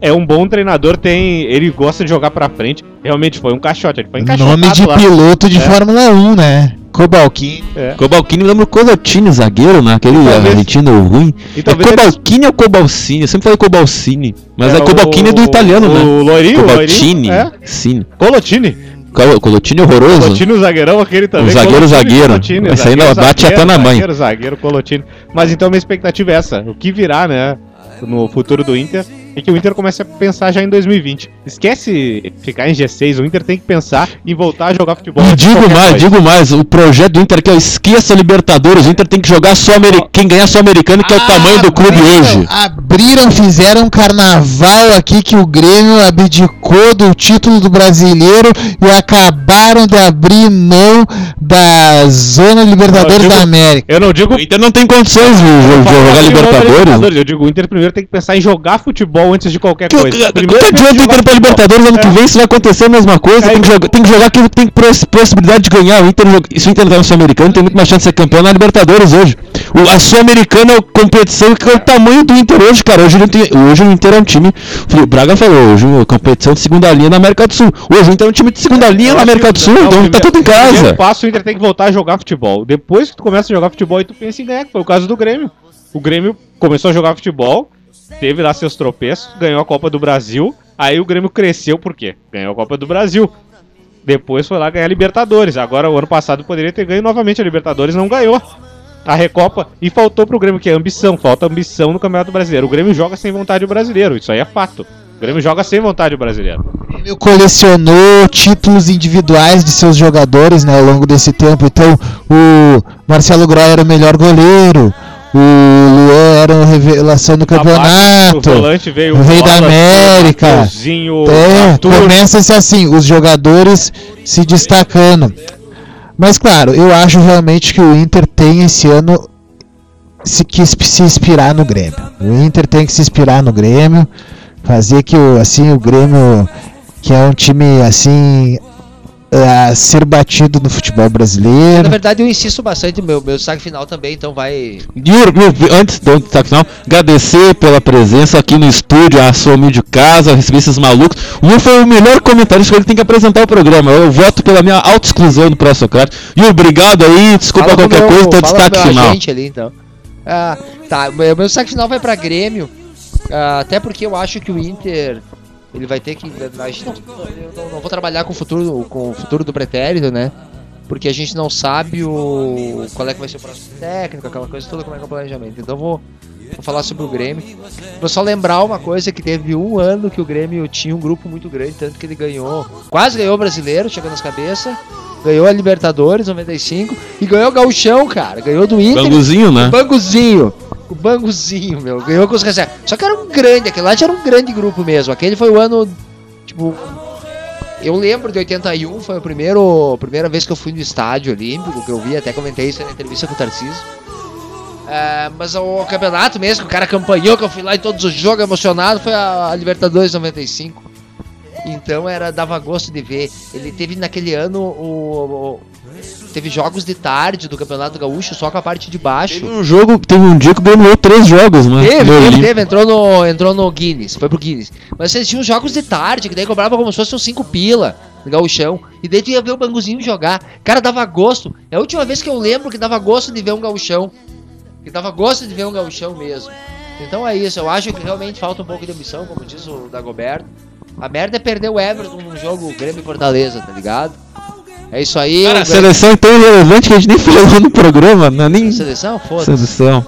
é um bom treinador, tem, ele gosta de jogar pra frente. Realmente foi um caixote, ele foi encaixotado Nome de lá. piloto de É. Fórmula 1, né? Cobalquini. É. Cobalcini me lembra o Colotini, zagueiro, né? Aquele talvez- argentino ruim. E É talvez Cobalcini ou Cobalcini? Eu sempre falei Cobalcini. Mas é, o- Cobalcini do italiano, o né? Loirinho, o Cobalcini. Loirinho, é. Sim. Colotini. Col- Colotini horroroso. Colotini, o zagueirão, aquele também. O zagueiro, Colotini, zagueiro. Colotini, Esse aí não bate até na mãe. Zagueiro, zagueiro, Colotini. Mas então minha expectativa é essa. O que virá, né? No futuro do Inter. E que o Inter comece a pensar já em 2020. Esquece ficar em G6. O Inter tem que pensar em voltar a jogar futebol. E digo mais, coisa. digo mais, o projeto do Inter aqui, ó, esqueça Libertadores, o Inter tem que jogar só quem ganhar só americano, que é o tamanho do clube Abriram- hoje. Abriram, fizeram um carnaval aqui que o Grêmio abdicou do título do brasileiro e acabaram de abrir mão da Zona Libertadores digo- da América. Eu não digo. O Inter não tem condições de, de- jogar assim, Libertadores. Eu digo, o Inter primeiro tem que pensar em jogar futebol antes de qualquer Que, coisa. que, Primeiro que que adianta o Inter pra futebol. Libertadores ano que É. vem se vai acontecer a mesma coisa? É, tem, que então- jogar, tem que jogar que tem possibilidade de ganhar. O Inter, se o Inter tá no Sul-Americano, tem muito mais chance de ser campeão na Libertadores hoje. O, a Sul-Americana é a competição que é o tamanho do Inter hoje, cara. Hoje, tem- hoje o Inter é um time. O Braga falou, hoje a competição de segunda linha na América do Sul. Hoje o Inter é um time de segunda linha Eu na América que- do Sul, não, então tá primeiro- tudo em casa. Passo, o Inter tem que voltar a jogar futebol. Depois que tu começa a jogar futebol, aí tu pensa em ganhar, que foi o caso do Grêmio. O Grêmio começou a jogar futebol, teve lá seus tropeços, ganhou a Copa do Brasil, aí o Grêmio cresceu por quê? Ganhou a Copa do Brasil. Depois foi lá ganhar a Libertadores. Agora, o ano passado, poderia ter ganho novamente a Libertadores, não ganhou. A Recopa e faltou pro Grêmio, que é ambição, falta ambição no Campeonato Brasileiro. O Grêmio joga sem vontade o brasileiro, isso aí é fato. O Grêmio joga sem vontade o brasileiro. O Grêmio colecionou títulos individuais de seus jogadores né, ao longo desse tempo. Então, o Marcelo Groy era o melhor goleiro, o Luan era a revelação do Abaixo, O campeonato. volante veio o Rei da América. É, começa-se assim, os jogadores se destacando. Mas claro, eu acho realmente que o Inter tem esse ano se, que se inspirar no Grêmio. O Inter tem que se inspirar no Grêmio, fazer que o, assim, o Grêmio, que é um time assim a ser batido no futebol Na brasileiro. verdade, eu insisto bastante, meu, meu destaque final também, então vai. Yuri, antes do destaque final, agradecer pela presença aqui no estúdio, a sua humilde casa, receber esses malucos. O Yuri foi o melhor comentarista que ele tem que apresentar o programa. Eu voto pela minha auto-exclusão do Pró Socrates. E obrigado aí, desculpa Fala qualquer meu- coisa, teu destaque final. ali, então. Ah, tá, meu, meu destaque final vai pra Grêmio. ah, até porque eu acho que o Inter ele vai ter que. A gente não, não, não vou trabalhar com o futuro, com o futuro do pretérito, né? Porque a gente não sabe o qual é que vai ser o próximo técnico, aquela coisa toda, como é que é o planejamento. Então vou, vou falar sobre o Grêmio. Vou só lembrar uma coisa que teve um ano que o Grêmio tinha um grupo muito grande, tanto que ele ganhou, quase ganhou o brasileiro, chegando nas cabeças, ganhou a Libertadores 95 e ganhou o Gauchão, cara. Ganhou do Inter. Banguzinho, né? O Banguzinho. O Banguzinho, meu. Ganhou com os reservas. Só que era um grande, aquele lá já era um grande grupo mesmo. Aquele foi o ano, tipo... Eu lembro de 81, foi a primeiro, primeira vez que eu fui no estádio olímpico, que eu vi, até comentei isso na entrevista com o Tarcísio. É, mas o campeonato mesmo, que o cara campanhou, que eu fui lá em todos os jogos emocionado, foi a, a Libertadores 95. Então era dava gosto de ver. Ele teve naquele ano o, o- teve jogos de tarde do Campeonato Gaúcho só com a parte de baixo. Teve um jogo, teve um dia que ganhou três jogos, né? Teve, No teve, teve, entrou no, entrou no Guinness, foi pro Guinness. Mas vocês tinham jogos de tarde, que daí cobrava como se fosse uns 5 pila no gauchão. E daí tu ia ver o Banguzinho jogar. Cara, dava gosto. É a última vez que eu lembro que dava gosto de ver um gauchão. Que dava gosto de ver um gauchão mesmo. Então é isso, eu acho que realmente falta um pouco de ambição, como diz o Dagoberto. A merda é perder o Everton num jogo Grêmio e Fortaleza, tá ligado? É isso aí. Cara, a seleção é tão irrelevante que a gente nem falou no programa, né? Nem Seleção? Foda-se. seleção.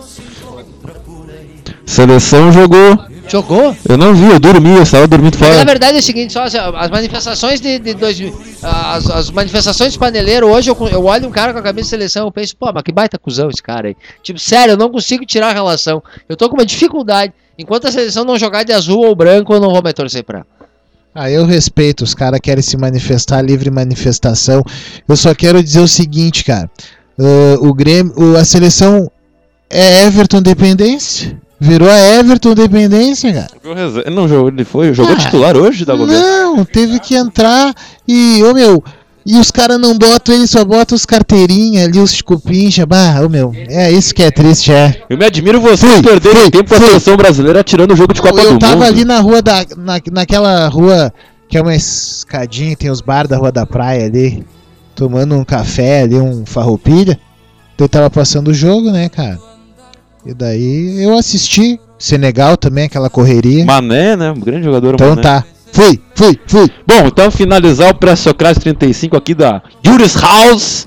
Seleção jogou. Jogou? Eu não vi, eu dormi, eu estava dormindo Mas, na fora. verdade é o seguinte, só assim, as manifestações de, de 2000, as, as manifestações de paneleiro, hoje eu, eu olho um cara com a camisa de seleção, eu penso, pô, mas que baita cuzão esse cara aí. Tipo, sério, eu não consigo tirar a relação. Eu tô com uma dificuldade. Enquanto a seleção não jogar de azul ou branco, eu não vou me torcer pra. Ah, eu respeito, os caras querem se manifestar, livre manifestação. Eu só quero dizer o seguinte, cara. ah, o Grêmio, o- a seleção é Everton dependência. Virou a Everton Dependência, cara. Não jogou, ele foi, jogou Ah, titular hoje, Dagoberto? Não, teve que entrar e, ô meu, e os caras não botam, ele só bota os carteirinha ali, os cupincha, bah, ô meu, é isso que é triste, é. Eu me admiro vocês perderem tempo com a seleção brasileira tirando o jogo de Copa eu do tava Mundo. ali na rua da, na, naquela rua que é uma escadinha, tem os bar da rua da praia ali, tomando um café ali, um farroupilha. Daí tava passando o jogo, né, cara? E daí eu assisti, Senegal também, aquela correria. Mané, né? Um grande jogador. Então Mané. tá, fui, fui, fui. Bom, então finalizar o pré-Socrates 35 aqui da Juris House.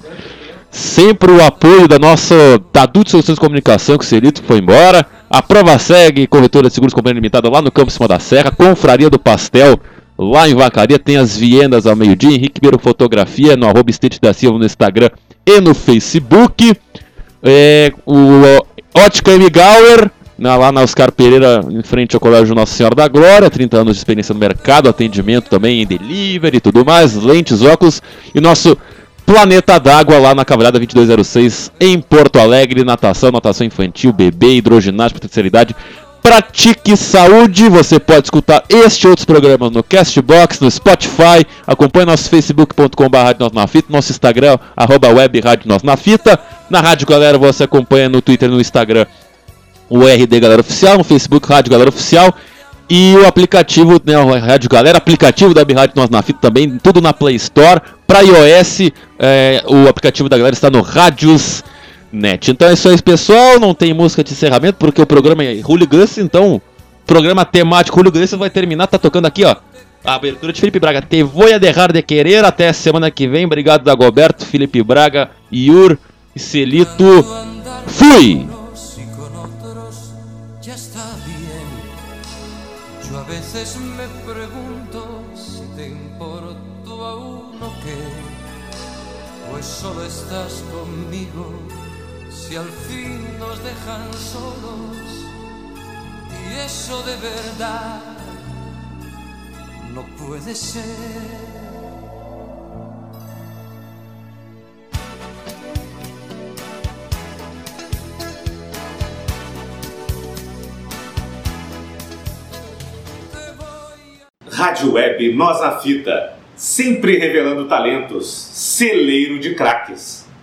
Sempre o apoio da nossa da Adulto Soluções de Comunicação, que o Celito foi embora. A Prova Segue, Corretora de Seguros Companhia Limitada lá no Campo Cima da Serra. Confraria do Pastel, lá em Vacaria. Tem as viendas ao meio-dia. Henrique Beiro Fotografia, no arroba Estete da Silva no Instagram e no Facebook. É, o Ótica M. Gauer, na- lá na Oscar Pereira, em frente ao Colégio Nossa Senhora da Glória, 30 anos de experiência no mercado, atendimento também em delivery e tudo mais, lentes, óculos, e nosso Planeta d'Água lá na Cavalhada 2206 em Porto Alegre, natação, natação infantil, bebê, hidroginástica, terceira idade. Pratique Saúde, você pode escutar este e outros programas no Castbox, no Spotify, acompanhe nosso facebook.com.br nosso Instagram, arroba web na Fita, na Rádio Galera você acompanha no Twitter e no Instagram o RD Galera Oficial, no Facebook Rádio Galera Oficial e o aplicativo, né, o Rádio Galera, aplicativo da Rádio Nós na Fita também, tudo na Play Store. Para iOS, é, o aplicativo da galera está no Rádios Net. Então é isso aí, pessoal. Não tem música de encerramento porque o programa é Hooligans, então programa temático Hooligans vai terminar, tá tocando aqui, ó. A abertura de Felipe Braga. Te voy a dejar de querer até semana que vem. Obrigado, Dagoberto, Felipe Braga, Yur e Celito. Fui! Eso de verdad no puede ser. Rádio Web Nós na Fita, sempre revelando talentos, celeiro de craques.